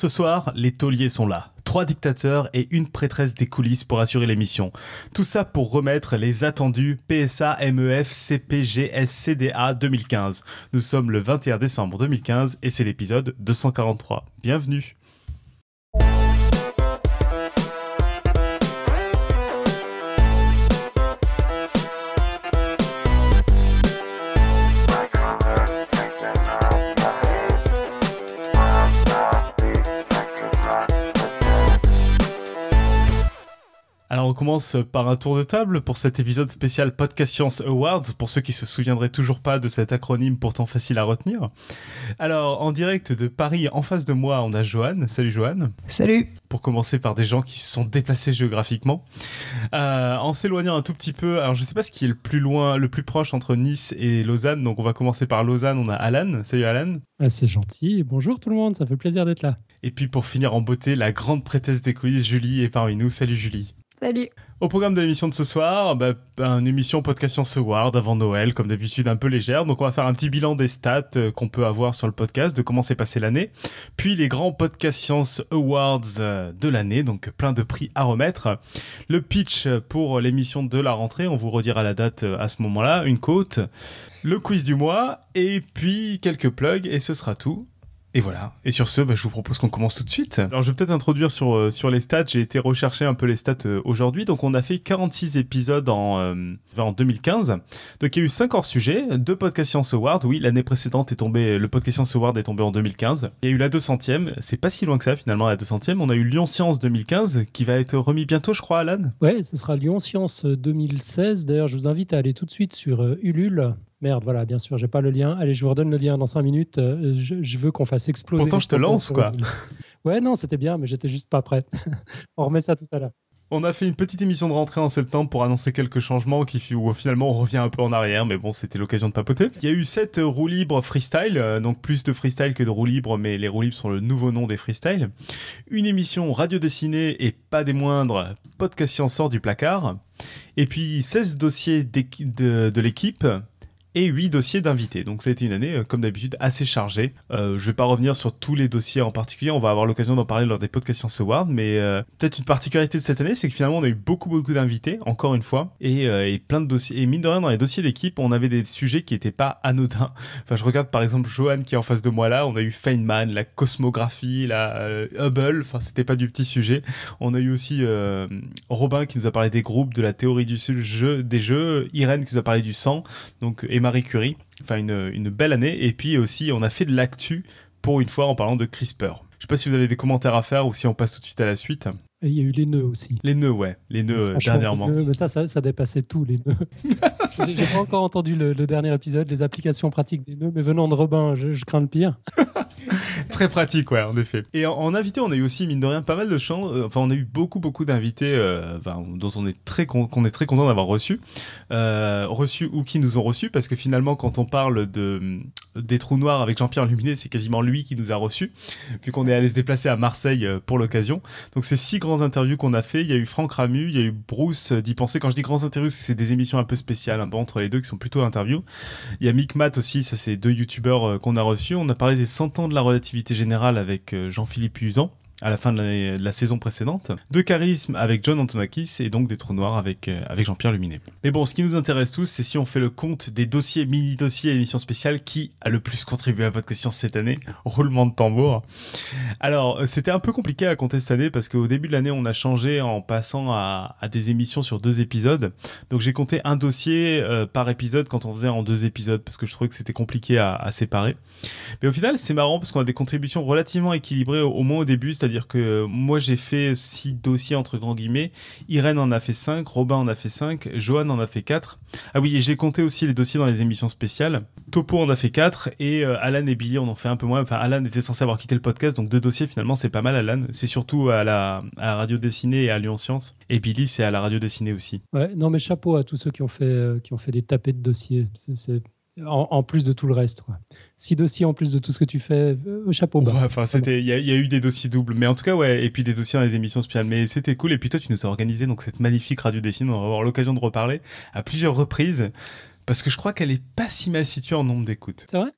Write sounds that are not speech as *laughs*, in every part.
Ce soir, les tauliers sont là. Trois dictateurs et une prêtresse des coulisses pour assurer l'émission. Tout ça pour remettre les attendus PSA MEF CPGS CDA 2015. Nous sommes le 21 décembre 2015 et c'est l'épisode 243. Bienvenue. Commence par un tour de table pour cet épisode spécial Podcast Science Awards, pour ceux qui se souviendraient toujours pas de cet acronyme pourtant facile à retenir. Alors en direct de Paris, en face de moi, on a Johan. Salut Johan. Salut. Pour commencer par des gens qui se sont déplacés géographiquement. Euh, en s'éloignant un tout petit peu, alors je sais pas ce qui est le plus loin, le plus proche entre Nice et Lausanne, donc on va commencer par Lausanne, on a Alan. Salut Alan. Ah, c'est gentil. Bonjour tout le monde, ça fait plaisir d'être là. Et puis pour finir en beauté, la grande prêtresse des coulisses, Julie, est parmi nous. Salut Julie. Salut. Au programme de l'émission de ce soir, bah, une émission Podcast Science Award avant Noël, comme d'habitude un peu légère. Donc on va faire un petit bilan des stats euh, qu'on peut avoir sur le podcast, de comment s'est passé l'année. Puis les grands Podcast Science Awards euh, de l'année, donc plein de prix à remettre. Le pitch pour l'émission de la rentrée, on vous redira la date euh, à ce moment-là, une côte. Le quiz du mois, et puis quelques plugs, et ce sera tout. Et voilà. Et sur ce, bah, je vous propose qu'on commence tout de suite. Alors, je vais peut-être introduire sur, euh, sur les stats. J'ai été rechercher un peu les stats euh, aujourd'hui. Donc, on a fait 46 épisodes en, euh, en 2015. Donc, il y a eu 5 hors-sujets, 2 Podcast Science Awards. Oui, l'année précédente est tombé, le Podcast Science Award est tombé en 2015. Il y a eu la 200e. C'est pas si loin que ça, finalement, la 200e. On a eu Lyon Science 2015, qui va être remis bientôt, je crois, Alan. Ouais, ce sera Lyon Science 2016. D'ailleurs, je vous invite à aller tout de suite sur Ulule Merde, voilà, bien sûr, j'ai pas le lien. Allez, je vous redonne le lien dans 5 minutes. Euh, je, veux qu'on fasse exploser. Pourtant, je te lance, quoi. Ouais, non, c'était bien, mais j'étais juste pas prêt. *laughs* on remet ça tout à l'heure. On a fait une petite émission de rentrée en septembre pour annoncer quelques changements qui où finalement on revient un peu en arrière, mais bon, c'était l'occasion de papoter. Il y a eu 7 roues libres freestyle, euh, donc plus de freestyle que de roues libres, mais les roues libres sont le nouveau nom des freestyle. Une émission radio dessinée et pas des moindres, podcast science sort du placard. Et puis 16 dossiers de, de l'équipe, et 8 dossiers d'invités. Donc ça a été une année, euh, comme d'habitude, assez chargée. Euh, je vais pas revenir sur tous les dossiers en particulier, on va avoir l'occasion d'en parler lors des podcasts Science Awards, mais euh, peut-être une particularité de cette année, c'est que finalement on a eu beaucoup beaucoup d'invités, encore une fois, et, plein de dossiers. Et mine de rien, dans les dossiers d'équipe, on avait des sujets qui n'étaient pas anodins. Enfin, je regarde par exemple Johan qui est en face de moi là, on a eu Feynman, la cosmographie, la Hubble, enfin c'était pas du petit sujet. On a eu aussi Robin qui nous a parlé des groupes, de la théorie du jeu, des jeux, Irène qui nous a parlé du sang, donc et Marie Curie. Enfin, une, une belle année. Et puis aussi, on a fait de l'actu pour une fois en parlant de CRISPR. Je sais pas si vous avez des commentaires à faire ou si on passe tout de suite à la suite. Et il y a eu les nœuds aussi. Les nœuds, ouais. Les nœuds, dernièrement. mais ça, ça, ça, dépassait tout, les nœuds. *laughs* J'ai pas encore entendu le, le, dernier épisode, les applications pratiques des nœuds, mais venant de Robin, je, je crains le pire. *laughs* *laughs* Très pratique, ouais, en effet. Et en, en, invité, on a eu aussi, mine de rien, pas mal de chants. Euh, enfin, on a eu beaucoup, beaucoup d'invités euh, dont on est très, qu'on très content d'avoir reçu. Euh, reçu ou qui nous ont reçus, parce que finalement, quand on parle de, des trous noirs avec Jean-Pierre Luminet, c'est quasiment lui qui nous a reçus, vu qu'on est allé se déplacer à Marseille euh, pour l'occasion. Donc, c'est six grands interviews qu'on a fait. Il y a eu Franck Ramu, il y a eu Bruce d'y penser. Quand je dis grands interviews, c'est des émissions un peu spéciales, peu entre les deux, qui sont plutôt interviews. Il y a Mick Matt aussi, ça c'est deux youtubeurs euh, qu'on a reçus. On a parlé des 100 ans de la relativité générale avec euh, Jean-Philippe Usan à la fin de la, saison précédente, de charisme avec John Antonakis et donc des trous noirs avec, euh, avec Jean-Pierre Luminet. Mais bon, ce qui nous intéresse tous, c'est si on fait le compte des dossiers, mini-dossiers émissions spéciales, qui a le plus contribué à Podcast Science cette année? Roulement de tambour. Alors, c'était un peu compliqué à compter cette année parce qu'au début de l'année, on a changé en passant à, des émissions sur deux épisodes. Donc j'ai compté un dossier euh, par épisode quand on faisait en deux épisodes parce que je trouvais que c'était compliqué à, à, séparer. Mais au final, c'est marrant parce qu'on a des contributions relativement équilibrées au, au moins au début, c'est-à-dire que moi j'ai fait six dossiers entre grands guillemets, Irène en a fait 5, Robin en a fait 5, Johan en a fait 4. Ah oui, et j'ai compté aussi les dossiers dans les émissions spéciales. Topo en a fait 4 et euh, Alan et Billy en ont fait un peu moins. Enfin, Alan était censé avoir quitté le podcast, donc deux dossiers finalement c'est pas mal Alan. C'est surtout à la, à la radio dessinée et à Lyon Science. Et Billy c'est à la radio dessinée aussi. Ouais, non mais chapeau à tous ceux qui ont fait, euh, qui ont fait des tapés de dossiers. C'est en, en, plus de tout le reste. Quoi. Six dossiers en plus de tout ce que tu fais, euh, chapeau bas. Ouais, enfin, c'était, il y, y, a eu des dossiers doubles, mais en tout cas, ouais, et puis des dossiers dans les émissions spéciales, mais c'était cool. Et puis toi, tu nous as organisé donc cette magnifique radio dessinée, on va avoir l'occasion de reparler à plusieurs reprises, parce que je crois qu'elle est pas si mal située en nombre d'écoutes. C'est vrai?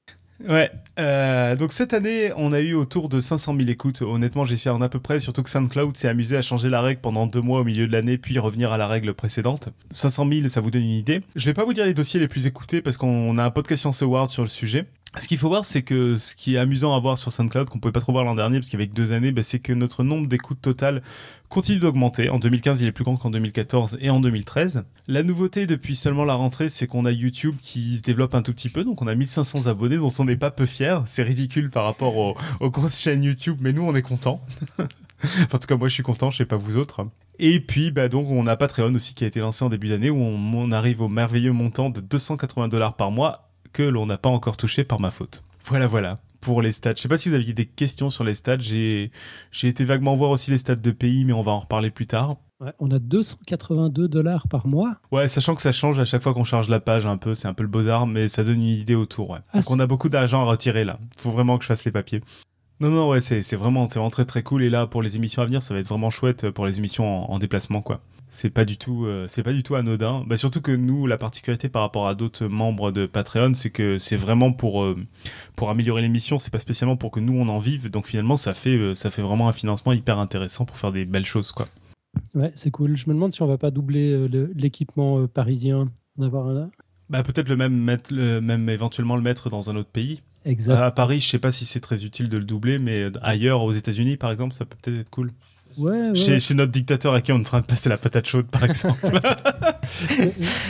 Ouais. Euh, donc cette année, on a eu autour de 500 000 écoutes. Honnêtement, j'ai fait en à peu près, surtout que SoundCloud s'est amusé à changer la règle pendant deux mois au milieu de l'année, puis revenir à la règle précédente. 500 000, ça vous donne une idée. Je vais pas vous dire les dossiers les plus écoutés parce qu'on a un podcast Science Award sur le sujet. Ce qu'il faut voir, c'est que ce qui est amusant à voir sur SoundCloud, qu'on pouvait pas trop voir l'an dernier, parce qu'avec deux années, bah, c'est que notre nombre d'écoutes totales continue d'augmenter. En 2015, il est plus grand qu'en 2014 et en 2013. La nouveauté depuis seulement la rentrée, c'est qu'on a YouTube qui se développe un tout petit peu. Donc on a 1500 abonnés dont on n'est pas peu fier. C'est ridicule par rapport aux, grosses chaînes YouTube, mais nous, on est contents. *laughs* en tout cas, moi, je suis content, je sais pas vous autres. Et puis, bah, donc, on a Patreon aussi qui a été lancé en début d'année où on, on arrive au merveilleux montant de 280 dollars par mois que l'on n'a pas encore touché par ma faute. Voilà, voilà pour les stats. Je sais pas si vous aviez des questions sur les stats. J'ai, j'ai été vaguement voir aussi les stats de pays, mais on va en reparler plus tard. Ouais, on a 282 dollars par mois. Ouais, sachant que ça change à chaque fois qu'on charge la page un peu, c'est un peu le beau-art, mais ça donne une idée autour. Ouais. Ah, Donc on a beaucoup d'argent à retirer là. Faut vraiment que je fasse les papiers. Non, non, ouais, c'est, vraiment, c'est vraiment très très cool. Et là, pour les émissions à venir, ça va être vraiment chouette pour les émissions en, en déplacement, quoi. C'est pas du tout euh, c'est pas du tout anodin. Bah, surtout que nous la particularité par rapport à d'autres membres de Patreon c'est que c'est vraiment pour euh, pour améliorer l'émission. C'est pas spécialement pour que nous on en vive. Donc finalement ça fait euh, ça fait vraiment un financement hyper intéressant pour faire des belles choses quoi. Ouais c'est cool. Je me demande si on va pas doubler euh, le- l'équipement euh, parisien d'avoir un bah peut-être le même mettre le même éventuellement le mettre dans un autre pays exact à Paris je sais pas si c'est très utile de le doubler mais ailleurs aux États-Unis par exemple ça peut peut-être être cool ouais, ouais. chez, chez notre dictateur à qui on est en train de passer la patate chaude par exemple *laughs*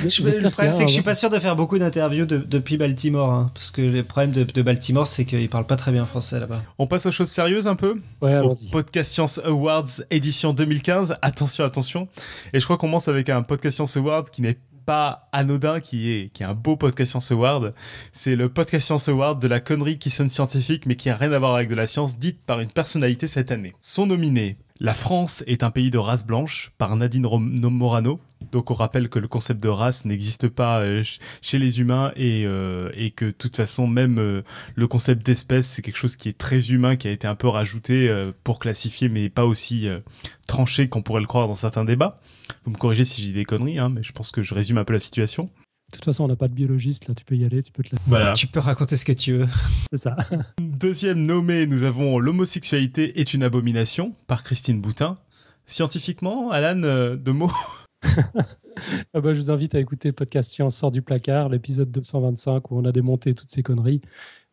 Je- le problème, c'est a que je suis un- pas sûr de faire beaucoup d'interviews de- depuis Baltimore. hein, parce que le problème de, de Baltimore, c'est qu'ils parlent pas très bien français là-bas. on passe aux choses sérieuses un peu? Ouais, au allons-y. Podcast Science Awards édition 2015. Attention, attention. Et je crois qu'on commence avec un Podcast Science Award qui n'est pas anodin, qui est, qui est un beau Podcast Science Award. C'est le Podcast Science Award de la connerie qui sonne scientifique mais qui a rien à voir avec de la science dite par une personnalité cette année. Sont nominés La France est un pays de race blanche par Nadine Morano. Donc on rappelle que le concept de race n'existe pas euh, ch- chez les humains et, euh, et que de toute façon même euh, le concept d'espèce c'est quelque chose qui est très humain qui a été un peu rajouté euh, pour classifier mais pas aussi euh, tranché qu'on pourrait le croire dans certains débats. Vous me corrigez si j'ai des conneries hein, mais je pense que je résume un peu la situation. De toute façon, on n'a pas de biologiste, là, tu peux y aller, tu peux te la... Voilà. Tu peux raconter ce que tu veux. *laughs* C'est ça. *laughs* Deuxième nommé, nous avons L'homosexualité est une abomination par Christine Boutin. Scientifiquement, Alan, euh, deux mots *laughs* Ah bah, je vous invite à écouter Podcast Science sort du placard, l'épisode 225 où on a démonté toutes ces conneries.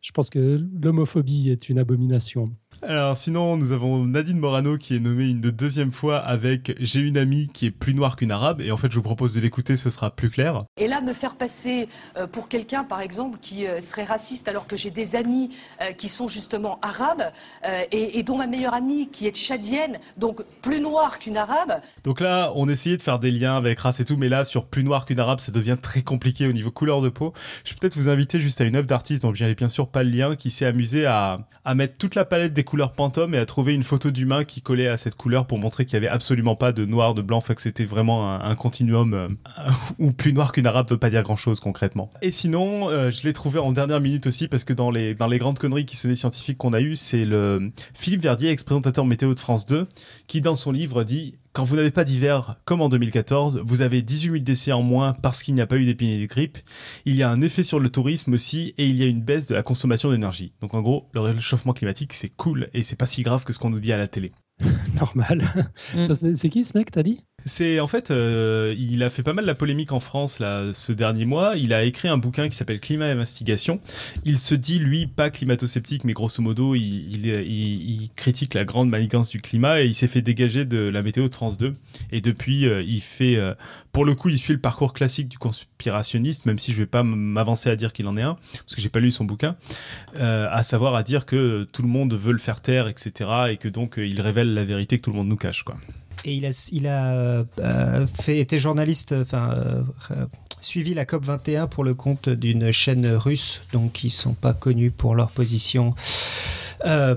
Je pense que l'homophobie est une abomination. Alors sinon, nous avons Nadine Morano qui est nommée une deuxième fois avec J'ai une amie qui est plus noire qu'une arabe et en fait je vous propose de l'écouter, ce sera plus clair. Et là, me faire passer euh, pour quelqu'un, par exemple, qui euh, serait raciste, alors que j'ai des amis euh, qui sont justement arabes, et, dont ma meilleure amie, qui est tchadienne, donc plus noire qu'une arabe, Donc là, on essayait de faire des liens avec race et tout, mais là, sur plus noir qu'une arabe, ça devient très compliqué au niveau couleur de peau. Je vais peut-être vous inviter juste à une œuvre d'artiste dont j'avais bien sûr pas le lien, qui s'est amusé à, à mettre toute la palette des couleurs Pantone et à trouver une photo d'humain qui collait à cette couleur pour montrer qu'il y avait absolument pas de noir, de blanc, que c'était vraiment un, continuum euh, *laughs* où plus noir qu'une arabe veut pas dire grand chose concrètement. Et sinon, euh, je l'ai trouvé en dernière minute aussi parce que dans les, dans les grandes conneries qui sonnaient scientifiques qu'on a eues, c'est le Philippe Verdier, ex-présentateur météo de France 2, qui dans son livre dit quand vous n'avez pas d'hiver comme en 2014, vous avez 18 000 décès en moins parce qu'il n'y a pas eu d'épidémie de grippe. Il y a un effet sur le tourisme aussi et il y a une baisse de la consommation d'énergie. Donc en gros, le réchauffement climatique c'est cool et c'est pas si grave que ce qu'on nous dit à la télé. *laughs* Normal. *laughs* Mm. C'est c'est qui ce mec, t'as dit? C'est en fait, euh, il a fait pas mal la polémique en France là ce dernier mois. Il a écrit un bouquin qui s'appelle Climat et Investigation. Il se dit lui pas climato-sceptique, mais grosso modo il, critique la grande manigance du climat et il s'est fait dégager de la météo de France 2. Et depuis, euh, il fait, euh, pour le coup, il suit le parcours classique du conspirationniste, même si je vais pas m'avancer à dire qu'il en est un, parce que j'ai pas lu son bouquin, à savoir à dire que tout le monde veut le faire taire, etc., et que donc il révèle la vérité que tout le monde nous cache, quoi. Et il a, euh, euh, été journaliste, enfin, euh, euh, suivi la COP 21 pour le compte d'une chaîne russe, donc qui sont pas connus pour leur position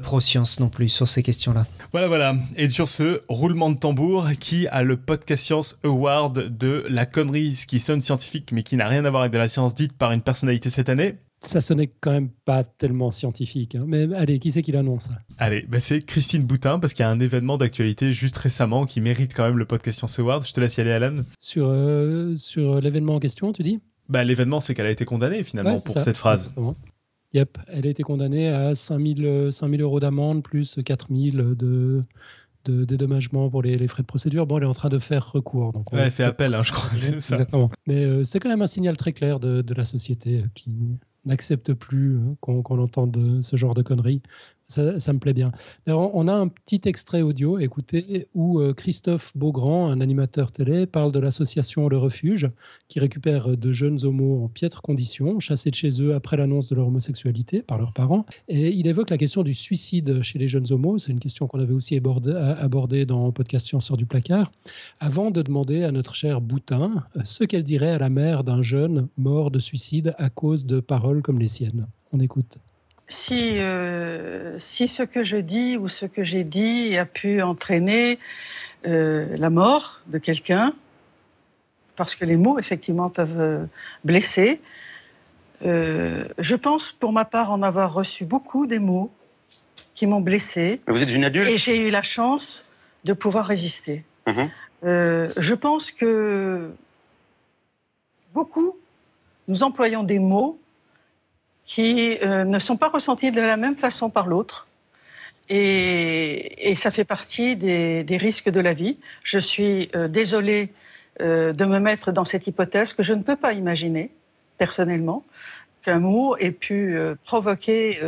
pro-science non plus sur ces questions-là. Voilà, voilà. Et sur ce roulement de tambour, qui a le Podcast Science Award de la connerie, ce qui sonne scientifique, mais qui n'a rien à voir avec de la science dite par une personnalité cette année? Ça sonnait quand même pas tellement scientifique. hein. Mais allez, qui c'est qui l'annonce Allez, bah c'est Christine Boutin, parce qu'il y a un événement d'actualité juste récemment qui mérite quand même le Podcast Science Award. Je te laisse y aller, Alan. Sur, euh, sur l'événement en question, tu dis? Bah, l'événement, c'est qu'elle a été condamnée finalement Ouais, pour ça. cette phrase. Exactement. Yep, elle a été condamnée à 5000 5000 euros d'amende plus 4000 de de dédommagement pour les, frais de procédure. Bon, elle est en train de faire recours. Donc elle fait appel, hein, je crois. Exactement. Mais euh, c'est quand même un signal très clair de, de la société qui n'accepte plus hein, qu'on entende ce genre de conneries. Ça, me plaît bien. on a un petit extrait audio, écoutez, où euh, Christophe Beaugrand, un animateur télé, parle de l'association Le Refuge, qui récupère de jeunes homos en piètre condition, chassés de chez eux après l'annonce de leur homosexualité par leurs parents. Et il évoque la question du suicide chez les jeunes homos. C'est une question qu'on avait aussi abordée dans podcast Science du placard, avant de demander à notre cher Boutin euh, ce qu'elle dirait à la mère d'un jeune mort de suicide à cause de paroles comme les siennes. On écoute si, euh, si ce que je dis ou ce que j'ai dit a pu entraîner euh, la mort de quelqu'un, parce que les mots, effectivement, peuvent euh, blesser, je pense, pour ma part, en avoir reçu beaucoup des mots qui m'ont blessé. Vous êtes une adulte Et j'ai eu la chance de pouvoir résister. Mhm. je pense que beaucoup, nous employons des mots qui euh, ne sont pas ressentis de la même façon par l'autre. Et, ça fait partie des, risques de la vie. Je suis euh, désolée euh, de me mettre dans cette hypothèse que je ne peux pas imaginer, personnellement, qu'un mot ait pu provoquer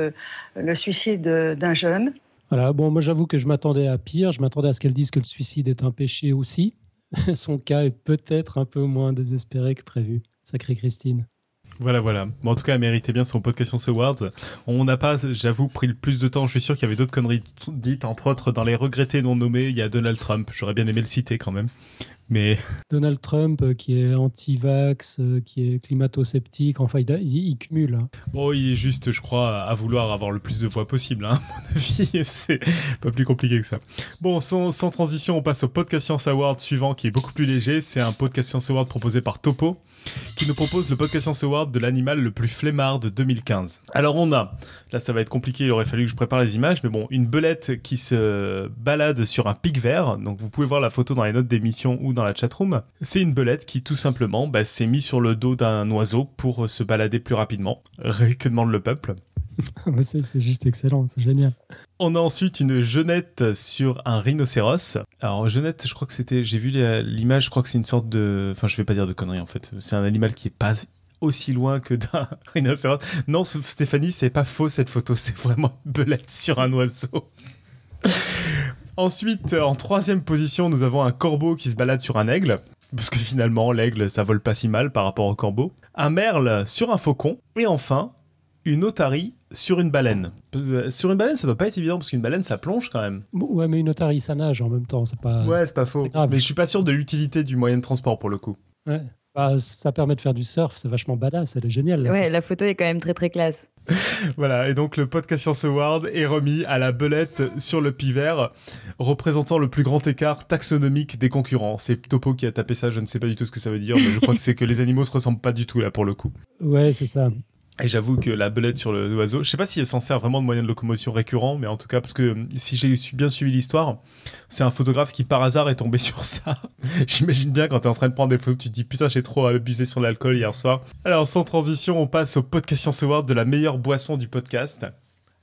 le suicide d'un jeune. Voilà, bon, moi j'avoue que je m'attendais à pire. Je m'attendais à ce qu'elle dise que le suicide est un péché aussi. *laughs* Son cas est peut-être un peu moins désespéré que prévu. Sacrée Christine. Voilà, voilà. Bon, en tout cas, elle méritait bien son podcast Awards. On n'a pas, j'avoue, pris le plus de temps. Je suis sûr qu'il y avait d'autres conneries dites, entre autres, dans les regrettés non nommés, il y a Donald Trump. J'aurais bien aimé le citer quand même. Mais... Donald Trump, euh, qui est anti-vax, euh, qui est climato-sceptique, enfin, il, cumule. Hein. Bon, il est juste, je crois, à vouloir avoir le plus de voix possible, hein, à mon avis. C'est pas plus compliqué que ça. Bon, sans, sans, transition, on passe au Podcast Science Award suivant, qui est beaucoup plus léger. C'est un Podcast Science Award proposé par Topo qui nous propose le Podcast Science Award de l'animal le plus flemmard de 2015. Alors on a, là ça va être compliqué, il aurait fallu que je prépare les images, mais bon, une belette qui se balade sur un pic vert, donc vous pouvez voir la photo dans les notes d'émission ou dans la chatroom. C'est une belette qui tout simplement bah, s'est mise sur le dos d'un oiseau pour se balader plus rapidement. Que demande le peuple? C'est juste excellent, c'est génial. On a ensuite une jeunette sur un rhinocéros. Alors jeunette, je crois que c'était, j'ai vu l'image, je crois que c'est une sorte de, enfin je vais pas dire de conneries en fait. C'est un animal qui est pas aussi loin que d'un *laughs* rhinocéros. Non, Stéphanie, c'est pas faux cette photo, *laughs* c'est vraiment une belette sur un oiseau. *laughs* Ensuite, en troisième position, nous avons un corbeau qui se balade sur un aigle. Parce que finalement, l'aigle, ça vole pas si mal par rapport au corbeau. Un merle sur un faucon. Et enfin, une otarie sur une baleine. Euh, sur une baleine, ça doit pas être évident parce qu'une baleine, ça plonge quand même. Ouais, mais une otarie, ça nage en même temps. C'est pas. Ouais, c'est pas faux. Mais je suis pas sûr de l'utilité du moyen de transport pour le coup. Ouais. Bah, ça permet de faire du surf, c'est vachement badass, elle est géniale. ouais, la photo est quand même très très classe. *laughs* voilà, et donc le podcast Science Award est remis à la belette sur le pivert, représentant le plus grand écart taxonomique des concurrents. C'est Topo qui a tapé ça, je ne sais pas du tout ce que ça veut dire, mais je crois que c'est que les animaux se ressemblent pas du tout là pour le coup. Ouais, c'est ça. Et j'avoue que la belette sur le oiseau, je sais pas si elle s'en sert vraiment de moyen de locomotion récurrent, mais en tout cas, parce que euh, si j'ai bien suivi l'histoire, c'est un photographe qui par hasard est tombé *laughs* sur ça. J'imagine bien quand t'es en train de prendre des photos, tu te dis putain, j'ai trop abusé sur l'alcool hier soir. Alors, sans transition, on passe au podcast Science Award de la meilleure boisson du podcast.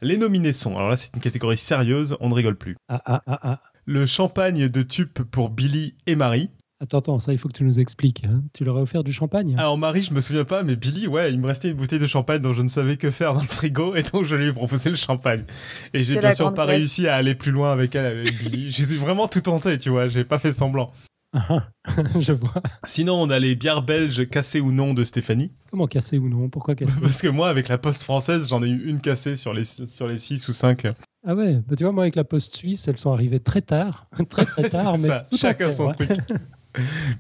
Les nominés sont, alors là, c'est une catégorie sérieuse, on ne rigole plus. Ah, ah, ah. Le champagne de tube pour Billy et Marie. Attends, attends, ça, il faut que tu nous expliques. Hein. Tu leur as offert du champagne? Alors, Marie, je me souviens pas, mais Billy, ouais, il me restait une bouteille de champagne dont je ne savais que faire dans le frigo, et donc je lui ai proposé le champagne. Et j'ai bien sûr pas réussi à aller plus loin avec elle, avec Billy. *laughs* J'ai vraiment tout tenté, tu vois, j'ai pas fait semblant. Ah, je vois. Sinon, on a les bières belges cassées ou non de Stéphanie. Comment cassées ou non? Pourquoi cassées? *laughs* Parce que moi, avec la poste française, j'en ai eu une cassée sur les, sur les six ou cinq. Ah ouais, bah tu vois, moi, avec la poste suisse, elles sont arrivées très tard. *laughs* très, très tard, mais. Ça. Chacun son truc.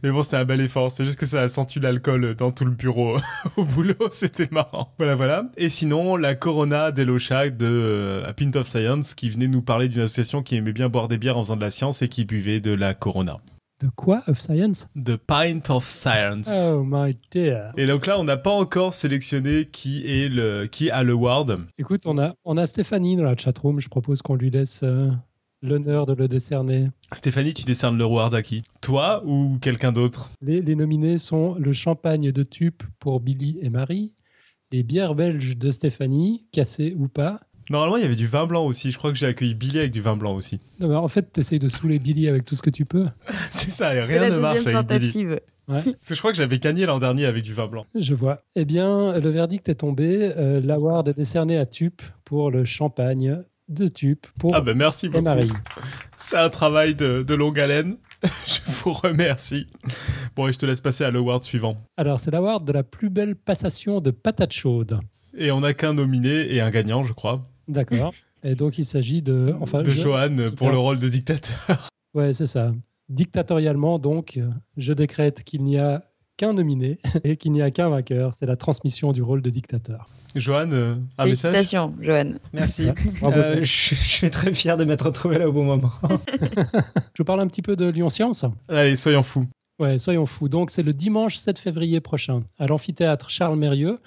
Mais bon, c'était un bel effort. C'est juste que ça a senti l'alcool dans tout le bureau *laughs* au boulot. C'était marrant. Voilà, voilà. Et sinon, la Corona d'Elocha de euh, A Pint of Science qui venait nous parler d'une association qui aimait bien boire des bières en faisant de la science et qui buvait de la Corona. De quoi Of Science? De Pint of Science. Oh my dear. Et donc là, on n'a pas encore sélectionné qui est le qui a le ward. Écoute, on a on a Stéphanie dans la chatroom. Je propose qu'on lui laisse. Euh, l'honneur de le décerner. Stéphanie, tu décernes le award à qui? Toi ou quelqu'un d'autre? Les, nominés sont le champagne de Tup pour Billy et Marie, les bières belges de Stéphanie, cassées ou pas. Normalement, il y avait du vin blanc aussi. Je crois que j'ai accueilli Billy avec du vin blanc aussi. Non, mais en fait, tu essayes de saouler Billy avec tout ce que tu peux. *laughs* C'est ça, rien ne marche avec Billy. tentative. Ouais, *laughs* Parce que je crois que j'avais gagné l'an dernier avec du vin blanc. je vois. Eh bien, le verdict est tombé. Euh, L'award est décerné à Tup pour le champagne de Tup pour Ah ben merci beaucoup. Marie. C'est un travail de, de longue haleine. *laughs* je vous remercie. Bon, et je te laisse passer à l'award suivant. Alors, c'est l'award de la plus belle passation de patate chaude. Et on n'a qu'un nominé et un gagnant, je crois, D'accord. Et donc, il s'agit de. Enfin, de je- Johan pour le rôle de dictateur. Ouais, c'est ça. Dictatorialement, donc, je décrète qu'il n'y a qu'un nominé *laughs* et qu'il n'y a qu'un vainqueur. C'est la transmission du rôle de dictateur. Johan, euh, un message? Félicitations, Johan. Merci. Euh, je, je suis très fier de m'être retrouvé là au bon moment. *laughs* Je vous parle un petit peu de Lyon Science. Allez, soyons fous. Ouais, soyons fous. Donc, c'est le dimanche 7 février prochain à l'amphithéâtre Charles Mérieux.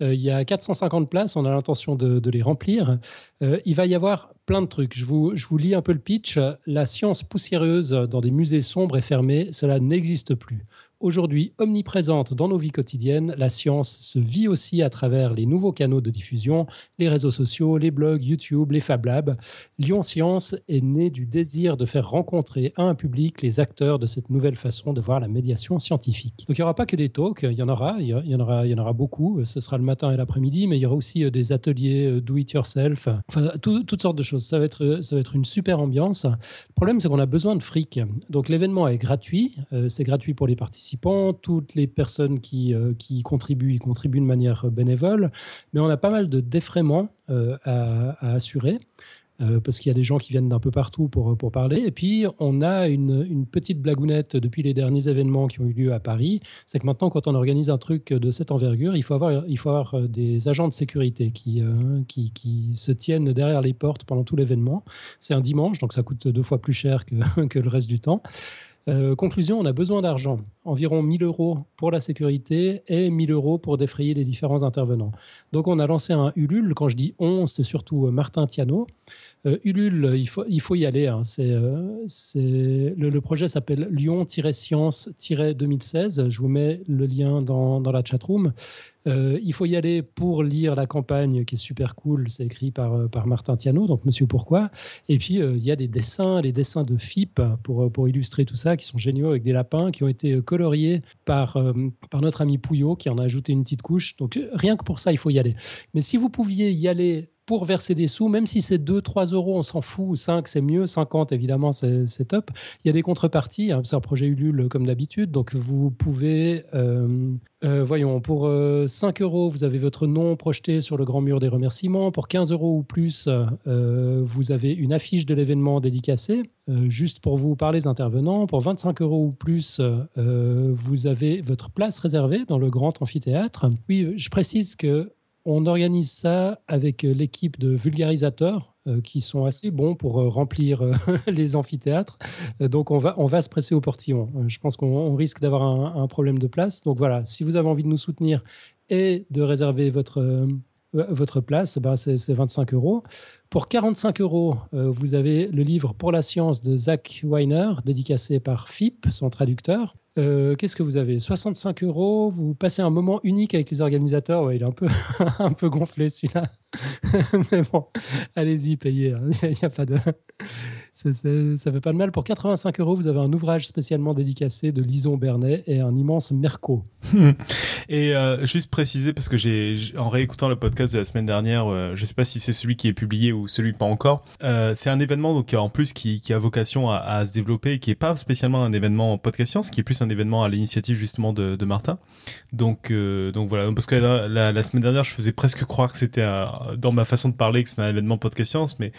Euh, il y a 450 places, on a l'intention de, de les remplir. Euh, il va y avoir plein de trucs. Je vous, je vous lis un peu le pitch. La science poussiéreuse dans des musées sombres et fermés, cela n'existe plus. Aujourd'hui omniprésente dans nos vies quotidiennes, la science se vit aussi à travers les nouveaux canaux de diffusion, les réseaux sociaux, les blogs, YouTube, les Fab Labs. Lyon Science est né du désir de faire rencontrer à un public les acteurs de cette nouvelle façon de voir la médiation scientifique. Donc il n'y aura pas que des talks, il y en aura, il y en aura, il y en aura beaucoup. Ce sera le matin et l'après-midi, mais il y aura aussi euh, des ateliers euh, do it yourself, enfin tout- toutes sortes de choses. Ça va être, euh, ça va être une super ambiance. Le problème, c'est qu'on a besoin de fric. Donc l'événement est gratuit, c'est gratuit pour les participants. Toutes les personnes qui, euh, contribuent, y contribuent de manière euh, bénévole, mais on a pas mal de défraiements euh, à, assurer. parce qu'il y a des gens qui viennent d'un peu partout pour, parler. Et puis, on a une, petite blagounette depuis les derniers événements qui ont eu lieu à Paris. C'est que maintenant, quand on organise un truc de cette envergure, il faut avoir, des agents de sécurité qui, se tiennent derrière les portes pendant tout l'événement. C'est un dimanche, donc ça coûte deux fois plus cher que *laughs* le reste du temps. Euh, conclusion, on a besoin d'argent, environ 1000 euros pour la sécurité et 1000 euros pour défrayer les différents intervenants. Donc on a lancé un Ulule, quand je dis on, c'est surtout euh, Martin Tiano. Euh, Ulule, il faut, y aller. hein. C'est, le projet s'appelle Lyon-Science-2016. Je vous mets le lien dans, dans la chatroom. Euh, il faut y aller pour lire la campagne qui est super cool. C'est écrit par, euh, par Martin Tiano, donc Monsieur Pourquoi. Et puis, euh, il y a des dessins, les dessins de FIP pour, pour illustrer tout ça, qui sont géniaux avec des lapins qui ont été coloriés par, par notre ami Pouillot, qui en a ajouté une petite couche. Donc, rien que pour ça, il faut y aller. Mais si vous pouviez y aller pour verser des sous, même si c'est 2, 3 euros, on s'en fout, 5 c'est mieux, 50 évidemment c'est top. Il y a des contreparties, hein, c'est un projet Ulule comme d'habitude, donc vous pouvez, euh, euh, voyons, pour euh, 5 euros, vous avez votre nom projeté sur le grand mur des remerciements, pour 15 euros ou plus, euh, vous avez une affiche de l'événement dédicacée, euh, juste pour vous par les intervenants, pour 25 euros ou plus, euh, vous avez votre place réservée dans le grand amphithéâtre. Oui, je précise que on organise ça avec euh, l'équipe de vulgarisateurs euh, qui sont assez bons pour euh, remplir *laughs* les amphithéâtres. Donc on va, on va se presser au portillon. Je pense qu'on on risque d'avoir un, problème de place. Donc voilà, si vous avez envie de nous soutenir et de réserver votre, votre place, ben c'est c'est 25 euros. Pour 45 euros, vous avez le livre Pour la science de Zach Weiner, dédicacé par FIP, son traducteur. Euh, Qu'est-ce que vous avez? 65 euros, vous passez un moment unique avec les organisateurs? Ouais, il est un peu, *laughs* un peu gonflé celui-là. *laughs* Mais bon, allez-y, payez. hein. *laughs* Il n'y a pas de. Ça fait pas de mal. Pour 85 euros, vous avez un ouvrage spécialement dédicacé de Lison Bernet et un immense Merco. *laughs* Et euh, juste préciser, parce que j'ai, en réécoutant le podcast de la semaine dernière, euh, je sais pas si c'est celui qui est publié ou celui pas encore, euh, c'est un événement donc en plus qui, a vocation à, se développer, qui est pas spécialement un événement podcast science, qui est plus un événement à l'initiative justement de, Martin. Donc, euh, donc voilà, parce que la, la- semaine dernière, je faisais presque croire que c'était dans ma façon de parler que c'était un événement podcast science, mais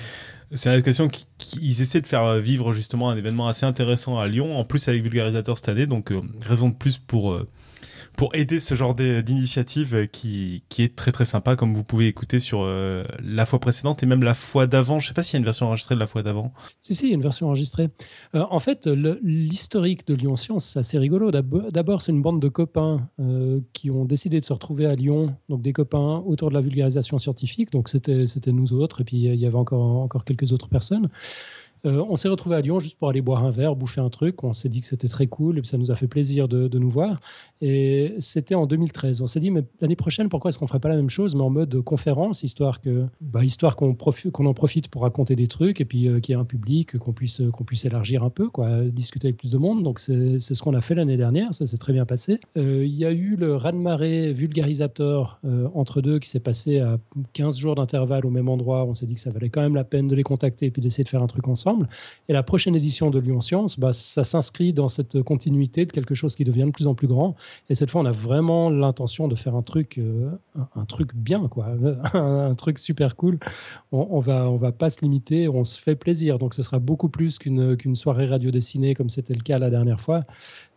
c'est une question qui, qui- ils essaient de faire vivre justement un événement assez intéressant à Lyon, en plus avec Vulgarisateur cette année, donc euh, raison de plus pour euh, pour aider ce genre d'initiative qui, qui est très très sympa, comme vous pouvez écouter sur euh, la fois précédente et même la fois d'avant. Je sais pas s'il y a une version enregistrée de la fois d'avant. Si, si, il y a une version enregistrée. Euh, en fait, l'historique de Lyon Science, c'est assez rigolo. D'ab- D'abord, c'est une bande de copains euh, qui ont décidé de se retrouver à Lyon, donc des copains autour de la vulgarisation scientifique. Donc, c'était nous autres, et puis il y avait encore, encore quelques autres personnes. Euh, on s'est retrouvé à Lyon juste pour aller boire un verre, bouffer un truc. On s'est dit que c'était très cool et puis ça nous a fait plaisir de, nous voir. Et c'était en 2013. On s'est dit, mais l'année prochaine, pourquoi est-ce qu'on ferait pas la même chose, mais en mode conférence, histoire bah, histoire qu'on en profite pour raconter des trucs et puis euh, qu'il y ait un public, qu'on puisse, qu'on puisse élargir un peu, quoi, discuter avec plus de monde. Donc c'est ce qu'on a fait l'année dernière. Ça s'est très bien passé. Euh, Il y a eu le raz-de-marée vulgarisateur euh, entre deux qui s'est passé à 15 jours d'intervalle au même endroit. On s'est dit que ça valait quand même la peine de les contacter et puis d'essayer de faire un truc ensemble. Et la prochaine édition de Lyon Science, bah, ça s'inscrit dans cette continuité de quelque chose qui devient de plus en plus grand. Et cette fois, on a vraiment l'intention de faire un truc, euh, un, truc bien, quoi, *laughs* un, un truc super cool. On, on va, on va pas se limiter, on se fait plaisir. Donc, ce sera beaucoup plus qu'une qu'une soirée radio dessinée comme c'était le cas la dernière fois.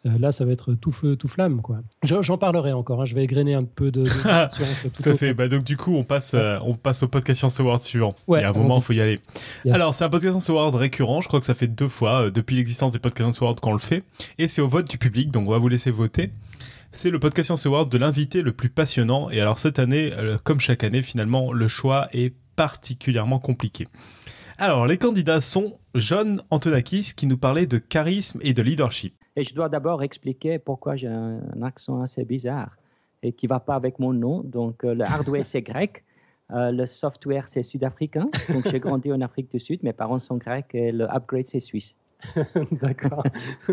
Euh, là, ça va être tout feu, tout flamme, quoi. J'en parlerai encore. hein. Je vais égrener un peu de. de *laughs* science tout à fait. Bah, donc, du coup, on passe, euh, on passe au podcast Science Award suivant. Ouais, il y a un moment, il faut y aller. Yes. Alors, c'est un podcast Science Award récurrent. Je crois que ça fait deux fois euh, depuis l'existence des podcasts Science Award qu'on le fait. Et c'est au vote du public, donc on va vous laisser voter. C'est le podcast Science Award de l'invité le plus passionnant. Et alors, cette année, comme chaque année, finalement, le choix est particulièrement compliqué. Alors, les candidats sont John Antonakis qui nous parlait de charisme et de leadership. Et je dois d'abord expliquer pourquoi j'ai un, accent assez bizarre et qui ne va pas avec mon nom. Donc, euh, le hardware, c'est grec. euh, le software, c'est sud-africain. Donc, j'ai grandi en Afrique du Sud. Mes parents sont grecs et le upgrade, c'est suisse. *laughs* D'accord.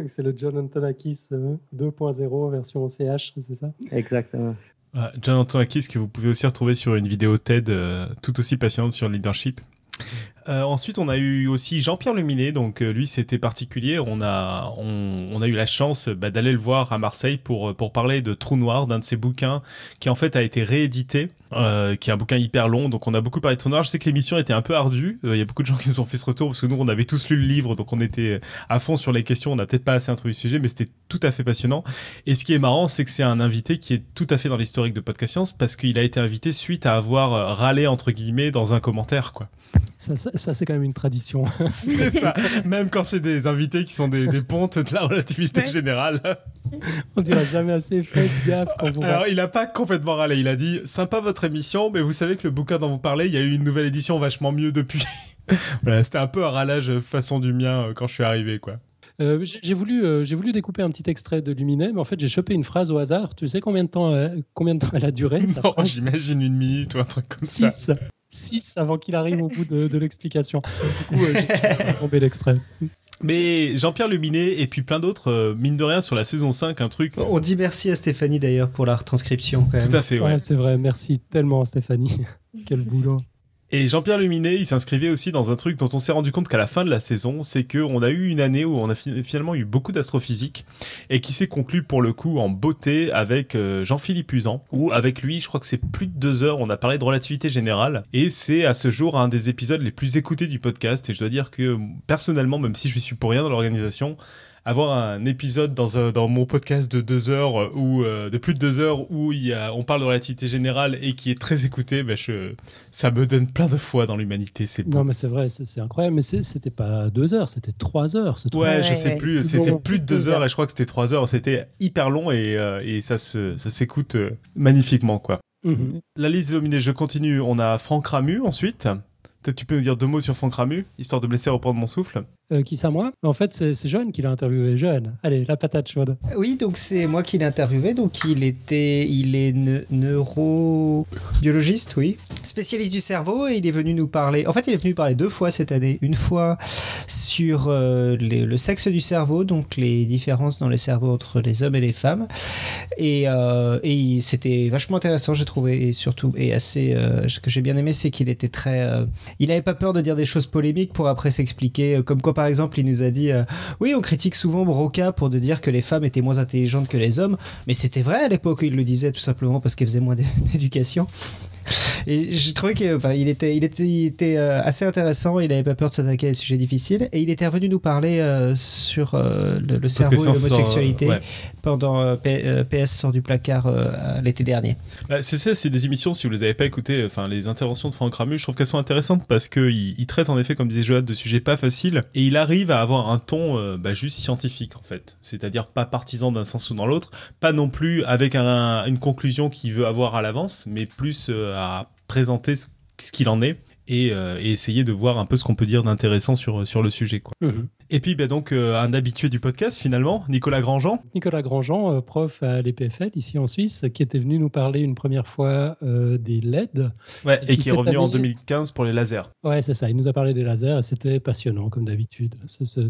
c'est le John Antonakis euh, 2.0 version CH, c'est ça? Exactement. Euh, John Antonakis que vous pouvez aussi retrouver sur une vidéo TED euh, tout aussi passionnante sur le leadership. Euh, ensuite, on a eu aussi Jean-Pierre Luminet, donc euh, lui c'était particulier. On a, eu la chance bah, d'aller le voir à Marseille pour, euh, pour parler de Trou Noir, d'un de ses bouquins qui en fait a été réédité, qui est un bouquin hyper long. Donc on a beaucoup parlé de Trou Noir. Je sais que l'émission était un peu ardue. Il y a beaucoup de gens *laughs* qui nous ont fait ce retour parce que nous on avait tous lu le livre, donc on était à fond sur les questions. On n'a peut-être pas assez introduit le sujet, mais c'était tout à fait passionnant. Et ce qui est marrant, c'est que c'est un invité qui est tout à fait dans l'historique de Podcast Science parce qu'il a été invité suite à avoir râlé entre guillemets dans un commentaire, quoi. Ça, c'est quand même une tradition. *laughs* C'est ça. Même quand c'est des invités qui sont des, des pontes de la relativité Ouais. générale. On dira jamais assez, faites gaffe quand vous Alors, il a pas complètement râlé. Il a dit sympa votre émission, mais vous savez que le bouquin dont vous parlez, il y a eu une nouvelle édition vachement mieux depuis. *laughs* voilà, c'était un peu un râlage façon du mien euh, quand je suis arrivé, quoi. Euh, j'ai j'ai voulu, euh, j'ai voulu découper un petit extrait de Luminet, mais en fait, j'ai chopé une phrase au hasard. Tu sais combien de temps, euh, combien de temps elle a duré Non, j'imagine une minute ou un truc comme ça. 6. 6 avant qu'il arrive au bout de, de l'explication. Du coup, euh, j'ai *laughs* tomber l'extrait. Mais Jean-Pierre Luminet et puis plein d'autres, euh, mine de rien, sur la saison 5, un truc. On dit merci à Stéphanie d'ailleurs pour la retranscription quand même. Tout à fait, ouais. Ouais, c'est vrai. Merci tellement, Stéphanie. *laughs* Quel boulot. Et Jean-Pierre Luminet, il s'inscrivait aussi dans un truc dont on s'est rendu compte qu'à la fin de la saison, c'est qu'on a eu une année où on a fi- finalement eu beaucoup d'astrophysique et qui s'est conclue pour le coup en beauté avec euh, Jean-Philippe Usan, où avec lui, je crois que c'est plus de deux heures, on a parlé de relativité générale. Et c'est à ce jour un des épisodes les plus écoutés du podcast. Et je dois dire que personnellement, même si je suis pour rien dans l'organisation, avoir un épisode dans, un- dans mon podcast de deux heures euh, ou euh, de plus de deux heures où il y a, on parle de relativité générale et qui est très écouté, ben je, ça me donne plein de foi dans l'humanité. C'est. Non, mais c'est vrai, c'est c'est incroyable. Mais c'est- c'était pas deux heures, c'était trois heures. ce. Ouais, Ouais, je sais ouais. plus. C'était bon. plus de deux heures et je crois que c'était trois heures. C'était hyper long et, euh, et ça se, ça s'écoute magnifiquement, quoi. Mhm. La liste est dominée, je continue. On a Franck Ramu ensuite. Peut-être tu peux nous dire deux mots sur Franck Ramu, histoire de me laisser reprendre mon souffle. Euh, qui ça, moi En fait, c'est Jeanne qui l'a interviewé. Jeanne, allez, la patate chaude. Oui, donc c'est moi qui l'ai interviewé. Donc il était, il est ne- neurobiologiste, oui, spécialiste du cerveau, et il est venu nous parler. En fait, il est venu nous parler deux fois cette année. Une fois sur euh, le sexe du cerveau, donc les différences dans les cerveaux entre les hommes et les femmes. Et, euh, c'était vachement intéressant, j'ai trouvé, et surtout et assez. ce que j'ai bien aimé, c'est qu'il était très. il n'avait pas peur de dire des choses polémiques pour après s'expliquer. Comme quoi, par exemple, il nous a dit euh, Oui, on critique souvent Broca pour de dire que les femmes étaient moins intelligentes que les hommes, mais c'était vrai à l'époque, il le disait tout simplement parce qu'elles faisaient moins d'é- *laughs* d'éducation. Et j'ai trouvé qu'il il était, il était, il était euh, assez intéressant, il n'avait pas peur de s'attaquer à des sujets difficiles, et il était revenu nous parler euh, sur euh, le, le cerveau et l'homosexualité ouais. pendant PS sort du placard l'été dernier. Bah, c'est ça, c'est des émissions, si vous les avez pas écoutées, enfin, les interventions de Franck Ramu, je trouve qu'elles sont intéressantes parce qu'il il traite en effet, comme disait Johan, de sujets pas faciles et il arrive à avoir un ton euh, bah, juste scientifique en fait. C'est-à-dire pas partisan d'un sens ou dans l'autre, pas non plus avec un- une conclusion qu'il veut avoir à l'avance, mais plus euh, à présenter ce qu'il en est. et, euh, et essayer de voir un peu ce qu'on peut dire d'intéressant sur, sur le sujet. Quoi. Mhm. Et puis bah, donc euh, un habitué du podcast finalement, Nicolas Grandjean. Nicolas Grandjean, euh, prof à l'EPFL ici en Suisse, qui était venu nous parler une première fois euh, des LED. Ouais, Et et, qui qui est revenu en année- 2015 pour les lasers. Ouais, c'est ça. Il nous a parlé des lasers et c'était passionnant comme d'habitude.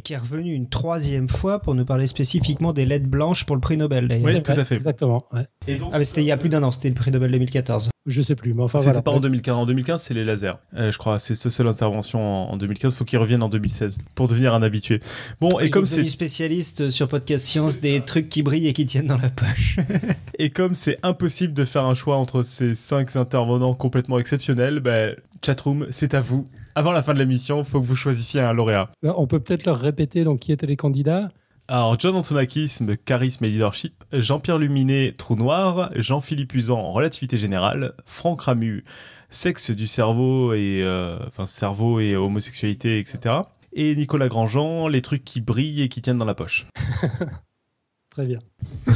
Qui est revenu une troisième fois pour nous parler spécifiquement des lettres blanches pour le prix Nobel. d'ailleurs. Oui, tout vrai, à fait. Exactement. Ouais. Et donc, Ah, mais c'était il y a plus d'un an, c'était le prix Nobel 2014. Je sais plus, mais enfin C'était voilà. pas en 2015. En 2015, c'est les lasers. Euh, je crois c'est sa seule intervention en, en 2015. Faut qu'il revienne en 2016 pour devenir un habitué. Bon, et Il comme est c'est devenu spécialiste sur Podcast Science des trucs qui brillent et qui tiennent dans la poche. *laughs* et comme c'est impossible de faire un choix entre ces cinq intervenants complètement exceptionnels, ben chatroom, c'est à vous. Avant la fin de l'émission, faut que vous choisissiez un lauréat. Euh, On peut peut-être leur répéter donc qui étaient les candidats. Alors, John Antonakis, charisme et leadership. Jean-Pierre Luminet, trou noir. Jean-Philippe Usan, relativité générale. Franck Ramu, sexe du cerveau et, euh, enfin, cerveau et homosexualité, etc. Et Nicolas Grandjean, les trucs qui brillent et qui tiennent dans la poche. *laughs* Très bien. *laughs*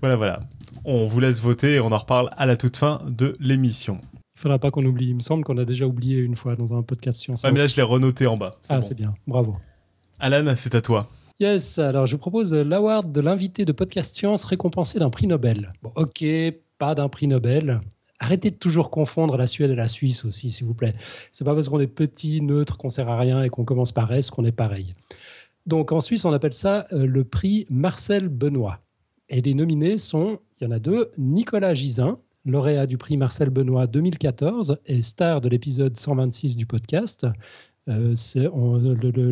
Voilà, voilà. On vous laisse voter et on en reparle à la toute fin de l'émission. Il faudra pas qu'on oublie. Il me semble qu'on a déjà oublié une fois dans un podcast science. Ah, mais là, je l'ai renoté en bas. Ah, bon. c'est bien. Bravo. Alan, c'est à toi. Yes, alors je vous propose l'award de l'invité de Podcast Science récompensé d'un prix Nobel. Bon, ok, pas d'un prix Nobel. Arrêtez de toujours confondre la Suède et la Suisse aussi, s'il vous plaît. C'est pas parce qu'on est petit, neutre, qu'on sert à rien et qu'on commence par S qu'on est pareil. Donc en Suisse, on appelle ça euh, le prix Marcel Benoît. Et les nominés sont, il y en a deux, Nicolas Gisin, lauréat du prix Marcel Benoît 2014 et star de l'épisode 126 du podcast. Euh,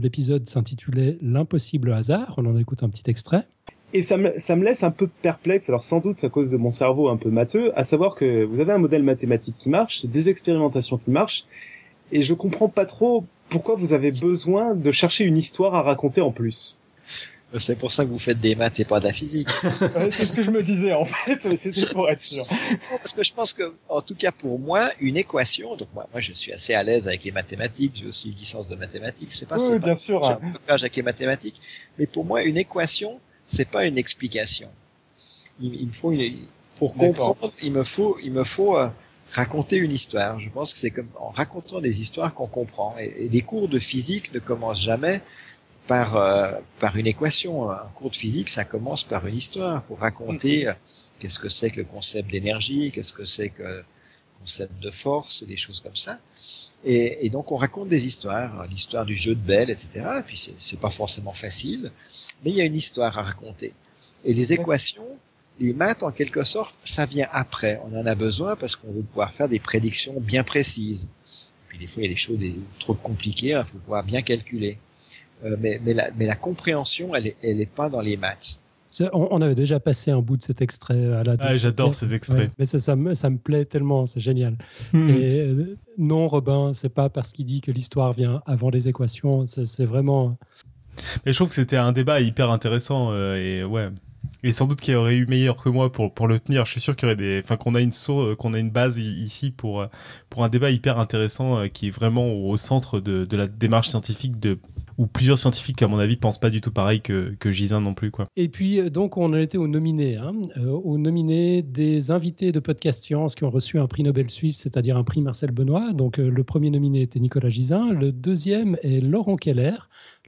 L'épisode s'intitulait L'impossible hasard. On en écoute un petit extrait. Et ça me, ça me laisse un peu perplexe, alors sans doute à cause de mon cerveau un peu matheux, à savoir que vous avez un modèle mathématique qui marche, des expérimentations qui marchent, et je comprends pas trop pourquoi vous avez besoin de chercher une histoire à raconter en plus. C'est pour ça que vous faites des maths et pas de la physique. *laughs* Ouais, c'est ce que je me disais en fait, mais c'était pour être sûr. Parce que je pense que, en tout cas pour moi, une équation, donc moi, moi je suis assez à l'aise avec les mathématiques, j'ai aussi une licence de mathématiques, c'est pas, Oui, c'est oui, pas bien sûr. j'ai un blocage avec les mathématiques, mais pour moi une équation, c'est pas une explication. Il, il me faut une, pour comprendre, il me faut, il me faut euh, raconter une histoire. Je pense que c'est comme en racontant des histoires qu'on comprend. Et, et des cours de physique ne commencent jamais par euh, par une équation. Un cours de physique, ça commence par une histoire pour raconter euh, qu'est-ce que c'est que le concept d'énergie, qu'est-ce que c'est que le concept de force, des choses comme ça. Et, et donc on raconte des histoires, l'histoire du jeu de Belle, etc. Et puis c'est- pas forcément facile, mais il y a une histoire à raconter. Et les équations, les maths en quelque sorte, ça vient après. On en a besoin parce qu'on veut pouvoir faire des prédictions bien précises. Puis des fois il y a des choses des- trop compliquées, il faut pouvoir bien calculer. Euh, mais, mais, la, mais la compréhension, elle est, elle est pas dans les maths. On, on avait déjà passé un bout de cet extrait à la. Ah, j'adore ces extraits. Ouais, mais ça, ça, me, ça me plaît tellement, c'est génial. Hmm. Et euh, non, Robin, c'est pas parce qu'il dit que l'histoire vient avant les équations. C'est vraiment. Mais je trouve que c'était un débat hyper intéressant euh, et ouais. Et sans doute qu'il y aurait eu meilleur que moi pour, pour le tenir. Je suis sûr qu'il y aurait des, enfin qu'on a une source, qu'on a une base ici pour euh, pour un débat hyper intéressant euh, qui est vraiment au centre de, de la démarche scientifique de où plusieurs scientifiques à mon avis pensent pas du tout pareil que que Gisin non plus quoi. Et puis, euh, donc, on en était aux nominés, hein, euh, aux nominés des invités de Podcast Science qui ont reçu un prix Nobel suisse, c'est-à-dire un prix Marcel Benoît. Donc, euh, le premier nominé était Nicolas Gisin. Le deuxième est Laurent Keller,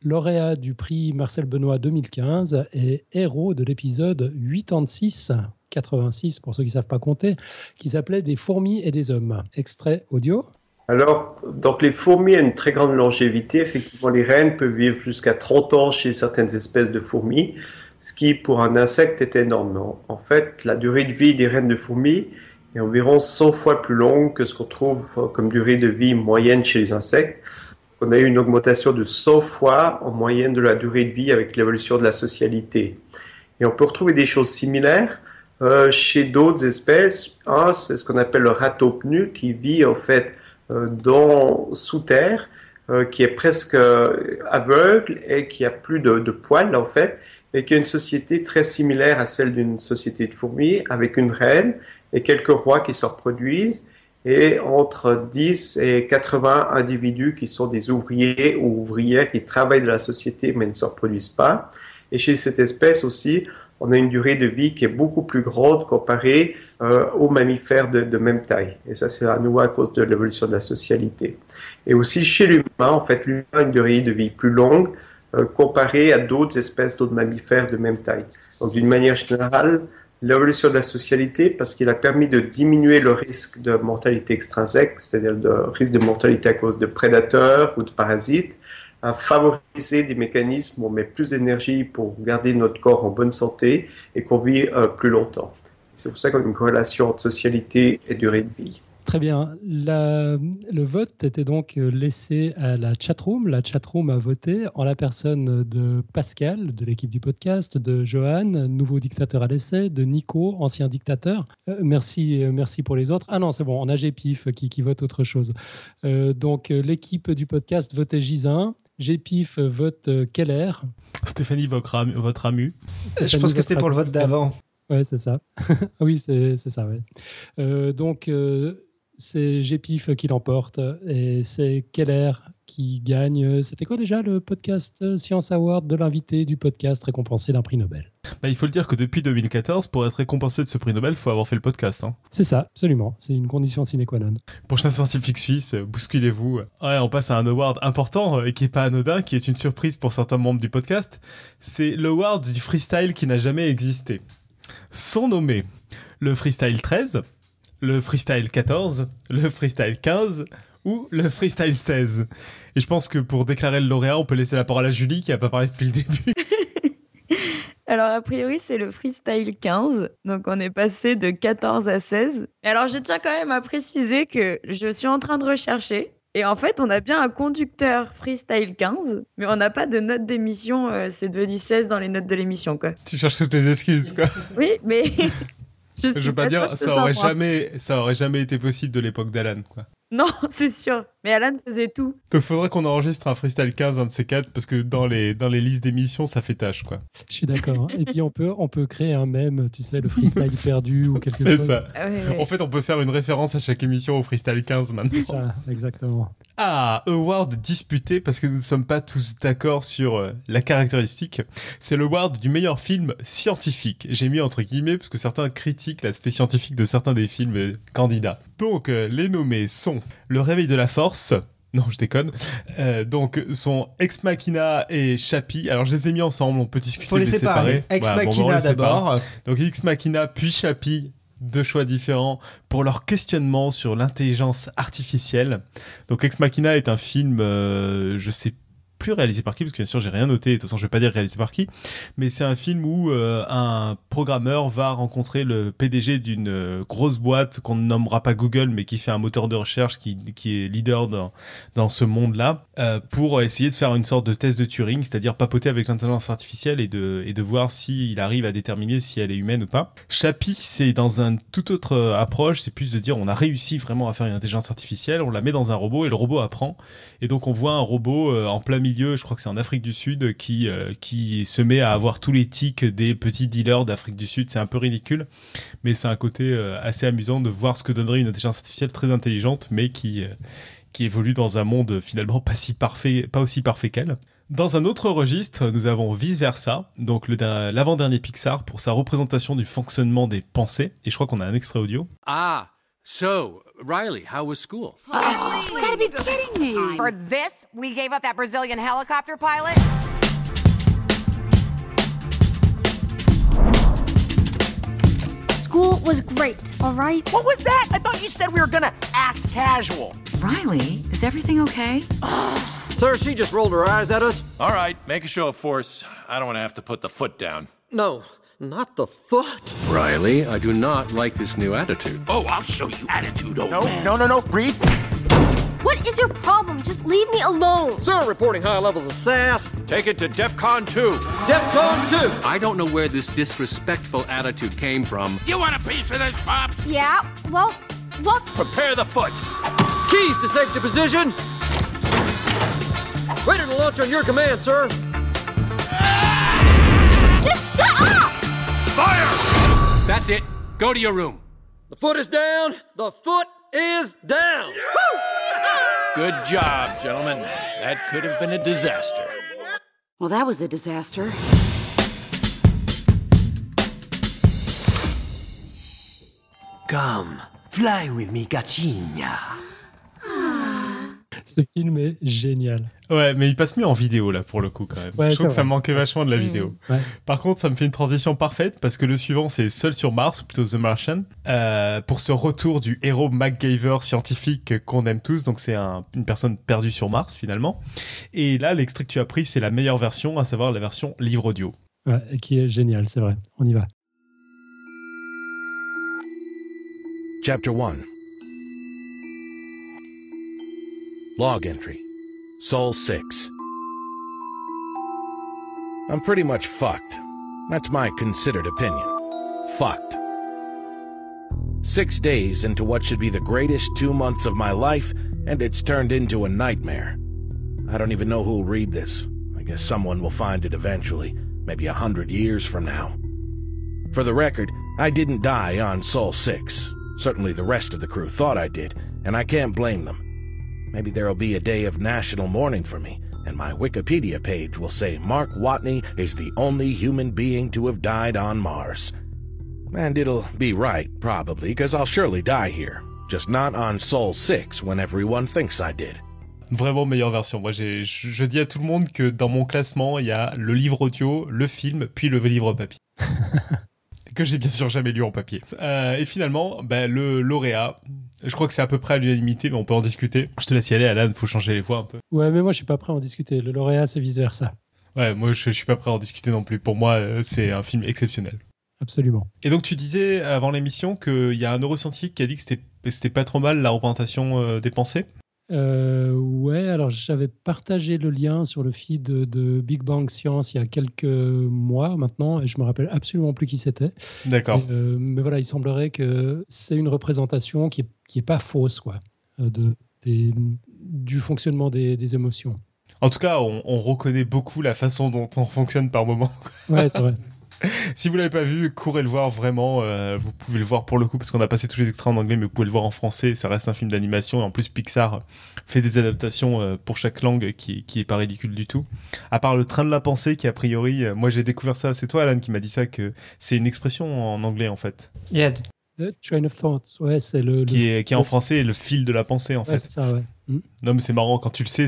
lauréat du prix Marcel Benoît 2015 et héros de l'épisode 86, 86 pour ceux qui ne savent pas compter, qui s'appelait Des fourmis et des hommes. Extrait audio. Alors, donc les fourmis ont une très grande longévité. Effectivement, les reines peuvent vivre jusqu'à 30 ans chez certaines espèces de fourmis, ce qui pour un insecte est énorme. En- fait, la durée de vie des reines de fourmis est environ 100 fois plus longue que ce qu'on trouve euh, comme durée de vie moyenne chez les insectes. On a eu une augmentation de 100 fois en moyenne de la durée de vie avec l'évolution de la socialité. Et on peut retrouver des choses similaires euh, chez d'autres espèces. Un, c'est ce qu'on appelle le ratopnu qui vit en fait dans sous terre, euh, qui est presque euh, aveugle et qui a plus de, de poils en fait, et qui a une société très similaire à celle d'une société de fourmis, avec une reine et quelques rois qui se reproduisent, et entre 10 et 80 individus qui sont des ouvriers ou ouvrières qui travaillent de la société mais ne se reproduisent pas. Et chez cette espèce aussi, on a une durée de vie qui est beaucoup plus grande comparée euh, aux mammifères de, de, même taille. Et ça, c'est à nouveau à cause de l'évolution de la socialité. Et aussi chez l'humain, en fait, l'humain a une durée de vie plus longue euh, comparée à d'autres espèces, d'autres mammifères de même taille. Donc, d'une manière générale, l'évolution de la socialité, parce qu'il a permis de diminuer le risque de mortalité extrinsèque, c'est-à-dire le risque de mortalité à cause de prédateurs ou de parasites, à favoriser des mécanismes où on met plus d'énergie pour garder notre corps en bonne santé et qu'on vit euh, plus longtemps. C'est pour ça qu'on a une corrélation entre socialité et durée de vie. Très bien. le vote était donc laissé à la chatroom. La chatroom a voté en la personne de Pascal, de l'équipe du podcast, de Johan, nouveau dictateur à l'essai, de Nico, ancien dictateur. Euh, merci, euh, merci pour les autres. Ah non, c'est bon, on a Gpif qui, qui vote autre chose. Euh, donc l'équipe du podcast votait Gisin. Gpif vote Keller. Stéphanie vote Ramu. Je pense que c'était pour le vote d'avant. Ouais, c'est ça. *laughs* oui, c'est ça, ouais. donc, c'est Gpif qui l'emporte et c'est Keller qui gagne. C'était quoi déjà le podcast Science Award de l'invité du podcast récompensé d'un prix Nobel? Bah, Il faut le dire que depuis 2014, pour être récompensé de ce prix Nobel, il faut avoir fait le podcast. Hein. C'est ça, absolument. C'est une condition sine qua non. Prochain scientifique suisse, bousculez-vous. Ouais, on passe à un award important et qui n'est pas anodin, qui est une surprise pour certains membres du podcast. C'est l'award du freestyle qui n'a jamais existé. Sont nommés le freestyle 13, le freestyle 14, le freestyle 15 ou le freestyle 16. Et je pense que pour déclarer le lauréat, on peut laisser la parole à Julie qui n'a pas parlé depuis le début. *laughs* Alors, a priori, c'est le freestyle 15. Donc, on est passé de 14 à 16. Alors, je tiens quand même à préciser que je suis en train de rechercher. Et en fait, on a bien un conducteur freestyle 15, mais on n'a pas de note d'émission. Euh, c'est devenu 16 dans les notes de l'émission, quoi. Tu cherches toutes les excuses, quoi. oui, mais *laughs* Je, veux pas dire, ça aurait jamais, ça aurait jamais été possible de l'époque d'Alan, quoi. Non, *laughs* c'est sûr. Mais Alan faisait tout. Donc faudrait qu'on enregistre un freestyle 15, un de ces quatre, parce que dans les, dans les listes d'émissions, ça fait tâche, quoi. Je suis d'accord. Hein. Et puis on peut, on peut créer un mème, tu sais, le freestyle *laughs* perdu ou quelque chose. C'est ça. Ah en fait, on peut faire une référence à chaque émission au freestyle 15 maintenant. C'est ça, exactement. Ah, award disputé parce que nous ne sommes pas tous d'accord sur euh, la caractéristique. C'est le award du meilleur film scientifique. J'ai mis entre guillemets parce que certains critiquent l'aspect scientifique de certains des films euh, candidats. Donc, euh, les nommés sont Le Réveil de la Force. Non, je déconne. Euh, donc, sont Ex Machina et Chappie. Alors, je les ai mis ensemble, on peut discuter Faut les séparer. Ex Machina d'abord. Donc, Ex Machina puis Chappie deux choix différents pour leur questionnement sur l'intelligence artificielle. Donc Ex Machina est un film, euh, je sais plus réalisé par qui, parce que bien sûr j'ai rien noté, de toute façon je vais pas dire réalisé par qui, mais c'est un film où euh, un programmeur va rencontrer le PDG d'une euh, grosse boîte qu'on ne nommera pas Google, mais qui fait un moteur de recherche qui, qui est leader dans, dans ce monde-là, euh, pour essayer de faire une sorte de test de Turing, c'est-à-dire papoter avec l'intelligence artificielle et de, et de voir s'il arrive à déterminer si elle est humaine ou pas. Chapi, c'est dans un tout autre approche, c'est plus de dire on a réussi vraiment à faire une intelligence artificielle, on la met dans un robot et le robot apprend, et donc on voit un robot en plein milieu, je crois que c'est en Afrique du Sud, qui, euh, qui se met à avoir tous les tics des petits dealers d'Afrique du Sud. C'est un peu ridicule, mais c'est un côté euh, assez amusant de voir ce que donnerait une intelligence artificielle très intelligente, mais qui, euh, qui évolue dans un monde finalement pas, si parfait, pas aussi parfait qu'elle. Dans un autre registre, nous avons Vice Versa, donc l'avant-dernier Pixar pour sa représentation du fonctionnement des pensées, et je crois qu'on a un extrait audio. Ah, so Riley, how was school? Oh, you gotta be kidding me. For this, we gave up that Brazilian helicopter pilot? School was great, all right? What was that? I thought you said we were gonna act casual. Riley, is everything okay? *sighs* Sir, she just rolled her eyes at us. All right, make a show of force. I don't want to have to put the foot down. No, not the foot. Riley, I do not like this new attitude. Oh, I'll show you attitude, old no, man. No, no, no, breathe. What is your problem? Just leave me alone. Sir, reporting high levels of sass. Take it to DEFCON 2. DEFCON 2. I don't know where this disrespectful attitude came from. You want a piece of this, Pops? Yeah, well, look. Prepare the foot. Keys to safety position. Ready to launch on your command, sir. Just shut up! Fire! That's it. Go to your room. The foot is down. The foot is down. Yeah! *laughs* Good job, gentlemen. That could have been a disaster. Well, that was a disaster. Come, fly with me, Cachinha. *gasps* Ce film est génial. Ouais, mais il passe mieux en vidéo là pour le coup quand même. Ouais, je trouve que ça vrai. manquait vachement de la vidéo. Ouais. Par contre, ça me fait une transition parfaite parce que le suivant c'est Seul sur Mars, ou plutôt The Martian, euh, pour ce retour du héros MacGyver scientifique qu'on aime tous. Donc c'est un- une personne perdue sur Mars finalement. Et là, l'extrait que tu as pris, c'est la meilleure version, à savoir la version livre audio. Ouais, qui est génial, c'est vrai. On y va. Chapter 1 Log entry Soul 6. I'm pretty much fucked. That's my considered opinion. Fucked. Six days into what should be the greatest two months of my life, and it's turned into a nightmare. I don't even know who'll read this. I guess someone will find it eventually, maybe a hundred years from now. For the record, I didn't die on Sol 6. Certainly the rest of the crew thought I did, and I can't blame them. Maybe there'll be a day of national mourning for me, and my Wikipedia page will say Mark Watney is the only human being to have died on Mars. And it'll be right, probably, because I'll surely die here. Just not on Sol 6 when everyone thinks I did. Vraiment meilleure version. Moi, j'ai- je, je dis à tout le monde que dans mon classement, il y a le livre audio, le film, puis le livre papier. *laughs* que j'ai bien sûr jamais lu en papier. Euh, et finalement, bah, le lauréat, je crois que c'est à peu près à l'unanimité, mais on peut en discuter. Je te laisse y aller, Alan, faut changer les voix un peu. Ouais, mais moi, je suis pas prêt à en discuter. Le lauréat, c'est vice-versa. Ouais, moi, je, je suis pas prêt à en discuter non plus. Pour moi, euh, c'est un film exceptionnel. Absolument. Et donc, tu disais avant l'émission qu'il y a un neuroscientifique qui a dit que c'était c'était pas trop mal la représentation euh, des pensées. Euh, ouais, alors j'avais partagé le lien sur le feed de, de Big Bang Science il y a quelques mois maintenant, et je me rappelle absolument plus qui c'était. D'accord. Euh, mais voilà, il semblerait que c'est une représentation qui est, qui est pas fausse, quoi, euh, de, des- du fonctionnement des, des émotions. En tout cas, on, on reconnaît beaucoup la façon dont on fonctionne par moment. Ouais, c'est vrai. *laughs* si vous l'avez pas vu, courez le voir vraiment. euh, vous pouvez le voir pour le coup parce qu'on a passé tous les extraits en anglais, mais vous pouvez le voir en français. Ça reste un film d'animation et en plus Pixar fait des adaptations euh, pour chaque langue qui, qui est pas ridicule du tout. À part le train de la pensée qui a priori, euh, moi j'ai découvert ça. C'est toi Alan qui m'a dit ça que c'est une expression en anglais en fait, Yeah. The Train of Thought, ouais, c'est le, le- qui est qui est en français le fil de la pensée en Ouais, fait. c'est ça, ouais. Mm. Non mais c'est marrant quand tu le sais,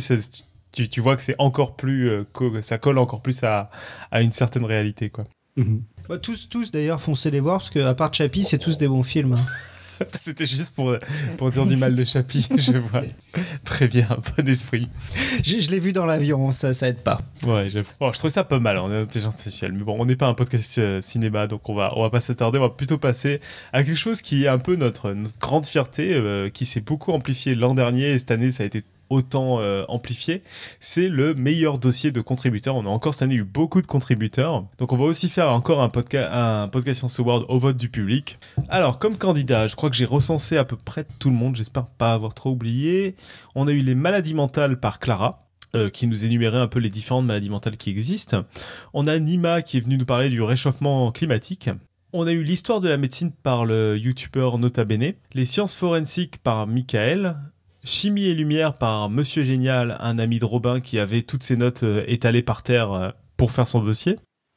tu, tu vois que c'est encore plus, euh, co- ça colle encore plus à, à une certaine réalité quoi. Mhm. Bah, tous, tous d'ailleurs, foncez les voir parce que à part Chappie, c'est tous des bons films. hein. *laughs* C'était juste pour, pour dire du mal de Chappie, *laughs* je vois. Très bien, *laughs* bon esprit. Je, je l'ai vu dans l'avion, ça, ça aide pas. Ouais, j'avoue. Bon, je trouvais ça pas mal en intelligence sexuelle. Mais bon, on n'est pas un podcast euh, cinéma, donc on va, on va pas s'attarder. On va plutôt passer à quelque chose qui est un peu notre, notre grande fierté, euh, qui s'est beaucoup amplifié l'an dernier et cette année, ça a été autant euh, amplifié. C'est le meilleur dossier de contributeurs. On a encore cette année eu beaucoup de contributeurs. Donc on va aussi faire encore un podcast, un podcast Science Award au vote du public. Alors, comme candidat, je crois que j'ai recensé à peu près tout le monde. J'espère pas avoir trop oublié. On a eu les maladies mentales par Clara. euh, qui nous énumérait un peu les différentes maladies mentales qui existent. On a Nima qui est venu nous parler du réchauffement climatique. On a eu l'histoire de la médecine par le youtubeur Nota Bene, les sciences forensiques par Michael, chimie et lumière par Monsieur Génial, un ami de Robin qui avait toutes ses notes euh, étalées par terre euh, pour faire son dossier.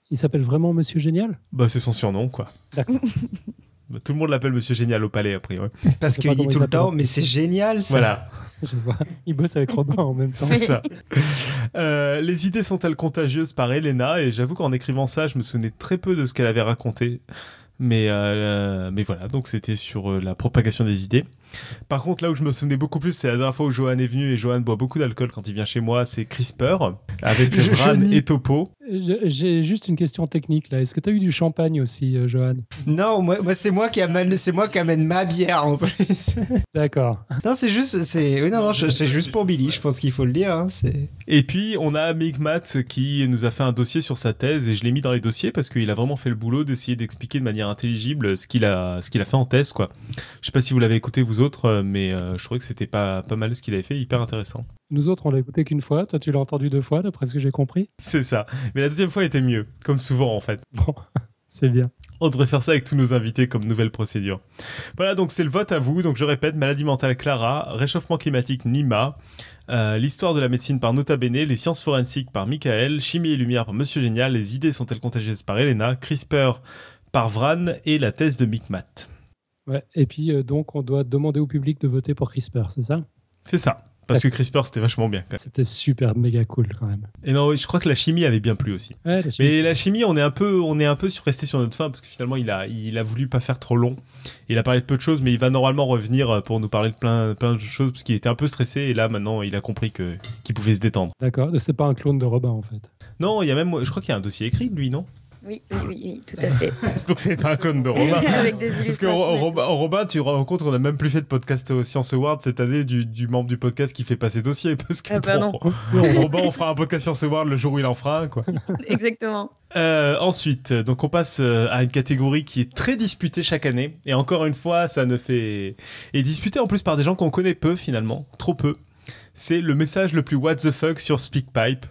Il s'appelle vraiment Monsieur Génial? Bah c'est son surnom quoi. D'accord. Bah, tout le monde l'appelle Monsieur Génial au palais après. Ouais. Parce qu'il dit tout le temps, mais c'est génial ça. Voilà. *laughs* Je vois. Il bosse avec Robin en même temps. C'est ça. Euh, les idées sont-elles contagieuses par Elena? Et j'avoue qu'en écrivant ça, je me souvenais très peu de ce qu'elle avait raconté. Mais, euh, mais voilà, donc c'était sur la propagation des idées. Par contre, là où je me souvenais beaucoup plus, c'est la dernière fois où Johan est venu et Johan boit beaucoup d'alcool quand il vient chez moi, c'est CRISPR avec Je- nie. et Topo. J'ai juste une question technique là. Est-ce que tu as eu du champagne aussi, euh, Johan? Non, moi, moi, c'est moi qui amène, c'est moi qui amène ma bière en plus. *laughs* D'accord. non, c'est juste, c'est, oui, non, non, c'est juste pour Billy. Je pense qu'il faut le dire. hein. Et puis, on a Migmat qui nous a fait un dossier sur sa thèse et je l'ai mis dans les dossiers parce qu'il a vraiment fait le boulot d'essayer d'expliquer de manière intelligible ce qu'il a, ce qu'il a fait en thèse, quoi. Je sais pas si vous l'avez écouté vous autres, euh, mais euh, je trouvais que c'était pas, pas mal ce qu'il avait fait, hyper intéressant. Nous autres, on l'a écouté qu'une fois. Toi, tu l'as entendu deux fois, d'après ce que j'ai compris. C'est ça. Mais la deuxième fois était mieux, comme souvent en fait. Bon, *laughs* c'est bien. On devrait faire ça avec tous nos invités comme nouvelle procédure. Voilà, donc c'est le vote à vous. Donc je répète, maladie mentale Clara, réchauffement climatique Nima, euh, l'histoire de la médecine par Nota Bene, les sciences forensiques par Michael, chimie et lumière par Monsieur Génial, les idées sont-elles contagieuses par Elena, CRISPR par Vran et la thèse de Micmat. Ouais. Et puis, euh, donc, on doit demander au public de voter pour CRISPR, c'est ça? C'est ça. Parce que CRISPR, c'était vachement bien. Quand même. C'était super méga cool quand même. Et non, je crois que la chimie avait bien plu aussi. Ouais, la chimie, Mais la chimie, on est un peu, on est un peu sur, resté sur notre fin parce que finalement, il a, il a voulu pas faire trop long. Il a parlé de peu de choses, mais il va normalement revenir euh, pour nous parler de plein, plein de choses parce qu'il était un peu stressé et là, maintenant, il a compris que, qu'il pouvait se détendre. D'accord. C'est pas un clone de Robin en fait. Non, il y a même, je crois qu'il y a un dossier écrit de lui, non? Oui, oui, oui, oui, tout à fait. *laughs* Donc c'est pas un clone de Robin. *laughs* Avec des Parce que Robin, Robin, tu te rends compte qu'on a même plus fait de podcast au Science Award cette année du, du membre du podcast qui fait passer dossier. Parce que Ah bah bon, *laughs* Robin, on fera un podcast Science Award le jour où il en fera un, quoi. Exactement. Euh, ensuite, donc on passe euh, à une catégorie qui est très disputée chaque année. Et encore une fois, ça ne fait. Et disputée en plus par des gens qu'on connaît peu finalement, trop peu. C'est le message le plus what the fuck sur SpeakPipe.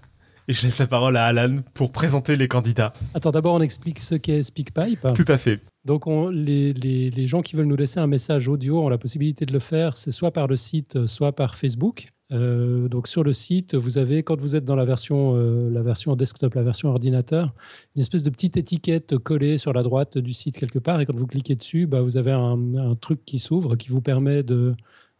Et je laisse la parole à Alan pour présenter les candidats. Attends, d'abord, on explique ce qu'est SpeakPipe. Tout à fait. Donc, on- les, les- les gens qui veulent nous laisser un message audio ont la possibilité de le faire, c'est soit par le site, soit par Facebook. Euh, donc, sur le site, vous avez, quand vous êtes dans la version, euh, la version desktop, la version ordinateur, une espèce de petite étiquette collée sur la droite du site quelque part. Et quand vous cliquez dessus, bah, vous avez un, un truc qui s'ouvre qui vous permet de,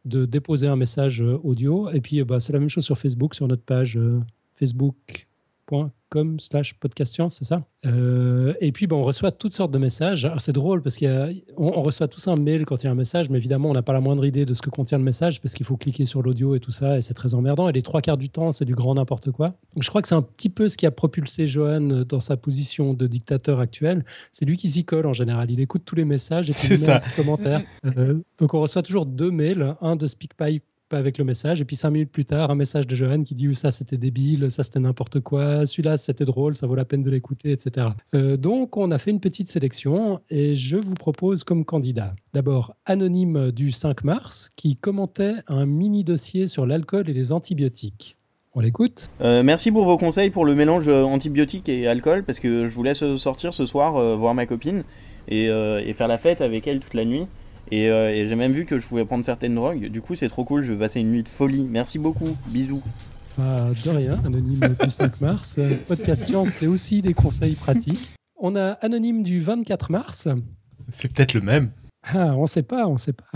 de déposer un message euh, audio. Et puis, bah, c'est la même chose sur Facebook, sur notre page euh, facebook.com slash podcast science, c'est ça Euh, Et puis, bah, on reçoit toutes sortes de messages. Alors, C'est drôle parce qu'on on reçoit tous un mail quand il y a un message, mais évidemment, on n'a pas la moindre idée de ce que contient le message parce qu'il faut cliquer sur l'audio et tout ça, et c'est très emmerdant. Et les trois quarts du temps, c'est du grand n'importe quoi. Donc, je crois que c'est un petit peu ce qui a propulsé Johan dans sa position de dictateur actuel. C'est lui qui s'y colle en général. Il écoute tous les messages et puis il met ça. un petit commentaire. Euh, donc, on reçoit toujours deux mails, un de SpeakPipe avec le message, et puis cinq minutes plus tard, un message de Johan qui dit ça c'était débile, ça c'était n'importe quoi, celui-là c'était drôle, ça vaut la peine de l'écouter, etc. Euh, donc on a fait une petite sélection et je vous propose comme candidat d'abord Anonyme du 5 mars qui commentait un mini dossier sur l'alcool et les antibiotiques. On l'écoute Euh, merci pour vos conseils pour le mélange euh, antibiotique et alcool parce que je vous laisse sortir ce soir voir ma copine et faire la fête avec elle toute la nuit. Et, euh, et j'ai même vu que je pouvais prendre certaines drogues. Du coup, c'est trop cool. Je vais passer une nuit de folie. Merci beaucoup. Bisous. Bah, de rien, Anonyme du *laughs* 5 mars. Podcast Science, c'est aussi des conseils pratiques. On a Anonyme du 24 mars. C'est peut-être le même. Ah, on sait pas, on sait pas.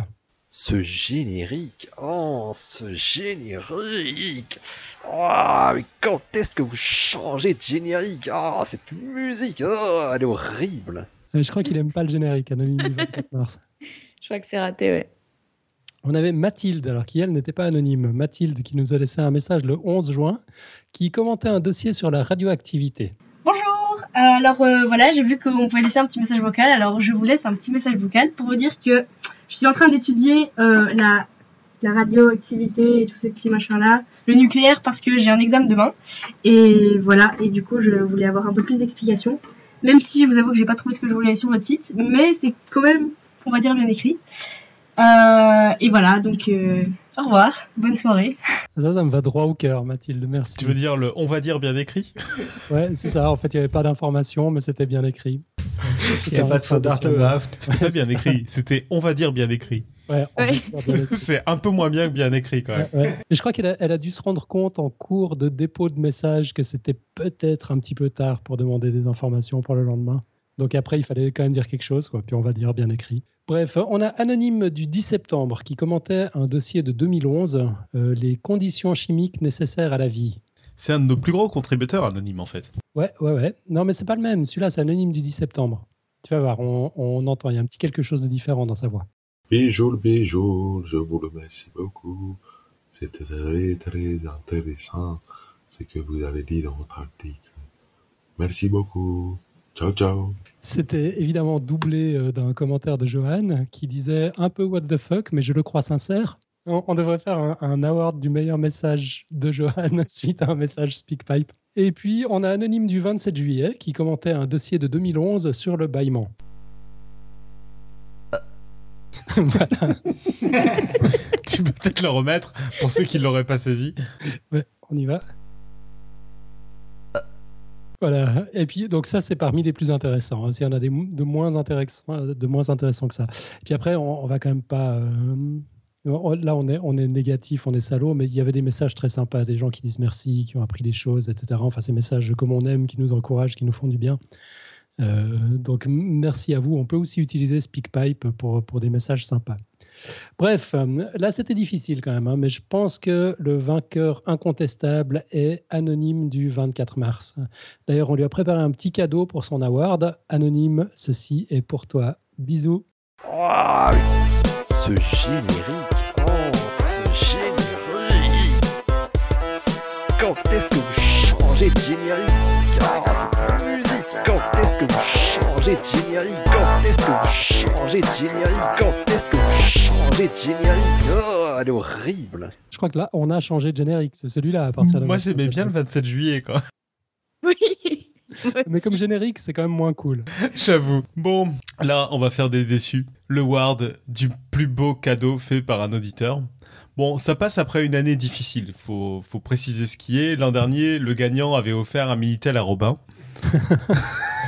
Ce générique, oh, ce générique, oh, mais quand est-ce que vous changez de générique? Oh, cette musique, oh, elle est horrible. Euh, Je crois qu'il aime pas le générique, Anonyme du 24 mars. *laughs* Je crois que c'est raté, ouais. On avait Mathilde, alors qui elle n'était pas anonyme. Mathilde qui nous a laissé un message le 11 juin, qui commentait un dossier sur la radioactivité. Bonjour, Euh, alors euh, voilà, j'ai vu qu'on pouvait laisser un petit message vocal, alors je vous laisse un petit message vocal pour vous dire que je suis en train d'étudier euh, la, la radioactivité et tous ces petits machins-là, le nucléaire parce que j'ai un examen demain, et voilà, et du coup je voulais avoir un peu plus d'explications, même si je vous avoue que j'ai pas trouvé ce que je voulais sur votre site, mais c'est quand même, on va dire, bien écrit. Euh, et voilà, donc euh, au revoir, bonne soirée. Ça, ça me va droit au cœur, Mathilde, merci. Tu veux dire le on va dire bien écrit Ouais, c'est ça. En fait, il n'y avait pas d'informations, mais c'était bien écrit. Il y a pas de faute d'orthographe. C'était pas bien c'est écrit. C'était on va dire bien écrit. Ouais, on va dire bien écrit. *laughs* C'est un peu moins bien que bien écrit quand même. Ouais, je crois qu'elle a, elle a dû se rendre compte en cours de dépôt de message que c'était peut-être un petit peu tard pour demander des informations pour le lendemain. Donc après, il fallait quand même dire quelque chose, quoi. Puis on va dire bien écrit. Bref, on a Anonyme du 10 septembre qui commentait un dossier de 2011, euh, les conditions chimiques nécessaires à la vie. C'est un de nos plus gros contributeurs anonymes en fait. Ouais, ouais, ouais. Non, mais c'est pas le même. Celui-là, c'est Anonyme du 10 septembre. Tu vas voir, on, on entend, il y a un petit quelque chose de différent dans sa voix. Bijoule, bijoule, je vous le remercie beaucoup. C'était très, très intéressant ce que vous avez dit dans votre article. Merci beaucoup. Ciao, ciao. C'était évidemment doublé euh, d'un commentaire de Johan qui disait un peu what the fuck, mais je le crois sincère. On, on devrait faire un, un award du meilleur message de Johan *laughs* suite à un message SpeakPipe. Et puis, on a Anonyme du 27 juillet qui commentait un dossier de 2011 sur le bâillement. *laughs* voilà. *laughs* tu peux peut-être le remettre pour ceux qui ne l'auraient pas saisi. Ouais, on y va. Voilà. Et puis, donc ça, c'est parmi les plus intéressants. Il y en a des de moins intéressants, de moins intéressants que ça. Et puis après, on, va quand même pas. euh, Là, on est, on est négatif, on est salaud, mais il y avait des messages très sympas, des gens qui disent merci, qui ont appris des choses, etc. Enfin, ces messages comme on aime, qui nous encouragent, qui nous font du bien. Euh, donc merci à vous. On peut aussi utiliser SpeakPipe pour, pour des messages sympas. Bref, euh, là c'était difficile quand même, hein, mais je pense que le vainqueur incontestable est Anonyme du 24 mars. D'ailleurs, on lui a préparé un petit cadeau pour son award. Anonyme, ceci est pour toi. Bisous. Ce générique. Oh. Quand est-ce que vous changez de générique? Oh, que vous changez de générique Quand est-ce que vous changez de générique Quand est-ce que vous changez de générique Oh, elle est horrible. Je crois que là, on a changé de générique. C'est celui-là à partir de Moi, j'aimais bien le 27 juillet, quoi. *laughs* Mais comme générique, c'est quand même moins cool. J'avoue. Bon, là, on va faire des déçus. Le ward du plus beau cadeau fait par un auditeur. Bon, ça passe après une année difficile. Faut, faut préciser ce qui est. L'an dernier, le gagnant avait offert un Minitel à Robin. *laughs*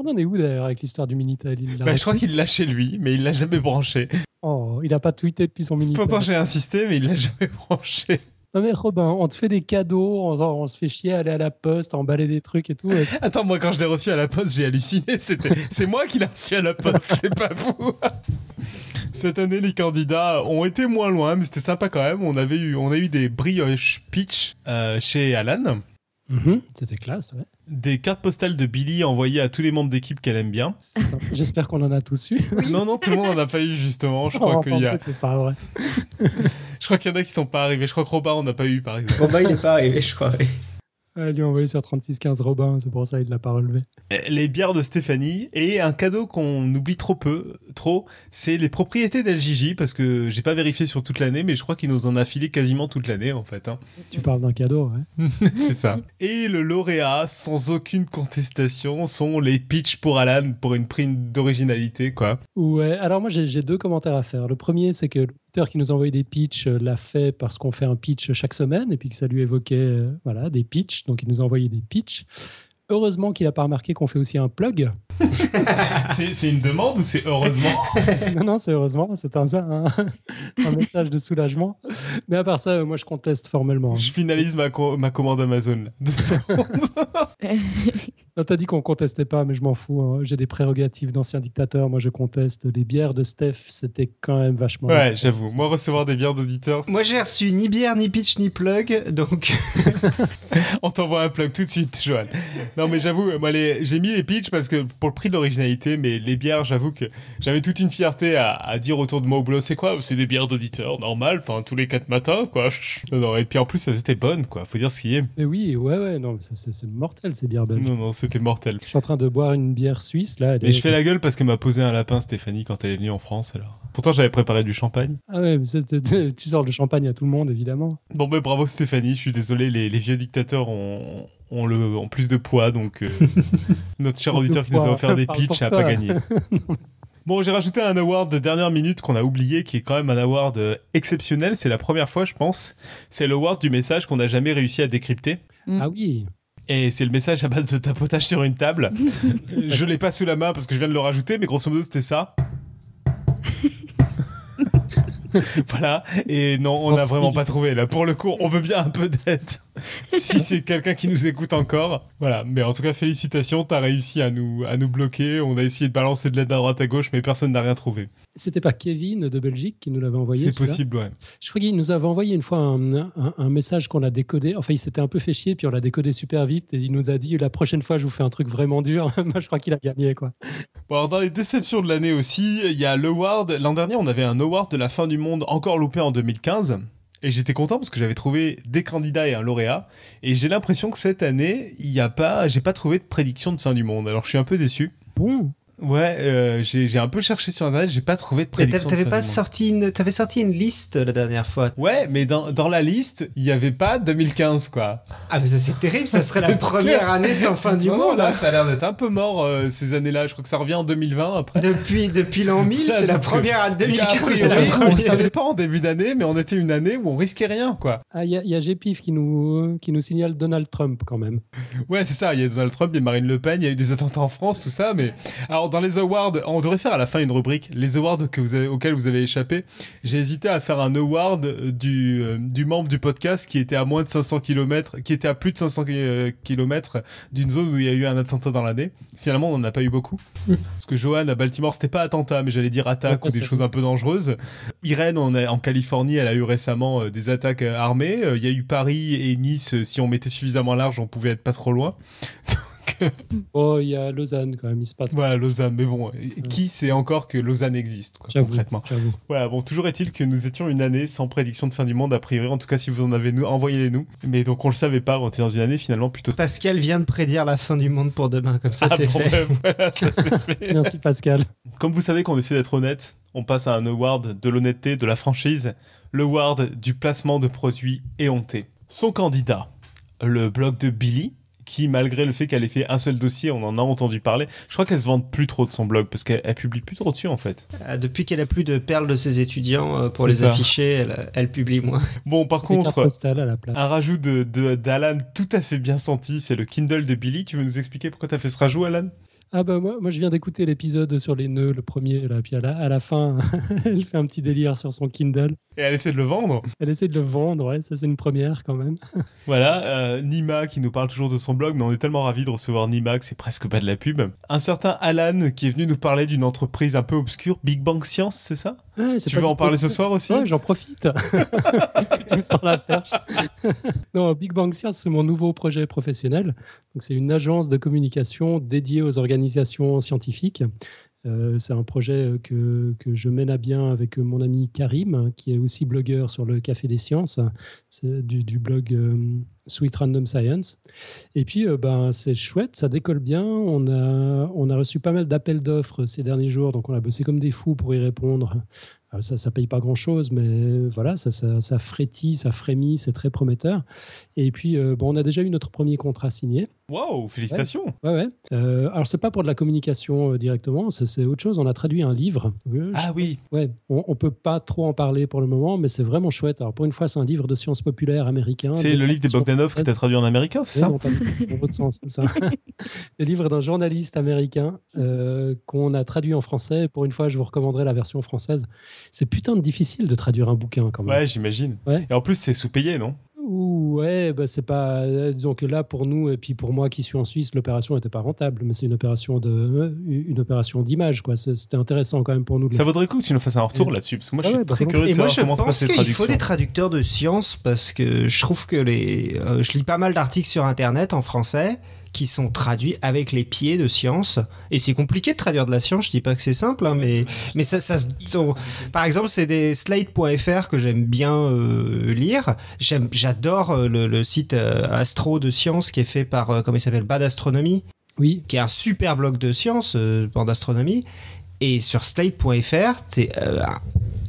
On en est où d'ailleurs avec l'histoire du Minitel? Il Bah, je crois qu'il l'a chez lui, mais il l'a jamais branché. Oh, il a pas tweeté depuis son Minitel. Pourtant, j'ai insisté, mais il l'a jamais *laughs* branché. Non mais Robin, on te fait des cadeaux, on, on se fait chier à aller à la poste, à emballer des trucs et tout. et- *laughs* Attends, moi, quand je l'ai reçu à la poste, j'ai halluciné. C'était, c'est moi qui l'ai reçu à la poste, *laughs* c'est pas vous. Cette année, les candidats ont été moins loin, mais c'était sympa quand même. On avait eu, on a eu des brioches pitch euh, chez Alan. Mhm, C'était classe, ouais. Des cartes postales de Billy envoyées à tous les membres d'équipe qu'elle aime bien. J'espère qu'on en a tous eu. Non, non, tout le monde en a pas eu justement. Je *laughs* crois Oh, qu'il y a, en fait, C'est pas vrai. *laughs* je crois qu'il y en a qui sont pas arrivés. Je crois que Robin on n'a pas eu par exemple. Robin, il est pas arrivé, je crois. Elle lui a envoyé sur 3615 Robin, c'est pour ça qu'il l'a pas relevé. Les bières de Stéphanie et un cadeau qu'on oublie trop peu, trop, c'est les propriétés d'LJJ parce que j'ai pas vérifié sur toute l'année, mais je crois qu'il nous en a filé quasiment toute l'année en fait. hein. Tu parles d'un cadeau, ouais. *laughs* c'est ça. Et le lauréat, sans aucune contestation, sont les pitchs pour Alan pour une prime d'originalité quoi. Ouais, alors moi j'ai deux commentaires à faire. Le premier, c'est que qui nous a envoyé des pitchs euh, l'a fait parce qu'on fait un pitch chaque semaine et puis que ça lui évoquait euh, voilà, des pitchs, donc il nous a envoyé des pitchs. Heureusement qu'il n'a pas remarqué qu'on fait aussi un plug. *laughs* C'est une demande ou c'est heureusement *laughs* non, non, c'est heureusement, c'est un, un, *laughs* un message de soulagement. Mais à part ça, euh, moi je conteste formellement. Je finalise ma, co- ma commande Amazon. là. Deux secondes. Non, T'as dit qu'on contestait pas, mais je m'en fous. hein. J'ai des prérogatives d'ancien dictateur. Moi, je conteste. Les bières de Steph, c'était quand même vachement. Ouais, j'avoue. Moi, recevoir des bières d'auditeurs, Moi, j'ai reçu ni bière, ni pitch, ni plug, donc. *laughs* on t'envoie un plug tout de suite, Johan. Non, mais j'avoue, moi, les- j'ai mis les pitchs parce que pour le prix de l'originalité, mais les bières, j'avoue que j'avais toute une fierté à, à dire autour de moi au boulot, c'est quoi C'est des bières d'auditeurs, normal, enfin, tous les quatre matins, quoi. Non, non, et puis en plus, elles étaient bonnes, quoi. Faut dire ce qui est. Mais oui, ouais, ouais, non, c'est- mortel ces bières belges. Non, non, c'était mortel. Je suis en train de boire une bière suisse là. est- je fais la gueule parce qu'elle m'a posé un lapin, Stéphanie, quand elle est venue en France, alors. Pourtant, j'avais préparé du champagne. Ah ouais, mais *laughs* tu sors le champagne à tout le monde, évidemment. Bon, ben bravo Stéphanie, je suis désolé, les, les vieux dictateurs ont, ont, le, ont plus de poids, donc euh, *laughs* notre cher auditeur qui nous a offert des pitchs n'a pas gagné. *laughs* Bon, j'ai rajouté un award de dernière minute qu'on a oublié, qui est quand même un award euh, exceptionnel. C'est la première fois, je pense. C'est l'award du message qu'on n'a jamais réussi à décrypter. Ah oui. Et c'est le message à base de tapotage sur une table. *laughs* je l'ai pas sous la main parce que je viens de le rajouter, mais grosso modo, c'était ça. *laughs* *laughs* voilà. Et non, on n'a vraiment pas trouvé. Là, pour le coup, on veut bien un peu d'aide. *laughs* si c'est quelqu'un qui nous écoute encore. Voilà. Mais en tout cas, félicitations. T'as réussi à nous, à nous bloquer. On a essayé de balancer de l'aide à droite à gauche, mais personne n'a rien trouvé. C'était pas Kevin de Belgique qui nous l'avait envoyé C'est possible, ouais. Je crois qu'il nous avait envoyé une fois un, un- un message qu'on a décodé. Enfin, il s'était un peu fait chier, puis on l'a décodé super vite. Et il nous a dit la prochaine fois, je vous fais un truc vraiment dur. *laughs* Moi, je crois qu'il a gagné, quoi. Bon, alors dans les déceptions de l'année aussi, il y a l'award. L'an dernier, on avait un award de la fin du monde encore loupé en 2015. Et j'étais content parce que j'avais trouvé des candidats et un lauréat. Et j'ai l'impression que cette année, il y a pas, j'ai pas trouvé de prédiction de fin du monde. Alors je suis un peu déçu. Bon. Ouais, euh, j'ai un peu cherché sur internet, j'ai pas trouvé de prédiction. t'avais pas sorti une, t'avais sorti une liste la dernière fois. Ouais, mais dans, dans la liste, il y avait pas 2015 quoi. Ah mais ça c'est terrible, ça serait *laughs* la première année sans fin du Non, non, monde. là, hein. ça a l'air d'être un peu mort euh, ces années-là. Je crois que ça revient en 2020 après. Depuis depuis l'an 1000, c'est la première année 2015. a c'est la on première. le savait pas en début d'année, mais on était une année où on risquait rien, quoi. Ah, il y a, y a Gpif qui nous, qui nous signale Donald Trump, quand même. Ouais, c'est ça. Il y a Donald Trump, il y a Marine Le Pen, il y a eu des attentats en France, tout ça. Mais alors Alors dans les awards, on devrait faire à la fin une rubrique les awards que vous avez, auxquels vous avez échappé. J'ai hésité à faire un award du, euh, du membre du podcast qui était à moins de 500 km, qui était à plus de 500 km d'une zone où il y a eu un attentat dans l'année. Finalement, on n'en a pas eu beaucoup. *laughs* Parce que Johan à Baltimore, c'était pas attentat, mais j'allais dire attaque Ouais, ou des choses un peu dangereuses. Irène en, en Californie, elle a eu récemment euh, des attaques euh, armées. Euh, Il y a eu Paris et Nice. euh, Si on mettait suffisamment large, on pouvait être pas trop loin. *laughs* *laughs* Oh, il y a Lausanne quand même, il se passe. Voilà, Lausanne. Mais bon, qui sait encore que Lausanne existe, quoi, J'avoue, concrètement j'avoue. Voilà, bon, toujours est-il que nous étions une année sans prédiction de fin du monde, a priori. En tout cas, si vous en avez, nous, envoyez-les nous. Mais donc, on le savait pas, on était dans une année finalement plutôt. Pascal vient de prédire la fin du monde pour demain, comme ça Ah c'est bon, fait. ben, *laughs* voilà, ça c'est *laughs* fait. Merci Pascal. Comme vous savez qu'on essaie d'être honnête, on passe à un award de l'honnêteté de la franchise, le award du placement de produits éhontés. Son candidat, le blog de Billy, qui malgré le fait qu'elle ait fait un seul dossier, on en a entendu parler, je crois qu'elle se vante plus trop de son blog parce qu'elle elle publie plus trop dessus en fait. Euh, Depuis qu'elle a plus de perles de ses étudiants euh, pour les ça. afficher, elle, elle publie moins. *laughs* Bon, par contre, postales à la place. un rajout de de- d'Alan tout à fait bien senti, c'est le Kindle de Billy. Tu veux nous expliquer pourquoi tu as fait ce rajout, Alan? Ah bah moi, moi je viens d'écouter l'épisode sur les nœuds, le premier, là, puis à la, à la fin, *laughs* elle fait un petit délire sur son Kindle. Et elle essaie de le vendre. Elle essaie de le vendre, ouais, ça c'est une première quand même. *laughs* Voilà, euh, Nima qui nous parle toujours de son blog, mais on est tellement ravis de recevoir Nima que c'est presque pas de la pub. Un certain Alan qui est venu nous parler d'une entreprise un peu obscure, Big Bang Science, c'est ça? Tu veux en parler ce soir aussi? Ouais, j'en profite. *laughs* Parce que tu me perche. non, Big Bang Science, c'est mon nouveau projet professionnel. Donc, c'est une agence de communication dédiée aux organisations scientifiques. Euh, c'est un projet euh, que, que je mène à bien avec euh, mon ami Karim, qui est aussi blogueur sur le Café des Sciences, du, blog Sweet Random Science. Et puis, ben, c'est chouette, ça décolle bien. On a, on a reçu pas mal d'appels d'offres ces derniers jours, donc on a bossé comme des fous pour y répondre. Alors ça, ça paye pas grand-chose, mais voilà, ça, ça, ça frétille, ça frémit, c'est très prometteur. Et puis, euh, bon, on a déjà eu notre premier contrat signé. Waouh, félicitations Ouais, ouais. Euh, alors, c'est pas pour de la communication euh, directement, c'est autre chose. On a traduit un livre. Euh, Ah oui Ouais, on, on peut pas trop en parler pour le moment, mais c'est vraiment chouette. Alors, pour une fois, c'est un livre de sciences populaires américain. C'est le livre des Bogdanov que tu as traduit en américain, c'est Ouais, ça non, pas du tout, c'est dans l'autre sens, c'est ça. *laughs* le livre d'un journaliste américain euh, qu'on a traduit en français. Pour une fois, je vous recommanderais la version française. C'est putain de difficile de traduire un bouquin quand même. Ouais, j'imagine. Ouais. Et en plus, c'est sous-payé, non? Ouais, bah c'est pas. euh, Disons que là, pour nous, et puis pour moi qui suis en Suisse, l'opération n'était pas rentable, mais c'est une opération de, euh, une opération d'image, quoi. C'était intéressant quand même pour nous. Ça vaudrait le coup que tu nous fasses un retour là-dessus, parce que moi je Ah suis ouais, bah, très curieux de Et moi, je comment se pense les qu'il faut des traducteurs de science parce que je trouve que les. euh, je lis pas mal d'articles sur internet en français qui sont traduits avec les pieds de science. Et c'est compliqué de traduire de la science, je dis pas que c'est simple, hein, mais, mais ça, ça, par exemple, c'est des slate.fr que j'aime bien euh, lire. J'adore euh, le, le site euh, Astro de science qui est fait par, euh, comment il s'appelle, Bad Astronomy. Oui. Qui est un super blog de science, euh, en astronomie. Et sur slate.fr, c'est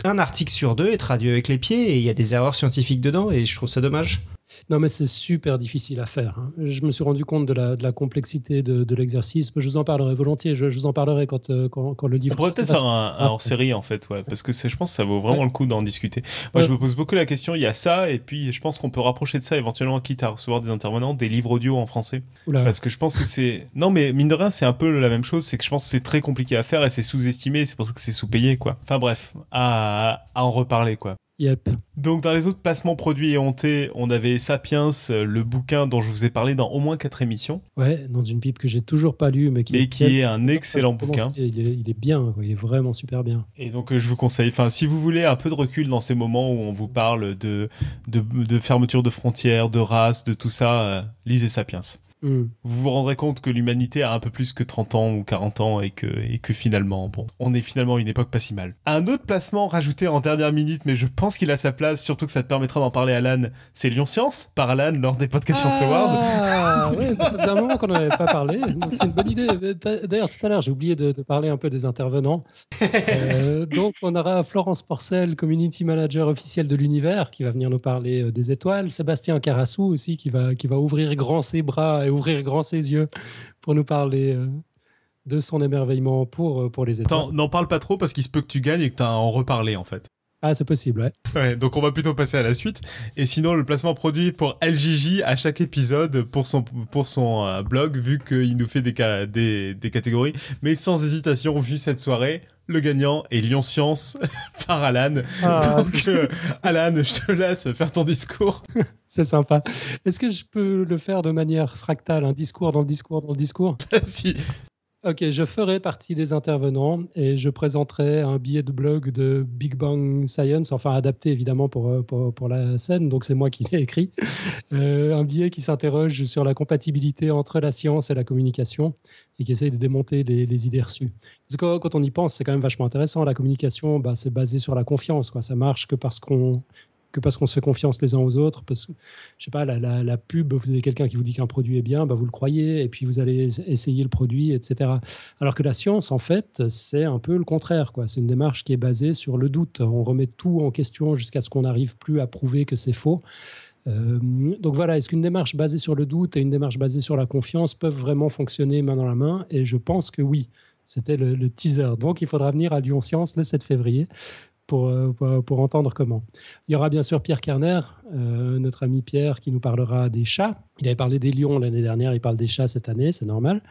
un article sur deux est traduit avec les pieds et il y a des erreurs scientifiques dedans et je trouve ça dommage. Non, mais c'est super difficile à faire. hein. Je me suis rendu compte de la, de la complexité de, de l'exercice. Je vous en parlerai volontiers. Je, je vous en parlerai quand, euh, quand, quand le livre. On pourrait peut-être faire un, un hors-série en fait, ouais, parce que je pense que ça vaut vraiment Ouais. le coup d'en discuter. Moi, je me pose beaucoup la question. Il y a ça, et puis je pense qu'on peut rapprocher de ça éventuellement, quitte à recevoir des intervenants, des livres audio en français. Oula. Parce que je pense que c'est. Non, mais mine de rien, c'est un peu la même chose. C'est que je pense que c'est très compliqué à faire et c'est sous-estimé. C'est pour ça que c'est sous-payé, quoi. Enfin bref, à, à en reparler, quoi. Yep. Donc dans les autres placements produits éhontés, on avait Sapiens, euh, le bouquin dont je vous ai parlé dans au moins quatre émissions. Ouais, dans une pipe que j'ai toujours pas lu, mais qui, Mais qui est un excellent bouquin. Il est, il est bien, quoi. il est vraiment super bien. Et donc euh, je vous conseille, enfin si vous voulez un peu de recul dans ces moments où on vous parle de, de, de fermeture de frontières, de race, de tout ça, euh, lisez Sapiens. Hmm. Vous vous rendrez compte que l'humanité a un peu plus que 30 ans ou 40 ans et que, et que finalement, bon, on est finalement à une époque pas si mal. Un autre placement rajouté en dernière minute, mais je pense qu'il a sa place, surtout que ça te permettra d'en parler à Alan, c'est Lyon Science, par Alan lors des podcasts Science Awards. Ah, ouais, bah, ça faisait un moment qu'on n'en avait pas *laughs* parlé, donc c'est une bonne idée. D'ailleurs, tout à l'heure, j'ai oublié de, de parler un peu des intervenants. Euh, *laughs* donc, on aura Florence Porcel, community manager officiel de l'univers, qui va venir nous parler euh, des étoiles. Sébastien Carassou aussi, qui va, qui va ouvrir grand ses bras ouvrir grand ses yeux pour nous parler euh, de son émerveillement pour, euh, pour les étoiles. Attends, n'en parle pas trop parce qu'il se peut que tu gagnes et que tu as en reparler en fait. Ah, c'est possible, ouais. Ouais, donc on va plutôt passer à la suite. Et sinon, le placement produit pour LJJ à chaque épisode pour son, pour son euh, blog, vu qu'il nous fait des, ca- des, des catégories. Mais sans hésitation, vu cette soirée, le gagnant est Lyon Science *laughs* par Alan. Ah. Donc, euh, Alan, je te laisse faire ton discours. *laughs* C'est sympa. Est-ce que je peux le faire de manière fractale, un discours dans le discours dans le discours? Si. Ok, je ferai partie des intervenants et je présenterai un billet de blog de Big Bang Science, enfin adapté évidemment pour, euh, pour, la scène, donc c'est moi qui l'ai écrit. Euh, un billet qui s'interroge sur la compatibilité entre la science et la communication et qui essaye de démonter les, idées reçues. Quand on y pense, c'est quand même vachement intéressant. La communication, bah, c'est basé sur la confiance. Quoi. Ça marche que parce qu'on que parce qu'on se fait confiance les uns aux autres. Parce que, je sais pas, la, pub, vous avez quelqu'un qui vous dit qu'un produit est bien, bah, vous le croyez, et puis vous allez essayer le produit, etc. Alors que la science, en fait, c'est un peu le contraire. quoi. C'est une démarche qui est basée sur le doute. On remet tout en question jusqu'à ce qu'on n'arrive plus à prouver que c'est faux. Euh, donc voilà, est-ce qu'une démarche basée sur le doute et une démarche basée sur la confiance peuvent vraiment fonctionner main dans la main? Et je pense que oui. C'était le, le teaser. Donc il faudra venir à Lyon Science le 7 février pour, euh, pour, pour entendre comment. Il y aura bien sûr Pierre Kerner, euh, notre ami Pierre, qui nous parlera des chats. Il avait parlé des lions l'année dernière, il parle des chats cette année, c'est normal.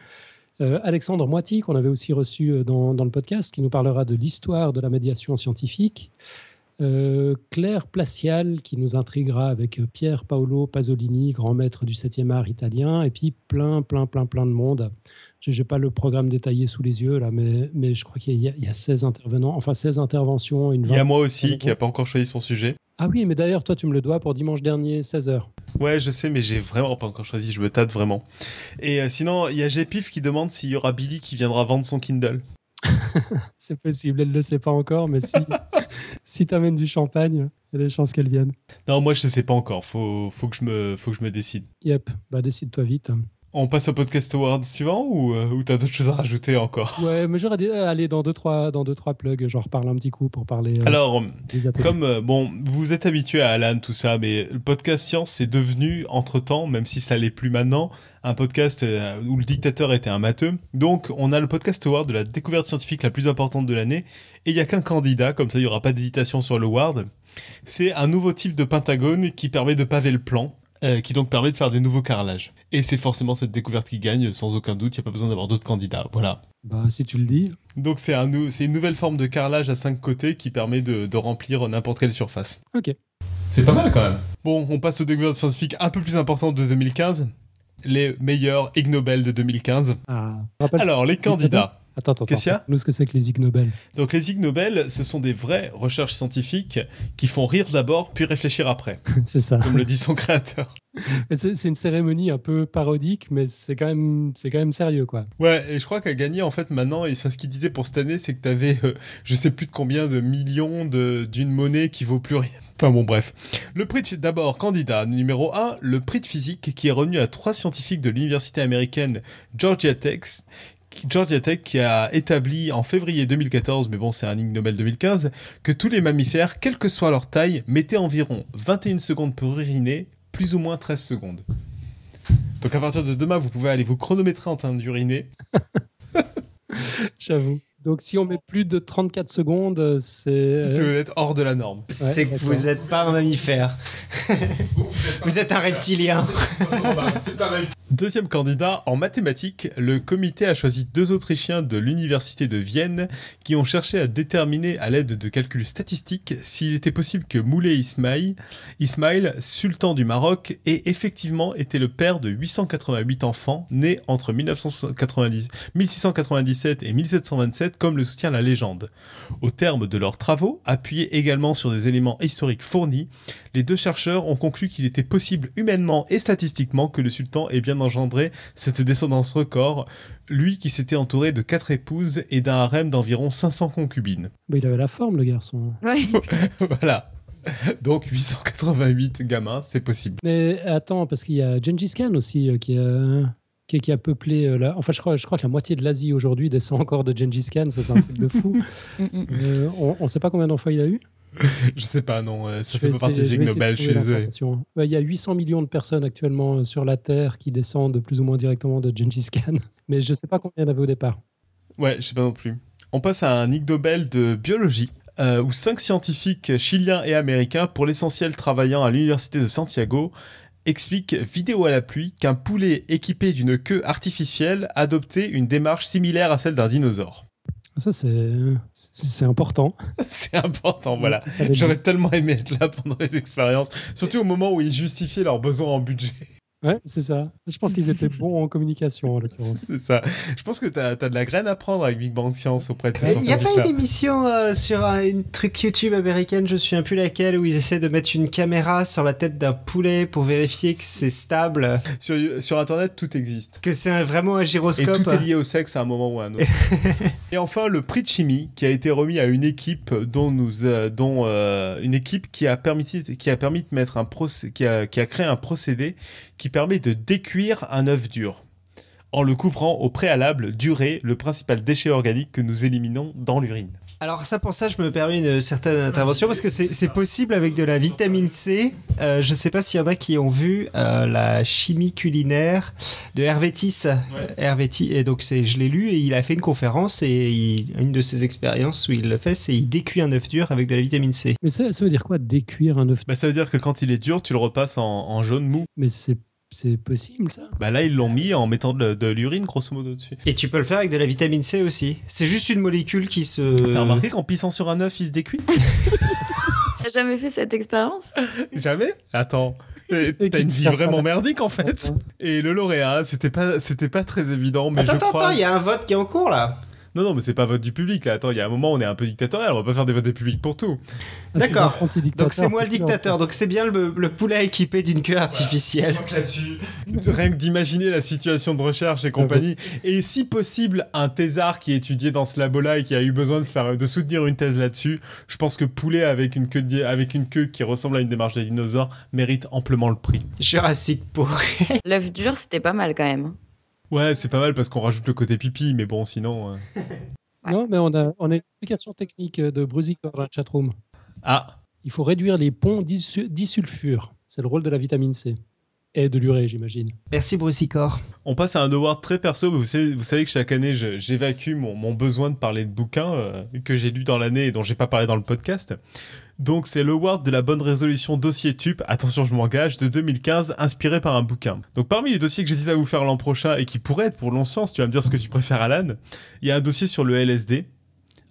Euh, Alexandre Moiti, qu'on avait aussi reçu euh, dans, dans le podcast, qui nous parlera de l'histoire de la médiation scientifique. Euh, Claire Placial, qui nous intriguera avec euh, Pierre Paolo Pasolini, grand maître du 7e art italien, et puis plein, plein, plein, plein de monde. Je n'ai pas le programme détaillé sous les yeux, là, mais, mais je crois qu'il y, a- il y a 16 intervenants, enfin 16 interventions. Une Il y a moi aussi qui n'a pas encore choisi son sujet. Ah oui, mais d'ailleurs, toi, tu me le dois pour dimanche dernier, 16h. Ouais, je sais, mais j'ai vraiment pas encore choisi. Je me tâte vraiment. Et euh, sinon, il y a Gpif qui demande s'il y aura Billy qui viendra vendre son Kindle. *laughs* C'est possible, elle ne le sait pas encore, mais si, *laughs* si tu amènes du champagne, il y a des chances qu'elle vienne. Non, moi je sais pas encore. Faut, faut que je me, faut que je me décide. Yep, bah décide-toi vite. On passe au podcast award suivant ou, euh, ou t'as d'autres choses à rajouter encore? Ouais, mais j'aurais dû euh, aller dans deux trois dans deux trois plugs. J'en reparle un petit coup pour parler. euh, Alors, comme euh, bon, vous êtes habitué à Alan, tout ça, mais le podcast science c'est devenu entre temps, même si ça l'est plus maintenant, un podcast euh, où le dictateur était un matheux. Donc, on a le podcast award de la découverte scientifique la plus importante de l'année, et il y a qu'un candidat, comme ça il y aura pas d'hésitation sur le award. C'est un nouveau type de pentagone qui permet de paver le plan. Euh, qui donc permet de faire des nouveaux carrelages. Et c'est forcément cette découverte qui gagne, sans aucun doute, il n'y a pas besoin d'avoir d'autres candidats. Voilà. Bah si tu le dis. Donc c'est un nou- c'est une nouvelle forme de carrelage à cinq côtés qui permet de, de remplir n'importe quelle surface. Ok. C'est pas mal quand même. Bon, on passe aux découvertes scientifiques un peu plus importantes de 2015. Les meilleurs Ig Nobel de 2015. Ah, Alors, les candidats. Attends, attends, Qu'est-ce qu'il ce que c'est que les Ig Nobel. Donc les Ig Nobel, ce sont des vraies recherches scientifiques qui font rire d'abord puis réfléchir après. *laughs* c'est ça. Comme le dit son créateur. *laughs* C'est une cérémonie un peu parodique, mais c'est quand même c'est quand même sérieux quoi. Ouais, et je crois qu'à gagner, en fait, maintenant, et c'est ce qu'il disait pour cette année, c'est que t'avais, euh, je sais plus de combien de millions de- d'une monnaie qui vaut plus rien. *laughs* Enfin bon, bref. Le prix de- d'abord, candidat numéro 1, le prix de physique qui est revenu à trois scientifiques de l'université américaine Georgia Tech, Georgia Tech qui a établi en février 2014, mais bon, c'est un Ig Nobel 2015, que tous les mammifères, quelle que soit leur taille, mettaient environ 21 secondes pour uriner, plus ou moins 13 secondes. Donc à partir de demain, vous pouvez aller vous chronométrer en train d'uriner. *laughs* J'avoue. Donc si on met plus de 34 secondes, c'est. Si vous êtes hors de la norme. C'est que vous n'êtes pas un mammifère. vous êtes un reptilien. Deuxième candidat, en mathématiques, le comité a choisi deux Autrichiens de l'université de Vienne qui ont cherché à déterminer à l'aide de calculs statistiques s'il était possible que Moulay Ismail, sultan du Maroc, ait effectivement été le père de 888 enfants nés entre 1990 1697 et 1727 comme le soutient la légende. Au terme de leurs travaux, appuyés également sur des éléments historiques fournis, les deux chercheurs ont conclu qu'il était possible humainement et statistiquement que le sultan ait bien engendré cette descendance record, lui qui s'était entouré de quatre épouses et d'un harem d'environ 500 concubines. Bah, il avait la forme le garçon. *laughs* voilà. Donc 888 gamins, c'est possible. Mais attends, parce qu'il y a Gengis Khan aussi euh, qui a, qui, qui a peuplé. euh, la... Enfin, je crois, je crois que la moitié de l'Asie aujourd'hui descend encore de Gengis Khan. Ça, c'est un truc de fou. *laughs* Euh, on ne sait pas combien d'enfants il a eu? *laughs* Je sais pas, non, euh, ça Je fait pas partie des Nobel, je suis désolé. Il y a 800 millions de personnes actuellement euh, sur la Terre qui descendent plus ou moins directement de Gengis Khan. *laughs* Mais je ne sais pas combien il y en avait au départ. Ouais, je sais pas non plus. On passe à un Ig Nobel de biologie. euh, où cinq scientifiques chiliens et américains, pour l'essentiel travaillant à l'université de Santiago, expliquent vidéo à la pluie qu'un poulet équipé d'une queue artificielle adoptait une démarche similaire à celle d'un dinosaure. Ça, c'est important. *laughs* C'est important, voilà. J'aurais tellement aimé être là pendant les expériences, surtout au moment où ils justifiaient leurs besoins en budget. Ouais, c'est ça. Je pense qu'ils étaient bons en communication, en l'occurrence. *laughs* C'est ça. Je pense que tu as, de la graine à prendre avec Big Bang Science auprès de ces Il n'y a pas une émission euh, sur un- une truc YouTube américaine, je ne souviens plus laquelle, où ils essaient de mettre une caméra sur la tête d'un poulet pour vérifier que c'est stable? Sur, sur Internet, tout existe. Que c'est un- vraiment un Et gyroscope. tout est lié au sexe à un moment ou à un autre. *laughs* et enfin, le prix de chimie qui a été remis à une équipe dont nous, euh, dont euh, une équipe qui a permis, qui a permis de mettre un procé- qui a, qui a créé un procédé qui permet de décuire un œuf dur en le couvrant au préalable d'urée, le principal déchet organique que nous éliminons dans l'urine. Alors ça, pour ça, je me permets une certaine intervention parce que c'est possible avec de la vitamine C. Euh, je ne sais pas s'il y en a qui ont vu euh, la chimie culinaire de Hervé Tiss. Hervé Tiss, et donc c'est, je l'ai lu et il a fait une conférence et il- une de ses expériences où il le fait, c'est il décuit un œuf dur avec de la vitamine C. Mais ça, ça veut dire quoi, décuire un œuf Bah, ça veut dire que quand il est dur, tu le repasses en, en jaune mou. Mais c'est c'est possible, ça Bah là, ils l'ont mis en mettant de, de l'urine, grosso modo, dessus. Et tu peux le faire avec de la vitamine C aussi. C'est juste une molécule qui se. T'as remarqué qu'en pissant sur un œuf, il se décuit? *laughs* T'as jamais fait cette expérience? Jamais? Attends. T'as une ne vie vraiment merdique en fait. Et le lauréat, c'était pas, c'était pas très évident, mais attends, je attends, crois. attends, il y a un vote qui est en cours là. Non, non, mais c'est pas vote du public là. Attends, il y a un moment, on est un peu dictatorial, on va pas faire des votes du public pour tout. Ah, D'accord. Donc c'est moi le dictateur. Donc c'est bien le, le poulet équipé d'une queue artificielle. là-dessus. Rien que d'imaginer la situation de recherche et compagnie. Et si possible, un thésard qui étudiait dans ce labo-là et qui a eu besoin de, faire, de soutenir une thèse là-dessus, je pense que poulet avec une queue, de- avec une queue qui ressemble à une démarche des dinosaures mérite amplement le prix. Jurassic Park. L'œuf dur, c'était pas mal quand même. Ouais, c'est pas mal parce qu'on rajoute le côté pipi, mais bon, sinon. euh, *laughs* Non, mais on a, on a une explication technique de Brusicor dans la chatroom. Ah, Il faut réduire les ponts disu- disulfure. C'est le rôle de la vitamine C. Et de l'urée, j'imagine. Merci Brucicor. On passe à un award très perso, mais vous savez, vous savez que chaque année, j'évacue mon, mon besoin de parler de bouquins euh, que j'ai lus dans l'année et dont j'ai pas parlé dans le podcast. Donc c'est l'award de la bonne résolution dossier TUP, attention je m'engage, de 2015, inspiré par un bouquin. Donc parmi les dossiers que j'hésite à vous faire l'an prochain et qui pourraient être pour long sens, tu vas me dire ce que tu préfères Alan, il y a un dossier sur le LSD,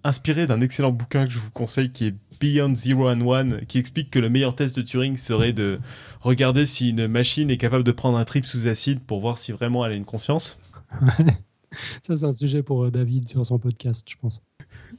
inspiré d'un excellent bouquin que je vous conseille qui est Beyond Zero and One, qui explique que le meilleur test de Turing serait de regarder si une machine est capable de prendre un trip sous acide pour voir si vraiment elle a une conscience. *laughs* Ça, c'est un sujet pour euh, David sur son podcast, je pense.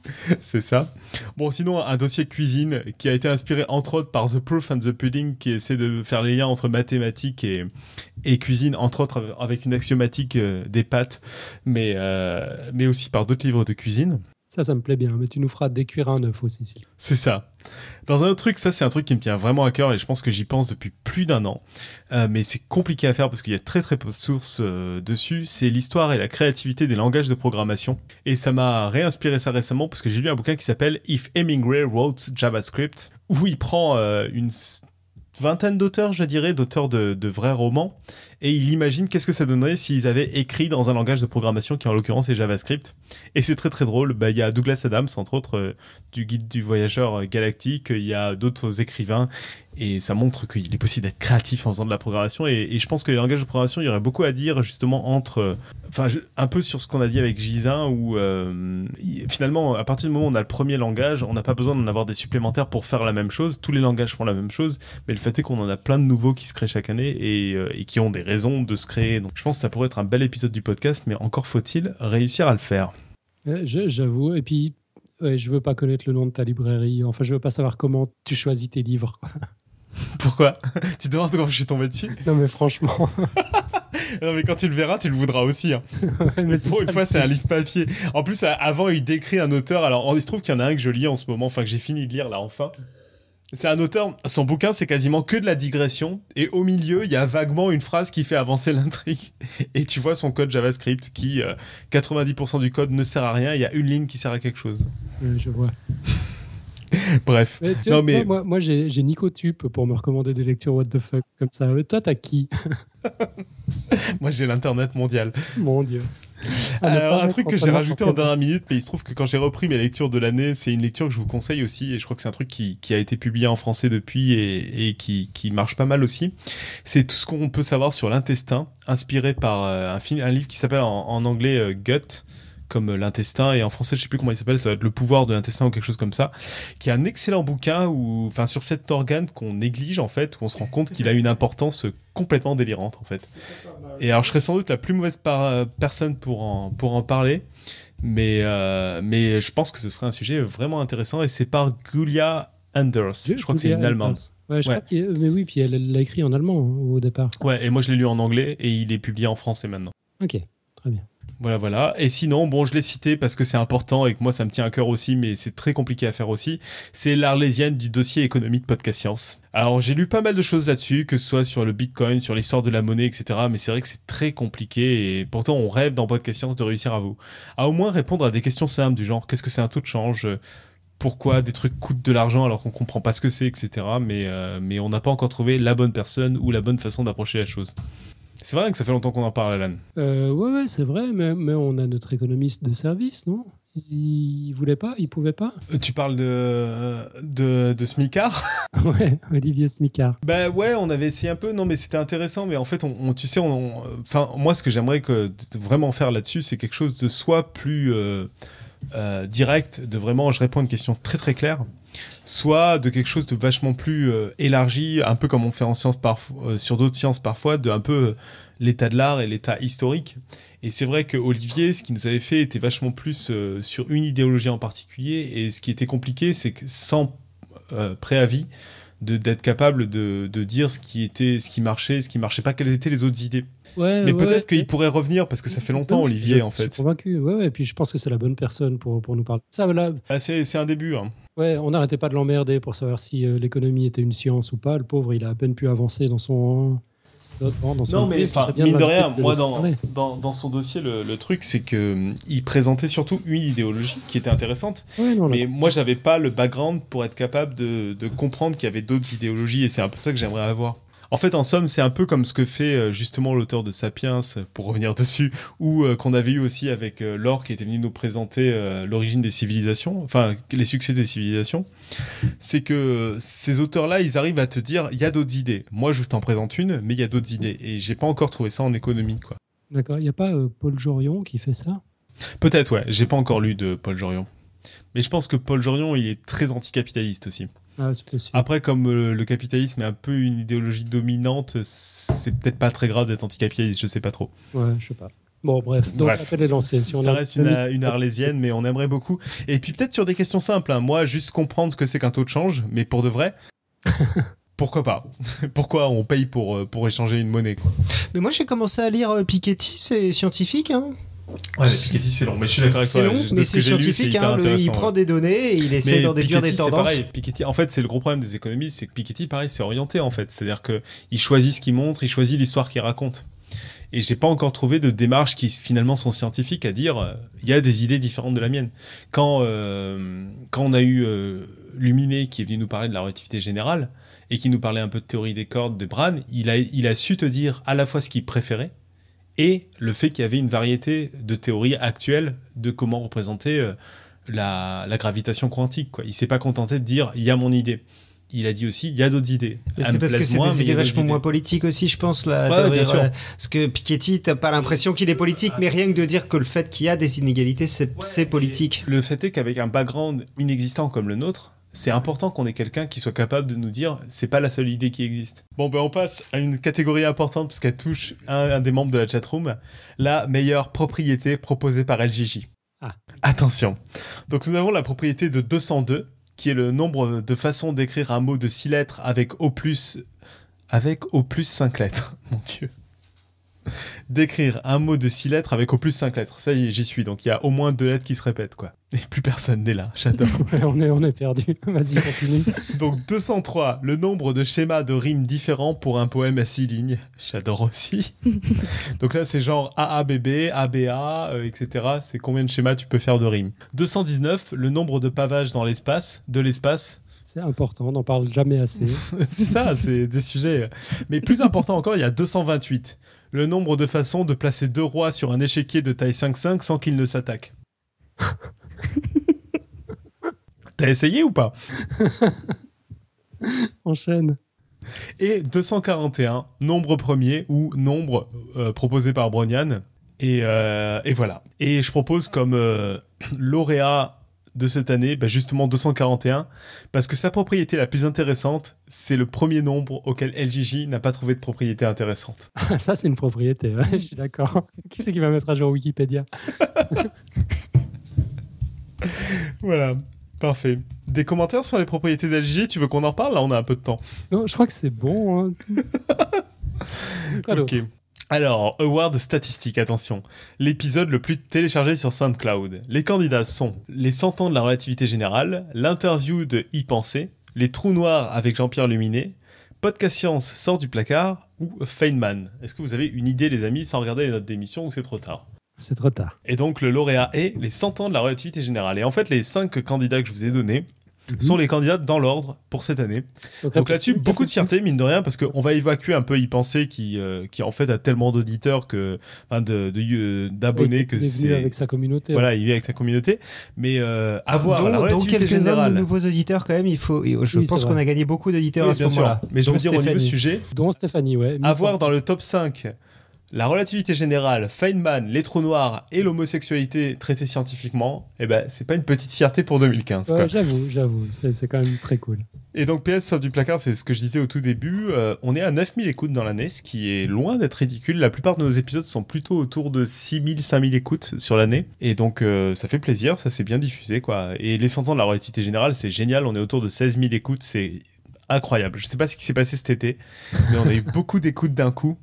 *laughs* C'est ça. Bon, sinon, un dossier cuisine qui a été inspiré entre autres par The Proof and the Pudding, qui essaie de faire les liens entre mathématiques et, cuisine, entre autres avec une axiomatique euh, des pâtes, mais, euh, mais aussi par d'autres livres de cuisine. Ça, ça me plaît bien. Mais tu nous feras décuire un œuf aussi. s'il- C'est ça. Dans un autre truc, ça c'est un truc qui me tient vraiment à cœur et je pense que j'y pense depuis plus d'un an. Euh, mais c'est compliqué à faire parce qu'il y a très très peu de sources euh, dessus. C'est l'histoire et la créativité des langages de programmation. Et ça m'a réinspiré ça récemment parce que j'ai lu un bouquin qui s'appelle If Hemingway Wrote JavaScript, où il prend euh, une vingtaine d'auteurs, je dirais, d'auteurs de, de vrais romans, et il imagine qu'est-ce que ça donnerait s'ils avaient écrit dans un langage de programmation qui en l'occurrence est JavaScript. Et c'est très très drôle. Bah, Il y a Douglas Adams, entre autres, euh, du guide du voyageur euh, galactique, il y a d'autres écrivains, et ça montre qu'il est possible d'être créatif en faisant de la programmation. Et, je pense que les langages de programmation, il y aurait beaucoup à dire justement entre, euh, enfin, un peu sur ce qu'on a dit avec Gisin, où finalement, à partir du moment où on a le premier langage, on n'a pas besoin d'en avoir des supplémentaires pour faire la même chose. Tous les langages font la même chose, mais le fait est qu'on en a plein de nouveaux qui se créent chaque année et, et qui ont des raisons de se créer. Donc, je pense que ça pourrait être un bel épisode du podcast, mais encore faut-il réussir à le faire. Je- J'avoue. Et puis, ouais, je veux pas connaître le nom de ta librairie. Enfin, je veux pas savoir comment tu choisis tes livres. quoi. *laughs* Pourquoi? *laughs* Tu te demandes comment je suis tombé dessus? Non, mais franchement. *laughs* Non mais quand tu le verras, tu le voudras aussi. hein. Ouais, mais Pour une fois, c'est un livre papier. En plus, avant, il décrit un auteur. Alors, il se trouve qu'il y en a un que je lis en ce moment, enfin que j'ai fini de lire là enfin. C'est un auteur. Son bouquin, c'est quasiment que de la digression. Et au milieu, il y a vaguement une phrase qui fait avancer *laughs* l'intrigue. Et tu vois son code JavaScript qui, euh, 90% du code ne sert à rien. Il y a une ligne qui sert à quelque chose. Ouais, je vois. *laughs* Bref. Mais non vois, mais Moi, moi j'ai j'ai Nicotube pour me recommander des lectures what the fuck comme ça. Mais toi, t'as qui? *laughs* Moi, j'ai l'internet mondial. Mon dieu. Ne Alors, un truc que j'ai rajouté en dernière minute, mais il se trouve que quand j'ai repris mes lectures de l'année, c'est une lecture que je vous conseille aussi, et je crois que c'est un truc qui, qui a été publié en français depuis et, et qui, qui marche pas mal aussi. C'est tout ce qu'on peut savoir sur l'intestin, inspiré par euh, un, film, un livre qui s'appelle en, en anglais euh, Gut, comme euh, l'intestin, et en français, je sais plus comment il s'appelle, ça va être le pouvoir de l'intestin ou quelque chose comme ça, qui est un excellent bouquin où, enfin, sur cet organe qu'on néglige en fait, où on se rend compte qu'il a une importance complètement délirante en fait. Et alors, je serais sans doute la plus mauvaise euh, personne pour en, pour en parler, mais, euh, mais je pense que ce serait un sujet vraiment intéressant et c'est par Julia Anders. Je crois que c'est une Allemande. Anders. Ouais, je Ouais. crois qu'il- mais oui, puis elle elle l'a écrit en allemand hein, au départ. Ouais, et moi je l'ai lu en anglais et il est publié en français maintenant. Ok, très bien. Voilà, voilà. Et sinon, bon, je l'ai cité parce que c'est important et que moi ça me tient à cœur aussi, mais c'est très compliqué à faire aussi. C'est l'Arlésienne du dossier économie de Podcast Science. Alors, j'ai lu pas mal de choses là-dessus, que ce soit sur le Bitcoin, sur l'histoire de la monnaie, etc. Mais c'est vrai que c'est très compliqué et pourtant on rêve dans Podcast Science de réussir à vous. À au moins répondre à des questions simples du genre qu'est-ce que c'est un taux de change? Pourquoi des trucs coûtent de l'argent alors qu'on comprend pas ce que c'est, etc. Mais, euh, mais on n'a pas encore trouvé la bonne personne ou la bonne façon d'approcher la chose. C'est vrai que ça fait longtemps qu'on en parle, Alan. Euh, ouais, ouais, c'est vrai, mais, mais on a notre économiste de service, non? Il voulait pas Il pouvait pas? Euh, Tu parles de, de, de Smicard *laughs* Ouais, Olivier Smicard. Bah ouais, on avait essayé un peu, non mais c'était intéressant, mais en fait, on, on- tu sais, on, on- enfin moi ce que j'aimerais que vraiment faire là-dessus, c'est quelque chose de soit plus euh, euh, direct, de vraiment je réponds à une question très très claire, soit de quelque chose de vachement plus euh, élargi, un peu comme on fait en sciences euh, sur d'autres sciences parfois, de un peu euh, l'état de l'art et l'état historique. Et c'est vrai que Olivier, ce qu'il nous avait fait était vachement plus sur une idéologie en particulier, et ce qui était compliqué, c'est que sans préavis, de- d'être capable de, de dire ce qui était, ce qui marchait, ce qui marchait pas, quelles étaient les autres idées. Ouais, Mais ouais, peut-être ouais. qu'il pourrait revenir parce que ça fait longtemps, Olivier, je- en Je suis fait. convaincu, ouais, ouais, et puis je pense que c'est la bonne personne pour, pour nous parler. Ça, voilà. Ah, c'est c'est un début. hein. Ouais, on n'arrêtait pas de l'emmerder pour savoir si euh, l'économie était une science ou pas. Le pauvre, il a à peine pu avancer dans son. dans son Non, mais bien mine de rien, de moi, dans, parler. dans, dans son dossier, le, le truc, c'est que hum, il présentait surtout une idéologie qui était intéressante. Ouais, non, mais moi, j'avais pas le background pour être capable de, de comprendre qu'il y avait d'autres idéologies, et c'est un peu ça que j'aimerais avoir. En fait, en somme, c'est un peu comme ce que fait euh, justement l'auteur de Sapiens, pour revenir *laughs* dessus, ou euh, qu'on avait eu aussi avec euh, Laure qui était venu nous présenter euh, l'origine des civilisations, enfin les succès des civilisations. C'est que euh, ces auteurs-là, ils arrivent à te dire, il y a d'autres idées. Moi, je t'en présente une, mais il y a d'autres idées, et j'ai pas encore trouvé ça en économie, quoi. D'accord. Il n'y a pas euh, Paul Jorion qui fait ça? Peut-être, ouais. J'ai pas encore lu de Paul Jorion. Mais je pense que Paul Jorion, il est très anticapitaliste aussi. Ah. Après, comme euh, le capitalisme est un peu une idéologie dominante, c'est peut-être pas très grave d'être anticapitaliste, je sais pas trop. Ouais, je sais pas. Bon, bref. Donc, Bref. est lancé. Si on ça a- reste une, une arlésienne, mais on aimerait beaucoup. Et puis peut-être sur des questions simples. hein. Moi, juste comprendre ce que c'est qu'un taux de change, mais pour de vrai, *laughs* pourquoi pas? Pourquoi on paye pour, euh, pour échanger une monnaie quoi? Mais moi j'ai commencé à lire euh, Piketty, c'est scientifique. Hein. Ouais, mais Piketty, c'est long, mais je suis d'accord avec C'est toi. long, mais c'est scientifique. hein, le- il prend des données et il essaie d'en déduire Piketty, des c'est tendances. pareil. Piketty, en fait, c'est le gros problème des économistes, c'est que Piketty, pareil, c'est orienté en fait. C'est-à-dire que il choisit ce qu'il montre, il choisit l'histoire qu'il raconte. Et j'ai pas encore trouvé de démarches qui finalement sont scientifiques à dire euh, il y a des idées différentes de la mienne. Quand euh, quand on a eu euh, Luminé qui est venu nous parler de la relativité générale et qui nous parlait un peu de théorie des cordes de Bran, il a il a su te dire à la fois ce qu'il préférait et le fait qu'il y avait une variété de théories actuelles de comment représenter euh, la, la gravitation quantique. Quoi. Il s'est pas contenté de dire il y a mon idée. Il a dit aussi il y a d'autres idées. C'est parce que c'est des idées vachement moins politiques aussi, je pense. La Ouais, théorie, bien sûr. voilà. Parce que Piketty, t'as pas l'impression qu'il est politique, mais rien que de dire que le fait qu'il y a des inégalités, c'est c'est politique. Le fait est qu'avec un background inexistant comme le nôtre, c'est important qu'on ait quelqu'un qui soit capable de nous dire c'est pas la seule idée qui existe. Bon, ben on passe à une catégorie importante parce qu'elle touche un, un des membres de la chatroom, la meilleure propriété proposée par LGJ. Ah. Attention. Donc nous avons la propriété de 202, qui est le nombre de façons d'écrire un mot de 6 lettres avec au plus avec au plus 5 lettres. *laughs* Mon dieu. *laughs* D'écrire un mot de 6 lettres avec au plus 5 lettres. Ça y est, j'y suis. Donc il y a au moins deux lettres qui se répètent, quoi. Et plus personne n'est là. J'adore. *laughs* Ouais, on, est, on est perdu. *laughs* Vas-y, continue. Donc 203, le nombre de schémas de rimes différents pour un poème à 6 lignes. J'adore aussi. Donc là, c'est genre AABB, ABA, euh, etc. C'est combien de schémas tu peux faire de rimes? 219, le nombre de pavages dans l'espace, de l'espace. C'est important, on n'en parle jamais assez. c'est ça, c'est des sujets. Mais plus important encore, il y a 228. Le nombre de façons de placer deux rois sur un échiquier de taille 5-5 sans qu'ils ne s'attaquent. *laughs* T'as essayé ou pas? *laughs* Enchaîne. Et 241, nombre premier ou nombre euh, proposé par Brognan. Et, euh, et voilà. Et je propose comme euh, lauréat de cette année, bah, justement 241, parce que sa propriété la plus intéressante, c'est le premier nombre auquel LGJ n'a pas trouvé de propriété intéressante. *laughs* Ça, c'est une propriété, ouais, je suis d'accord. *laughs* Qui c'est qui va mettre à jour Wikipédia? *laughs* Voilà, parfait. Des commentaires sur les propriétés d'LGJ Tu veux qu'on en parle? Là, on a un peu de temps. Non, je crois que c'est bon. hein. Ok. Alors, award statistique, attention. L'épisode le plus téléchargé sur SoundCloud. Les candidats sont Les 100 ans de la relativité générale, l'interview de Y penser, Les trous noirs avec Jean-Pierre Luminet, Podcast Science sort du placard ou Feynman. Est-ce que vous avez une idée, les amis, sans regarder les notes d'émission ou c'est trop tard C'est trop tard. Et donc, le lauréat est Les 100 ans de la relativité générale. Et en fait, les 5 candidats que je vous ai donnés, sont les candidats dans l'ordre pour cette année. Donc, Donc là-dessus, beaucoup de fierté, mine de rien, parce qu'on va évacuer un peu y penser qui, euh, qui en fait a tellement d'auditeurs que, enfin, de, de, euh, d'abonnés que c'est. avec sa communauté. Voilà, il vit avec sa communauté. Mais euh, avoir dont, la dont relativité quelques-uns de générale. nouveaux auditeurs quand même. Il faut, je Oui, pense qu'on a gagné beaucoup d'auditeurs Oui, à ce moment-là. Mais je veux dire au niveau Stéphanie. sujet, Dont Stéphanie, ouais. Avoir dans le top 5 la relativité générale, Feynman, les trous noirs et l'homosexualité traitée scientifiquement, eh ben, c'est pas une petite fierté pour 2015. quoi. Ouais, j'avoue, j'avoue. C'est quand même très cool. Et donc PS sort du placard, c'est ce que je disais au tout début. euh, on est à 9000 écoutes dans l'année, ce qui est loin d'être ridicule. La plupart de nos épisodes sont plutôt autour de 6000, 5000 écoutes sur l'année. Et donc euh, ça fait plaisir, ça s'est bien diffusé quoi. Et les 100 ans de la relativité générale, c'est génial. On est autour de 16 000 écoutes, c'est incroyable. Je sais pas ce qui s'est passé cet été, mais on a eu beaucoup d'écoutes d'un coup.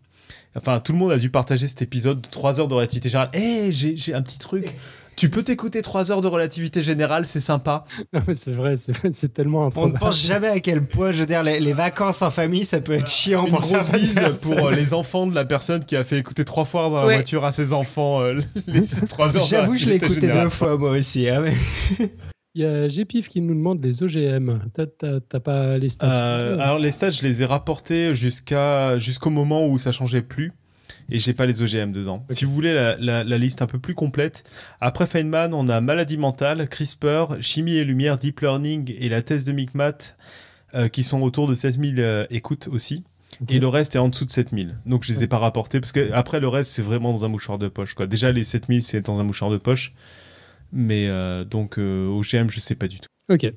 Enfin, tout le monde a dû partager cet épisode de 3 heures de relativité générale. Hé, j'ai j'ai un petit truc. Tu peux t'écouter 3 heures de relativité générale, c'est sympa. *laughs* Non, mais c'est vrai, c'est c'est tellement On ne pense jamais à quel point, je veux dire, les, les vacances en famille, ça peut être chiant Une pour grosse bise pour euh, les enfants de la personne qui a fait écouter trois fois dans la Ouais. voiture à ses enfants euh, *laughs* les 3 heures. de J'avoue, je l'ai écouté générale. deux fois moi aussi. hein, mais- *laughs* Il y a GPIF qui nous demande les OGM. T'as- pas les stats Euh, alors les stats, je les ai rapportés jusqu'à jusqu'au moment où ça changeait plus. Et j'ai pas les OGM dedans. Si vous voulez la, la- la liste un peu plus complète, après Feynman, on a maladie mentale, CRISPR, chimie et lumière, deep learning et la thèse de Micmat euh, qui sont autour de 7000 euh, écoutes aussi. Et le reste est en dessous de 7000. Donc je les ai pas rapportés parce que après le reste c'est vraiment dans un mouchoir de poche. Quoi. Déjà les 7000 c'est dans un mouchoir de poche. Mais euh, donc euh, OGM je sais pas du tout. Ok.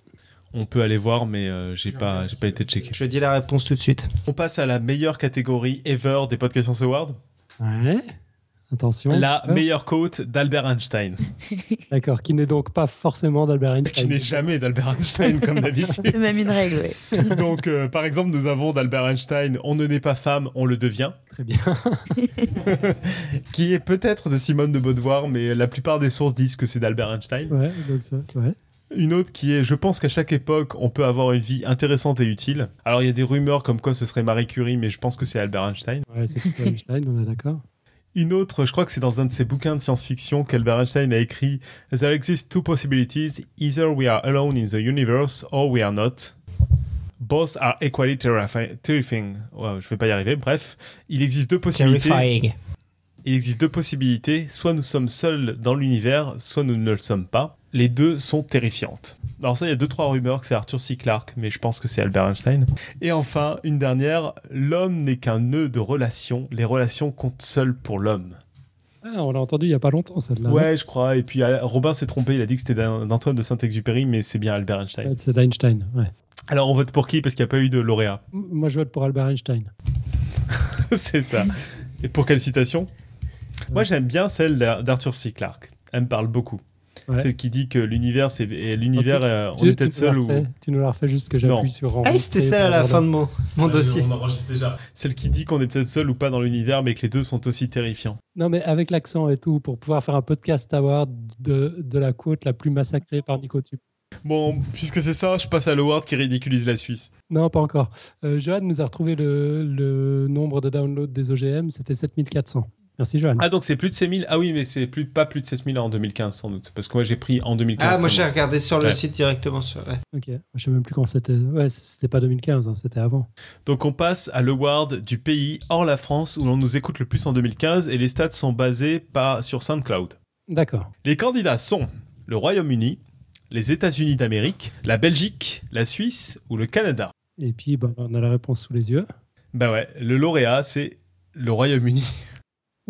On peut aller voir mais euh, j'ai pas, j'ai pas été checké. Je dis la réponse tout de suite. On passe à la meilleure catégorie ever des Podcast Science Awards. Ouais. Attention. La Ah, meilleure quote d'Albert Einstein. *laughs* D'accord, qui n'est donc pas forcément d'Albert Einstein. Qui n'est jamais d'Albert Einstein comme d'habitude. C'est même une règle, ouais. *laughs* Donc euh, par exemple nous avons d'Albert Einstein On ne naît pas femme, on le devient. *laughs* Très bien. qui est peut-être de Simone de Beaudevoir mais la plupart des sources disent que c'est d'Albert Einstein. Ouais, donc ça, ouais. Une autre qui est, je pense qu'à chaque époque, on peut avoir une vie intéressante et utile. Alors il y a des rumeurs comme quoi ce serait Marie Curie, mais je pense que c'est Albert Einstein. Ouais, c'est plutôt Einstein, on est d'accord. Une autre, je crois que c'est dans un de ses bouquins de science-fiction qu'Albert Einstein a écrit There exist two possibilities, either we are alone in the universe or we are not. Both are equally terrifying. Ouais, je vais pas y arriver. Bref, il existe deux possibilités. Terrifying. Il existe deux possibilités. Soit nous sommes seuls dans l'univers, soit nous ne le sommes pas. Les deux sont terrifiantes. Alors ça, il y a deux trois rumeurs que c'est Arthur C. Clarke, mais je pense que c'est Albert Einstein. Et enfin, une dernière. L'homme n'est qu'un nœud de relations. Les relations comptent seules pour l'homme. Ah, on l'a entendu il y a pas longtemps, celle-là. Ouais, je crois. Et puis euh, Robin s'est trompé. Il a dit que c'était d'An- d'Antoine de Saint-Exupéry, mais c'est bien Albert Einstein. C'est d'Einstein, ouais. Alors on vote pour qui? Parce qu'il n'y a pas eu de lauréat. M- Moi, je vote pour Albert Einstein. *laughs* c'est ça. Et pour quelle citation? Moi, j'aime bien celle d'Ar- d'Arthur C. Clarke. Elle me parle beaucoup. Ouais. Celle qui dit que l'univers, c'est et l'univers, euh, on Tu- est peut-être seul ou. Tu nous la refais juste que j'appuie sur Ah, c'était ça à la fin de mon, dossier. on enregistre déjà. Celle qui dit qu'on est peut-être seul ou pas dans l'univers, mais que les deux sont aussi terrifiants. Non, mais avec l'accent et tout, pour pouvoir faire un podcast award de, de la côte la plus massacrée par Nicotube. Bon, puisque c'est ça, je passe à l'award qui ridiculise la Suisse. Non, pas encore. Euh, Johan nous a retrouvé le, le nombre de downloads des OGM, c'était 7400. Merci, Johan. Ah, donc c'est plus de 7000. Ah oui, mais c'est plus, pas plus de 7000 en 2015, sans doute. Parce que moi, j'ai pris en 2015. Ah, moi j'ai regardé sur le Ouais. site directement. Sur... ouais. Ok, je sais même plus quand c'était. Ouais, c'était pas 2015, hein, c'était avant. Donc on passe à l'award du pays hors la France où l'on nous écoute le plus en 2015 et les stats sont basés par, sur SoundCloud. D'accord. Les candidats sont le Royaume-Uni, les États-Unis d'Amérique, la Belgique, la Suisse ou le Canada. Et puis, bah, on a la réponse sous les yeux. Bah ouais, le lauréat c'est le Royaume-Uni.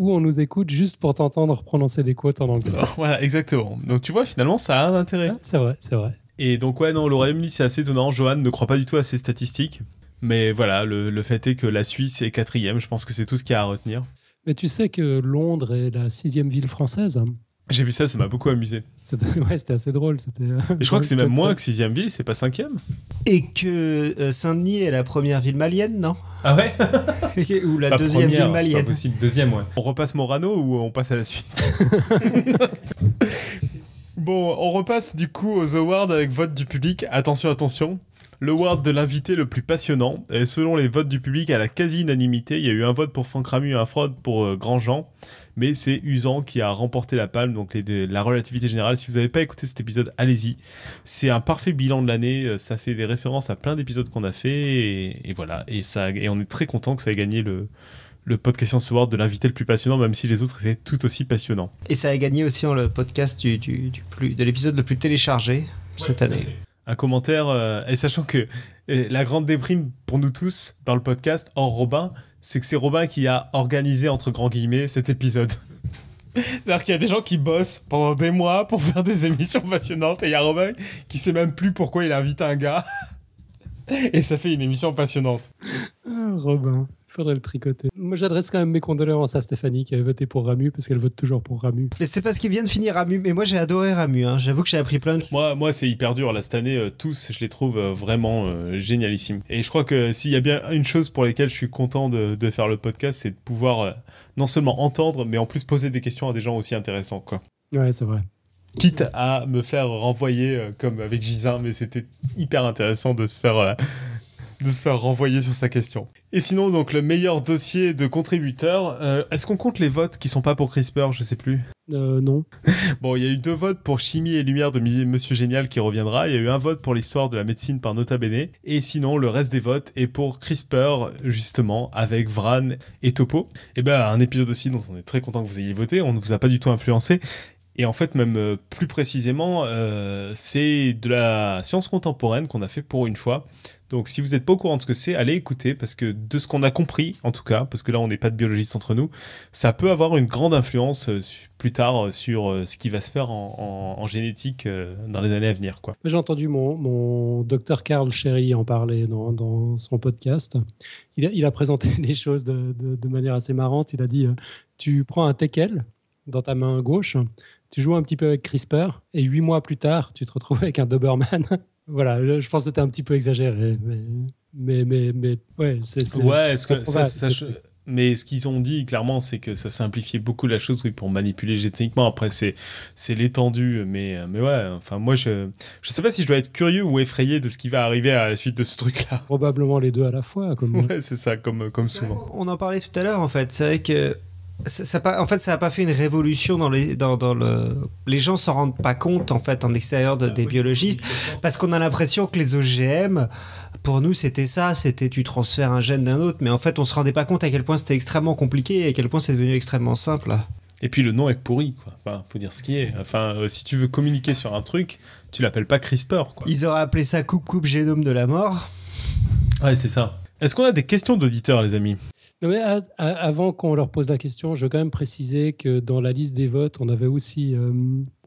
Ou on nous écoute juste pour t'entendre prononcer des quotes en anglais. *laughs* voilà, exactement. Donc tu vois, finalement, ça a un intérêt. c'est vrai, c'est vrai. Et donc ouais, non, le Royaume-Uni c'est assez étonnant. Johan ne croit pas du tout à ces statistiques. Mais voilà, le, le fait est que la Suisse est quatrième. Je pense que c'est tout ce qu'il y a à retenir. Mais tu sais que Londres est la sixième ville française. hein. J'ai vu ça, ça m'a beaucoup amusé. C'était *laughs* ouais, c'était assez drôle. C'était. Et je crois que c'est *laughs* même moins que sixième ville, c'est pas cinquième. Et que euh, Saint-Denis est la première ville malienne, non? Ah ouais? *laughs* Ou la Pas deuxième première, ville malienne. C'est pas possible, deuxième, ouais. On repasse Morano ou on passe à la suite? Bon, on repasse du coup aux awards avec vote du public. Attention, attention. Le award de l'invité le plus passionnant. Et selon les votes du public à la quasi-unanimité, il y a eu un vote pour Franck Ramu et un vote pour euh, Grandjean. Mais c'est Usan qui a remporté la palme, donc les, de- la relativité générale. Si vous n'avez pas écouté cet épisode, allez-y. C'est un parfait bilan de l'année. euh, Ça fait des références à plein d'épisodes qu'on a fait. Et, et voilà. Et, ça, et on est très content que ça ait gagné le, le podcast Science Award de l'invité le plus passionnant, même si les autres étaient tout aussi passionnants. Et ça a gagné aussi en le podcast du, du, du plus, de l'épisode le plus téléchargé cette année. Un commentaire, euh, et sachant que euh, la grande déprime pour nous tous dans le podcast, hors Robin, c'est que c'est Robin qui a organisé, entre grands guillemets, cet épisode. *laughs* C'est-à-dire qu'il y a des gens qui bossent pendant des mois pour faire des émissions passionnantes, et il y a Robin qui sait même plus pourquoi il a invité un gars. *laughs* Et ça fait une émission passionnante. Ah, Robin, faudrait le tricoter. Moi, j'adresse quand même mes condoléances à Stéphanie qui avait voté pour Ramu parce qu'elle vote toujours pour Ramu. Mais c'est parce qu'il vient de finir Ramu. Mais moi j'ai adoré Ramu. hein. J'avoue que j'ai appris plein de Moi, moi c'est hyper dur. Là, cette année, euh, tous, je les trouve euh, vraiment euh, génialissimes. Et je crois que s'il y a bien une chose pour laquelle je suis content de, de faire le podcast, c'est de pouvoir euh, non seulement entendre, mais en plus poser des questions à des gens aussi intéressants. Quoi. Ouais, c'est vrai. Quitte à me faire renvoyer, euh, comme avec Gisin, mais c'était hyper intéressant de se faire... euh, de se faire renvoyer sur sa question. Et sinon, donc, le meilleur dossier de contributeurs, euh, est-ce qu'on compte les votes qui sont pas pour CRISPR? Je sais plus. Euh, non. *laughs* Bon, il y a eu deux votes pour Chimie et Lumière de Monsieur Génial qui reviendra. Il y a eu un vote pour l'histoire de la médecine par Nota Bene. Et sinon, le reste des votes est pour CRISPR, justement, avec Vran et Topo. Et ben, un épisode aussi dont on est très content que vous ayez voté. On ne vous a pas du tout influencé. Et en fait, même euh, plus précisément, euh, c'est de la science contemporaine qu'on a fait pour une fois. Donc, si vous n'êtes pas au courant de ce que c'est, allez écouter parce que de ce qu'on a compris, en tout cas, parce que là, on n'est pas de biologistes entre nous, ça peut avoir une grande influence euh, plus tard sur ce qui va se faire en, génétique dans les années à venir. J'ai entendu mon, docteur Carl Sherry en parler dans, son podcast. Il a, présenté *laughs* les choses de, de- manière assez marrante. Il a dit Tu prends un teckel dans ta main gauche, tu joues un petit peu avec CRISPR, et huit mois plus tard, tu te retrouves avec un Doberman. *laughs* voilà, je je pense que c'était un petit peu exagéré. Mais, mais, mais, mais ouais, c'est. Ouais, est-ce que ça, ça- c'est- mais ce qu'ils ont dit clairement, c'est que ça simplifiait beaucoup la chose, oui, pour manipuler génétiquement. Après, c'est c'est l'étendue, mais mais ouais. Enfin, moi, je je sais pas si je dois être curieux ou effrayé de ce qui va arriver à la suite de ce truc-là. Probablement les deux à la fois. Comme... *laughs* Ouais, c'est ça, comme comme souvent. On en parlait tout à l'heure en fait. C'est vrai que ça, ça en fait, ça n'a pas fait une révolution dans les, dans, dans le. Les gens s'en rendent pas compte en fait en extérieur de- des biologistes parce qu'on a l'impression que les OGM, pour nous, c'était ça, c'était tu transfères un gène d'un autre, mais en fait, on se rendait pas compte à quel point c'était extrêmement compliqué et à quel point c'est devenu extrêmement simple. Et puis le nom est pourri, quoi. Enfin, faut dire ce qui est. Enfin, euh, si tu veux communiquer sur un truc, tu l'appelles pas CRISPR, quoi. Ils auraient appelé ça coupe coupe génome de la mort. Ouais, c'est ça. Est-ce qu'on a des questions d'auditeurs, les amis? Non, mais avant qu'on leur pose la question, je veux quand même préciser que dans la liste des votes, on avait aussi euh,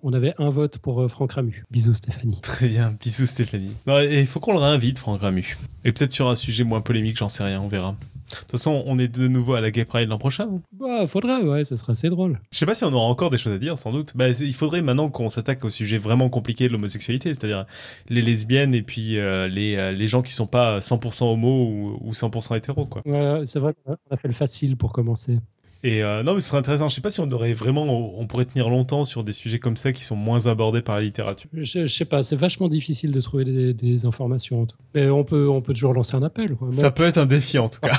on avait un vote pour euh, Franck Ramu. Bisous Stéphanie. Très bien, bisous Stéphanie. Non, et il faut qu'on le réinvite, Franck Ramu. Et peut-être sur un sujet moins polémique, j'en sais rien, on verra. De toute façon, on est de nouveau à la Gay Pride l'an prochain. hein. Bah, faudrait, ouais, ce serait assez drôle. Je sais pas si on aura encore des choses à dire, sans doute. Bah, il faudrait maintenant qu'on s'attaque au sujet vraiment compliqué de l'homosexualité, c'est-à-dire les lesbiennes et puis euh, les, euh, les gens qui sont pas 100% homo ou, ou 100% hétéro, quoi. Ouais, c'est vrai qu'on a- on a fait le facile pour commencer. Et euh, non, mais ce serait intéressant. Je sais pas si on aurait vraiment, on pourrait tenir longtemps sur des sujets comme ça qui sont moins abordés par la littérature. Je, je sais pas, c'est vachement difficile de trouver des, des informations. Mais on peut, on peut toujours lancer un appel. quoi. Ça peut être un défi en tout cas.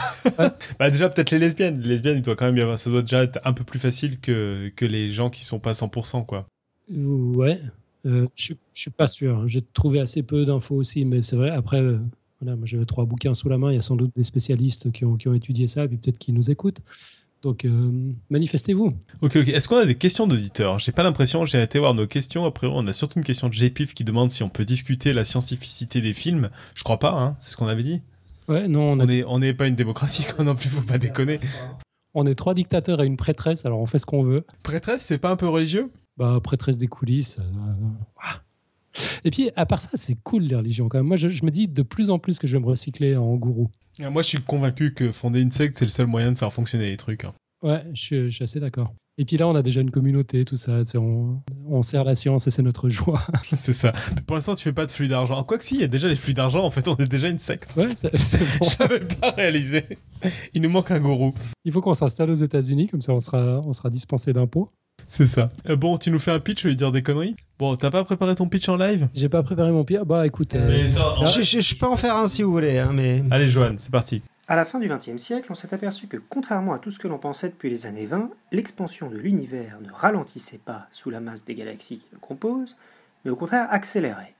*laughs* bah déjà peut-être les lesbiennes. Les lesbiennes, il doit quand même y avoir, ça doit déjà être un peu plus facile que, que les gens qui sont pas 100% quoi. Ouais, euh, je suis- pas sûr. J'ai trouvé assez peu d'infos aussi, mais c'est vrai. Après, euh, voilà, moi j'avais trois bouquins sous la main. Il y a sans doute des spécialistes qui ont, qui ont étudié ça, et puis peut-être qui nous écoutent. Donc euh, manifestez-vous. Ok, ok. Est-ce qu'on a des questions d'auditeurs? J'ai pas l'impression. J'ai été voir nos questions. Après, on a surtout une question de GPIF qui demande si on peut discuter la scientificité des films. Je crois pas. Hein. C'est ce qu'on avait dit. Ouais, non, on, On est, on n'est pas une démocratie quoi, non plus. Faut pas déconner. on est trois dictateurs et une prêtresse, alors on fait ce qu'on veut. Prêtresse, c'est pas un peu religieux? Bah, prêtresse des coulisses. euh, ah. Et puis, à part ça, c'est cool les religions quand même. Moi, je, je me dis de plus en plus que je vais me recycler en gourou. Ah, Moi, je suis convaincu que fonder une secte, c'est le seul moyen de faire fonctionner les trucs. hein. Ouais, je suis, je suis assez d'accord. Et puis là, on a déjà une communauté, tout ça. On, on sert la science et c'est notre joie. *laughs* c'est ça. Mais pour l'instant, tu fais pas de flux d'argent. Quoi que si, il y a déjà les flux d'argent. En fait, on est déjà une secte. Ouais, c'est *laughs* bon. J'avais pas réalisé. Il nous manque un gourou. Il faut qu'on s'installe aux États-Unis, comme ça on sera, on sera dispensé d'impôts. C'est ça. Euh, bon, tu nous fais un pitch, je vais dire des conneries. Bon, t'as pas préparé ton pitch en live? J'ai pas préparé mon pire. Bah écoute. euh, Mais attends, là- Je, je- je peux en faire un si vous voulez, hein, mais. Allez, Johan, c'est parti. À la fin du XXe siècle, on s'est aperçu que, contrairement à tout ce que l'on pensait depuis les années 20, l'expansion de l'univers ne ralentissait pas sous la masse des galaxies qui le composent, mais au contraire accélérait,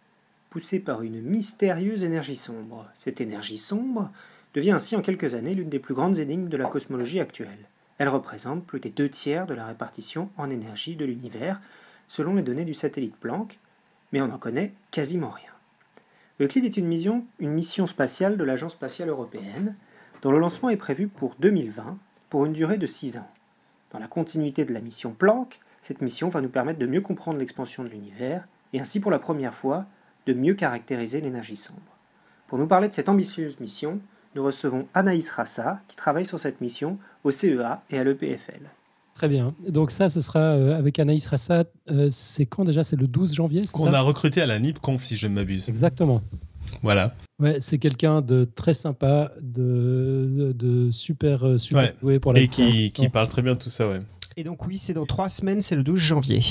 poussée par une mystérieuse énergie sombre. Cette énergie sombre devient ainsi en quelques années l'une des plus grandes énigmes de la cosmologie actuelle. Elle représente plus des deux tiers de la répartition en énergie de l'univers, selon les données du satellite Planck, mais on n'en connaît quasiment rien. Euclide est une mission, une mission spatiale de l'Agence spatiale européenne, dont le lancement est prévu pour 2020, pour une durée de 6 ans. Dans la continuité de la mission Planck, cette mission va nous permettre de mieux comprendre l'expansion de l'univers, et ainsi pour la première fois, de mieux caractériser l'énergie sombre. Pour nous parler de cette ambitieuse mission, nous recevons Anaïs Rassa, qui travaille sur cette mission au CEA et à l'EPFL. Très bien. Donc ça, ce sera euh, avec Anaïs Rassat. Euh, c'est quand déjà? C'est le 12 janvier c'est Qu'on ça? a recruté à la NIPConf, si je ne m'abuse. Exactement. Voilà. Ouais, c'est quelqu'un de très sympa, de, de, de super, euh, super Ouais. doué pour la Et qui, qui parle très bien de tout ça, ouais. Et donc oui, c'est dans trois semaines, c'est le 12 janvier.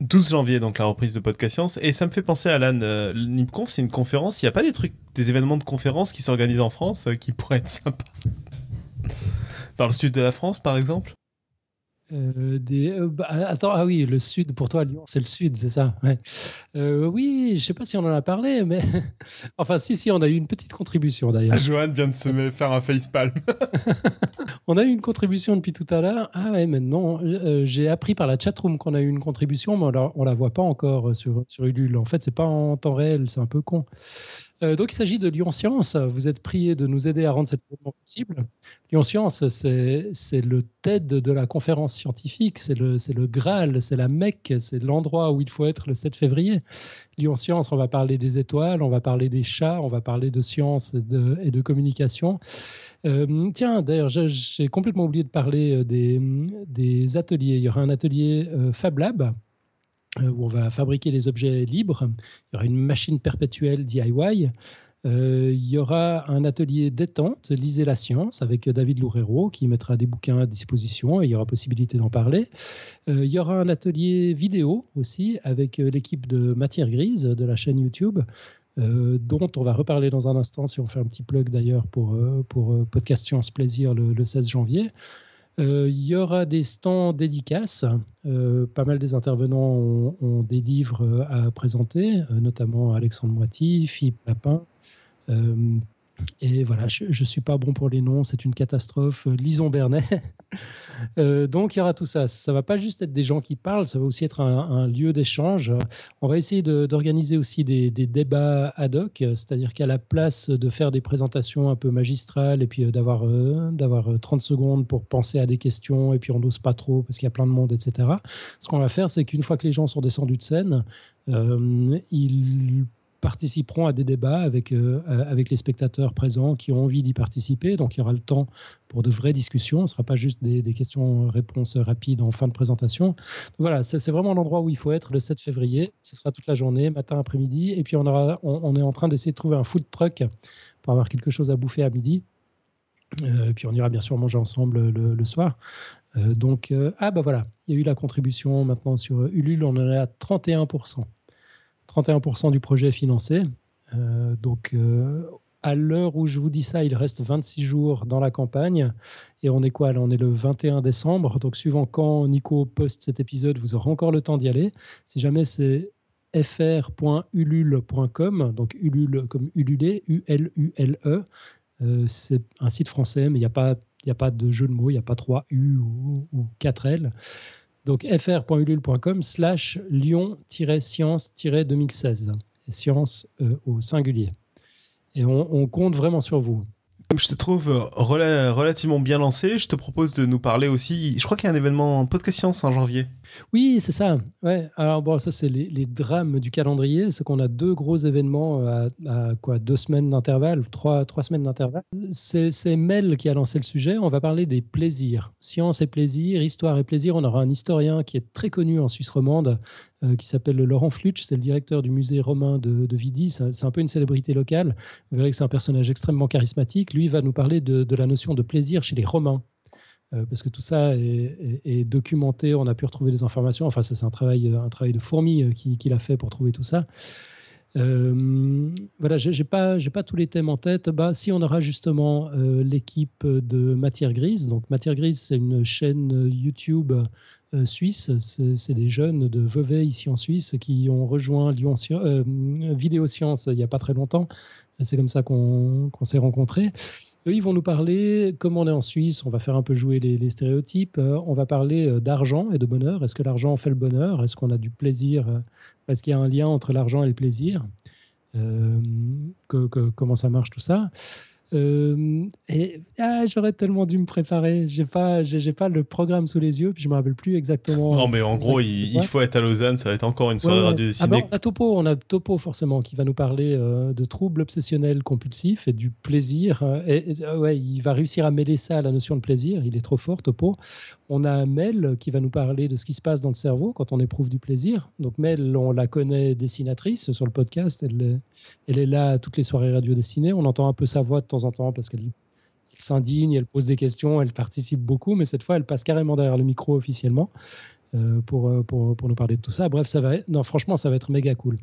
12 janvier, donc la reprise de Podcast Science. Et ça me fait penser à l'AN. Euh, le NIPConf, c'est une conférence. Il n'y a pas des trucs, des événements de conférences qui s'organisent en France euh, qui pourraient être sympas? Dans le sud de la France, par exemple? Euh, des, euh, bah, attends, ah oui, le sud, pour toi, Lyon, c'est le sud, c'est ça ouais. Euh, Oui, je sais pas si on en a parlé, mais. *laughs* enfin, si, si, on a eu une petite contribution d'ailleurs. *laughs* Johan vient de se faire un facepalm. *laughs* On a eu une contribution depuis tout à l'heure. Ah ouais, maintenant, euh, j'ai appris par la chatroom qu'on a eu une contribution, mais on la, on la voit pas encore sur, sur Ulule. En fait, c'est pas en temps réel, c'est un peu con. Euh, donc, il s'agit de Lyon Science. Vous êtes prié de nous aider à rendre cet événement possible. Lyon Science, c'est le TED de la conférence scientifique, c'est le, le Graal, c'est la Mecque, c'est l'endroit où il faut être le 7 février. Lyon Science, on va parler des étoiles, on va parler des chats, on va parler de science et de, communication. Euh, tiens, d'ailleurs, j'ai- complètement oublié de parler euh, des, des ateliers. Il y aura un atelier euh, Fab Lab où on va fabriquer les objets libres. Il y aura une machine perpétuelle DIY. Euh, il y aura un atelier détente, lisez la science, avec David Loureiro qui mettra des bouquins à disposition et il y aura possibilité d'en parler. Euh, il y aura un atelier vidéo aussi avec euh, l'équipe de Matière Grise de la chaîne YouTube. euh, dont on va reparler dans un instant, si on fait un petit plug d'ailleurs pour, euh, pour euh, Podcast Science Plaisir le 16 janvier. Euh, Il y aura des stands dédicaces. Euh, pas mal des intervenants ont, des livres euh, à présenter, notamment Alexandre Moiti, Philippe Lapin. Et voilà, je ne suis pas bon pour les noms, c'est une catastrophe. Euh, Lison Bernet. *laughs* Euh, donc il y aura tout ça. Ça va pas juste être des gens qui parlent, ça va aussi être un, lieu d'échange. On va essayer d'organiser aussi des, débats ad hoc, c'est-à-dire qu'à la place de faire des présentations un peu magistrales et puis euh, d'avoir euh, d'avoir euh, 30 secondes pour penser à des questions et puis on n'ose pas trop parce qu'il y a plein de monde, etc. Ce qu'on va faire, c'est qu'une fois que les gens sont descendus de scène, ils participeront à des débats avec, euh, avec les spectateurs présents qui ont envie d'y participer. Donc il y aura le temps pour de vraies discussions. Ce ne sera pas juste des, questions-réponses rapides en fin de présentation. Voilà, c'est vraiment l'endroit où il faut être le 7 février. Ce sera toute la journée, matin, après-midi. Et puis on, aura, on, est en train d'essayer de trouver un food truck pour avoir quelque chose à bouffer à midi. Euh, puis on ira bien sûr manger ensemble le, soir. Euh, donc, euh, ah bah voilà, il y a eu la contribution maintenant sur Ulule, on en est à 31%. 31% du projet est financé. Euh, donc, euh, à l'heure où je vous dis ça, il reste 26 jours dans la campagne. Et on est quoi On est le 21 décembre. Donc, suivant quand Nico poste cet épisode, vous aurez encore le temps d'y aller. Si jamais c'est fr.ulule.com, donc Ulule comme Ulule, U-L-U-L-E. Euh, c'est un site français, mais il n'y a, pas- a pas de jeu de mots, il n'y a pas 3 U ou, ou 4 L. Donc fr.ulule.com slash lion-science-2016. Et Science euh, au singulier. Et on compte vraiment sur vous. Je te trouve euh, rela- relativement bien lancé, je te propose de nous parler aussi. Je crois qu'il y a un événement podcast science en janvier. Oui, c'est ça. Ouais. Alors bon, ça c'est les, drames du calendrier, c'est qu'on a deux gros événements à, à quoi deux semaines d'intervalle, trois, trois semaines d'intervalle. C'est Mel qui a lancé le sujet. On va parler des plaisirs, science et plaisir, histoire et plaisir. On aura un historien qui est très connu en Suisse romande, euh, qui s'appelle Laurent Flutsch. C'est le directeur du musée romain de, de Vidi. C'est un peu une célébrité locale. Vous verrez que c'est un personnage extrêmement charismatique. Lui va nous parler de, la notion de plaisir chez les Romains. Euh, parce que tout ça est, est- documenté, on a pu retrouver des informations. Enfin, c'est un travail, un travail de fourmi euh, qui- qu'il a fait pour trouver tout ça. Euh, voilà, j'ai pas, pas tous les thèmes en tête. Bah, si on aura justement euh, l'équipe de Matière Grise. Donc, Matière Grise, c'est une chaîne euh, YouTube suisse. C'est des jeunes de Vevey ici en Suisse qui ont rejoint Lyon Vidéo Science il y a pas très longtemps. C'est comme ça qu'on s'est rencontrés. Eux, ils vont nous parler, comme on est en Suisse, on va faire un peu jouer les, stéréotypes. on va parler d'argent et de bonheur. Est-ce que l'argent fait le bonheur? Est-ce qu'on a du plaisir Est-ce qu'il y a un lien entre l'argent et le plaisir Euh, que- que- Comment ça marche tout ça Euh, et ah, j'aurais tellement dû me préparer. J'ai pas, j'ai pas le programme sous les yeux, puis je me rappelle plus exactement. Non, mais en gros, il, faut être à Lausanne. Ça va être encore une soirée Ouais, ouais. radio Ah dessinée. ben, on a Topo, on a Topo forcément qui va nous parler euh, de troubles obsessionnels compulsifs et du plaisir. et, et, ouais, il va réussir à mêler ça à la notion de plaisir. Il est trop fort, Topo. On a Mel qui va nous parler de ce qui se passe dans le cerveau quand on éprouve du plaisir. Donc Mel, on la connaît dessinatrice sur le podcast. Elle est, elle est là à toutes les soirées radio dessinées. On entend un peu sa voix de temps en temps parce qu'elle elle s'indigne, elle pose des questions, elle participe beaucoup, mais cette fois, elle passe carrément derrière le micro officiellement euh, pour, euh, pour, pour nous parler de tout ça. Bref, ça va être- non, franchement, ça va être méga cool.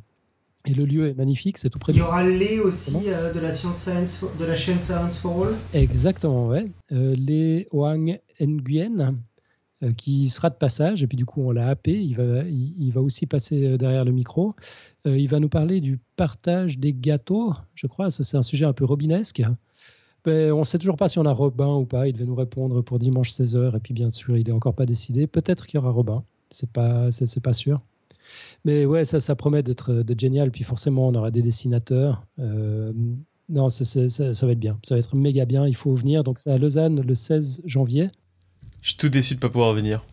Et le lieu est magnifique, c'est tout près Il y aura Lé aussi euh, de, la science de la chaîne Science for All. Exactement, ouais. Euh, les Wang Nguyen, qui sera de passage, et puis du coup, on l'a happé. Il va, il, va aussi passer euh, derrière le micro. Euh, il va nous parler du partage des gâteaux, je crois. Ça, c'est un sujet un peu robinesque. Ben, on ne sait toujours pas si on a Robin ou pas. Il devait nous répondre pour dimanche 16h. Et puis, bien sûr, il n'est encore pas décidé. Peut-être qu'il y aura Robin. C'est pas, c'est, c'est pas sûr. Mais ouais, ça, ça promet d'être, génial. Puis forcément, on aura des dessinateurs. Euh, non, c'est- ça, ça va être bien. Ça va être méga bien. Il faut venir. Donc, c'est à Lausanne le 16 janvier. Je suis tout déçu de pas pouvoir venir.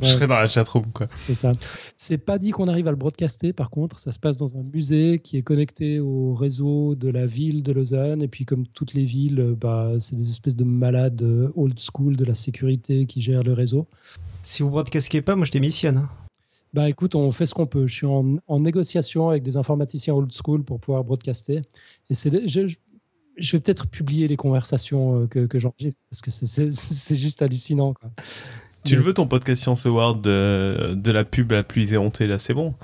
Je Ouais. serai dans la chatroom, quoi. C'est ça. C'est pas dit qu'on arrive à le broadcaster, par contre. Ça se passe dans un musée qui est connecté au réseau de la ville de Lausanne. Et puis, comme toutes les villes, euh, bah, c'est des espèces de malades euh, old school de la sécurité qui gèrent le réseau. Si vous broadcastez pas, moi je démissionne. hein. Bah écoute, on fait ce qu'on peut. Je suis en, en négociation avec des informaticiens old school pour pouvoir broadcaster. Et c'est, je- je vais peut-être publier les conversations euh, que, que j'enregistre parce que c'est, juste hallucinant. Quoi. Tu le veux ton podcast Science Award de, de la pub la plus éhontée, là, c'est bon.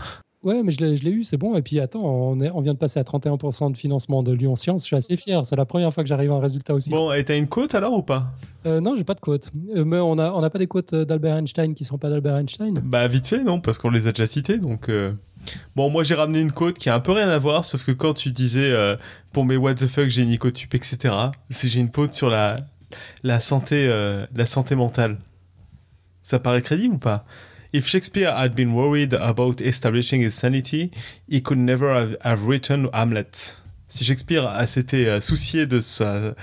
Ouais, mais je l'ai, eu, c'est bon. Et puis attends, on, est, on vient de passer à 31% de financement de Lyon Science. Je suis assez fier. C'est la première fois que j'arrive à un résultat aussi. Bon, et t'as une quote alors ou pas? Euh, non, j'ai pas de quote. Euh, mais on n'a on a pas des quotes euh, d'Albert Einstein qui sont pas d'Albert Einstein. Bah vite fait, non, parce qu'on les a déjà cités, donc... euh, Bon, moi j'ai ramené une quote qui a un peu rien à voir, sauf que quand tu disais euh, pour mes what the fuck j'ai Nicotube, etc., c'est j'ai une quote sur la, la, santé, euh, la santé mentale. Ça paraît crédible ou pas? If Shakespeare had been worried about establishing his sanity, he could never have, written Hamlet. Si Shakespeare s'était euh, soucié de sa,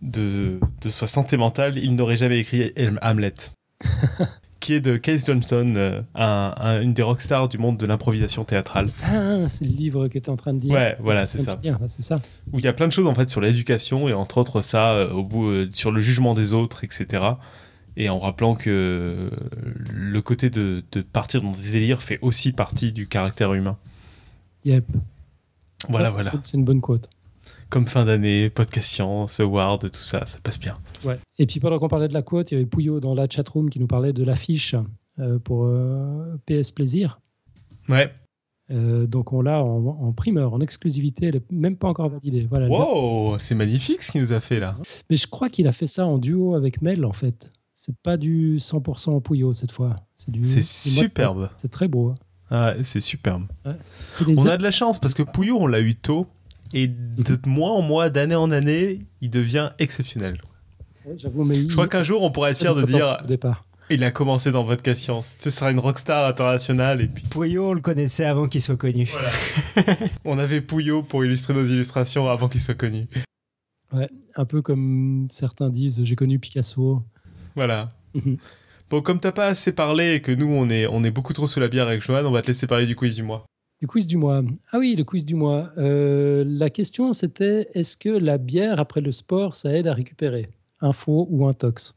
de, de sa santé mentale, il n'aurait jamais écrit Hamlet. *laughs* qui est de Case Johnson, euh, un- un- une des rockstars du monde de l'improvisation théâtrale. Ah, c'est le livre que tu es en train de dire. Ouais, voilà, c'est ça. Bien, c'est ça. Où il y a plein de choses en fait sur l'éducation et entre autres ça, euh, au bout, euh, sur le jugement des autres, etc. Et en rappelant que le côté de, de partir dans des délires fait aussi partie du caractère humain. Yep. Voilà, voilà. C'est une bonne quote. Comme fin d'année, podcast science, award, tout ça, ça passe bien. Ouais. Et puis pendant qu'on parlait de la quote, il y avait Pouillot dans la chatroom qui nous parlait de l'affiche euh, pour euh, PS Plaisir. Ouais. Euh, donc on l'a en, en primeur, en exclusivité, elle n'est même pas encore validée. Voilà, Wow, c'est magnifique ce qu'il nous a fait là. Mais je crois qu'il a fait ça en duo avec Mel en fait. C'est pas du 100% Pouillot cette fois. C'est superbe. C'est très beau. hein. Ah, c'est superbe. Ouais. On a de la chance parce que Pouillot, on l'a eu tôt. Et de mois en mois, d'année en année, il devient exceptionnel. Ouais, J'avoue, mais Je crois qu'un jour, on pourra être fier de dire Au départ. il a commencé dans Vodka Science. Ce sera une rockstar internationale. Et puis, Pouillot, on le connaissait avant qu'il soit connu. *laughs* on avait Pouillot pour illustrer nos illustrations avant qu'il soit connu. Ouais, un peu comme certains disent, j'ai connu Picasso. Voilà. Mhm. Bon, comme t'as pas assez parlé et que nous, on est, on est beaucoup trop sous la bière avec Johan, on va te laisser parler du quiz du mois. Du quiz du mois. Ah oui, le quiz du mois. Euh, la question, c'était est-ce que la bière après le sport, ça aide à récupérer? Info ou intox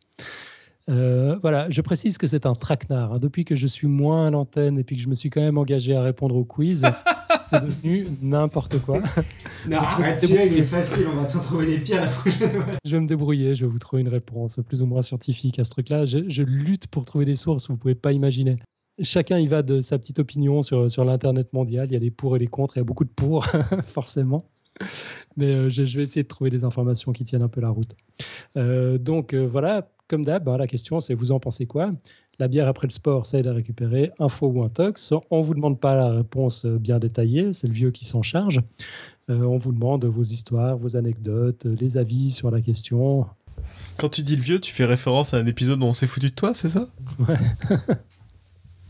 Euh, voilà, je précise que c'est un traquenard. hein. Depuis que je suis moins à l'antenne et puis que je me suis quand même engagé à répondre au quiz, *laughs* c'est devenu n'importe quoi. *laughs* Non, arrête, il est facile, on va t'en trouver des pires la prochaine fois. Je vais me débrouiller, je vais vous trouver une réponse plus ou moins scientifique à ce truc-là. Je, je lutte pour trouver des sources, vous pouvez pas imaginer. Chacun y va de sa petite opinion sur, sur l'Internet mondial. Il y a des pour et des contre, il y a beaucoup de pour, *laughs* forcément. Mais euh, je, je vais essayer de trouver des informations qui tiennent un peu la route. Euh, donc euh, voilà, comme d'hab, hein, la question c'est vous en pensez quoi? La bière après le sport, ça aide à récupérer Info ou intox? On vous demande pas la réponse bien détaillée, c'est le vieux qui s'en charge. On vous demande vos histoires, vos anecdotes, les avis sur la question. Quand tu dis le vieux, tu fais référence à un épisode où on s'est foutu de toi, c'est ça? Ouais. *laughs*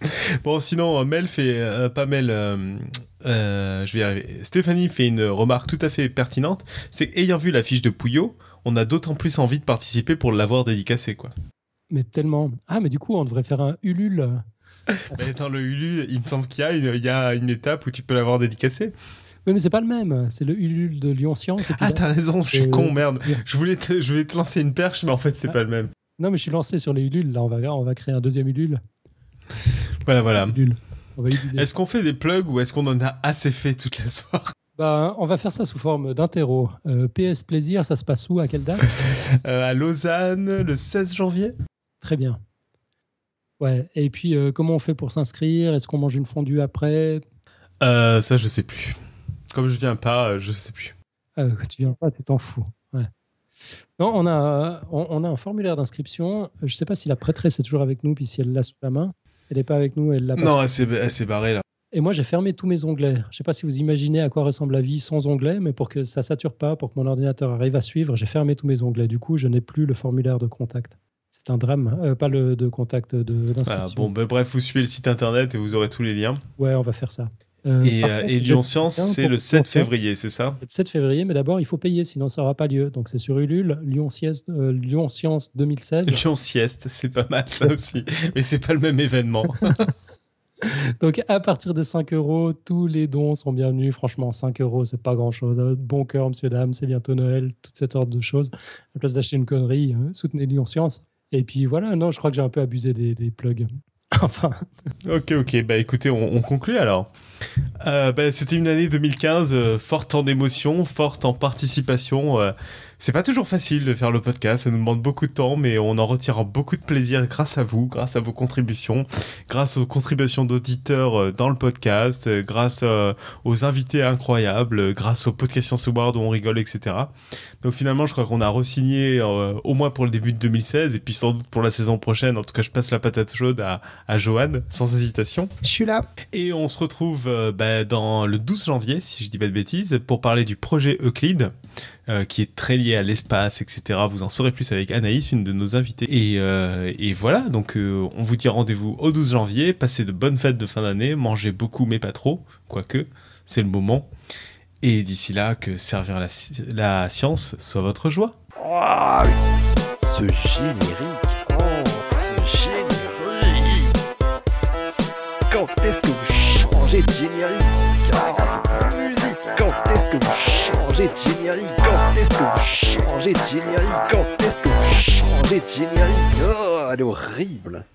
*laughs* Bon, sinon, euh, Mel fait. euh, pas Mel. euh, euh, je vais y arriver. Stéphanie fait une remarque tout à fait pertinente. C'est qu'ayant vu la fiche de Pouillot, on a d'autant plus envie de participer pour l'avoir dédicacé, quoi. Mais tellement. Ah, mais du coup, on devrait faire un Ulule. *laughs* Mais dans le Ulu, il me semble qu'il y a une, il y a une étape où tu peux l'avoir dédicacé. Oui, mais c'est pas le même. C'est le Ulule de Lyon Science. Ah, t'as raison, je suis con, merde. Je voulais, te, je voulais te lancer une perche, mais en fait, c'est pas le même. Non, mais je suis lancé sur les Ulules. Là, on va, on va créer un deuxième Ulule. Voilà, voilà. Est-ce qu'on fait des plugs ou est-ce qu'on en a assez fait toute la soirée? Bah, on va faire ça sous forme d'interro. Euh, PS Plaisir, ça se passe où? À quelle date? *laughs* Euh, À Lausanne, le 16 janvier Très bien. Ouais. Et puis, euh, comment on fait pour s'inscrire? Est-ce qu'on mange une fondue après? Euh, Ça, je sais plus. Comme je viens pas, euh, je sais plus. Ah, Tu viens pas, tu t'en fous. Ouais. Non, on a, on, on a un formulaire d'inscription. Je sais pas si la prêtresse est toujours avec nous, puis si elle l'a sous la main. Elle n'est pas avec nous, elle l'a pas. Non, elle s'est barrée là. Et moi, j'ai fermé tous mes onglets. Je sais pas si vous imaginez à quoi ressemble la vie sans onglets, mais pour que ça sature pas, pour que mon ordinateur arrive à suivre, j'ai fermé tous mes onglets. Du coup, je n'ai plus le formulaire de contact. C'est un drame, Euh, pas le de contact de d'inscription. Ah, bon, bah, bref, vous suivez le site internet et vous aurez tous les liens. Ouais, on va faire ça. Euh, et euh, contre, et j'ai Lyon Science, c'est le le 7 faire. février, c'est ça? C'est le 7 février, mais d'abord, il faut payer, sinon ça n'aura pas lieu. Donc, c'est sur Ulule, Lyon, Sieste, euh, Lyon Science 2016. *laughs* Lyon Sieste, c'est pas mal ça aussi. Mais c'est pas le même événement. *laughs* Donc, à partir de 5 euros, tous les dons sont bienvenus. Franchement, 5 euros, c'est pas grand chose. Bon cœur, monsieur, dame, c'est bientôt Noël, toute cette sorte de choses. À la place d'acheter une connerie, hein, soutenez Lyon Science. Et puis voilà, non, je crois que j'ai un peu abusé des, des plugs. *laughs* enfin, ok, ok, bah écoutez, on, on conclut alors. Euh, bah, C'était une année 2015 euh, forte en émotion, forte en participation. C'est pas toujours facile de faire le podcast, ça nous demande beaucoup de temps, mais on en retire beaucoup de plaisir grâce à vous, grâce à vos contributions, grâce aux contributions d'auditeurs euh, dans le podcast, euh, grâce euh, aux invités incroyables, grâce au podcast Science Award où on rigole, etc. Donc finalement, je crois qu'on a re-signé euh, au moins pour le début de 2016 et puis sans doute pour la saison prochaine. En tout cas, je passe la patate chaude à, à Johan, sans hésitation. Je suis là. Et on se retrouve euh, bah, dans le 12 janvier, si je dis pas de bêtises, pour parler du projet Euclide, euh, qui est très lié à l'espace, etc. Vous en saurez plus avec Anaïs, une de nos invitées. Et, euh, et voilà, donc euh, on vous dit rendez-vous au 12 janvier. Passez de bonnes fêtes de fin d'année, mangez beaucoup mais pas trop, quoique, c'est le moment. Et d'ici là, que servir la, sci- la science soit votre joie. Générique. Oh, ce générique. Quand est-ce que vous changez de générique? Quand est-ce que vous changez de générique? Quand est-ce que vous changez de générique? Oh, elle est horrible.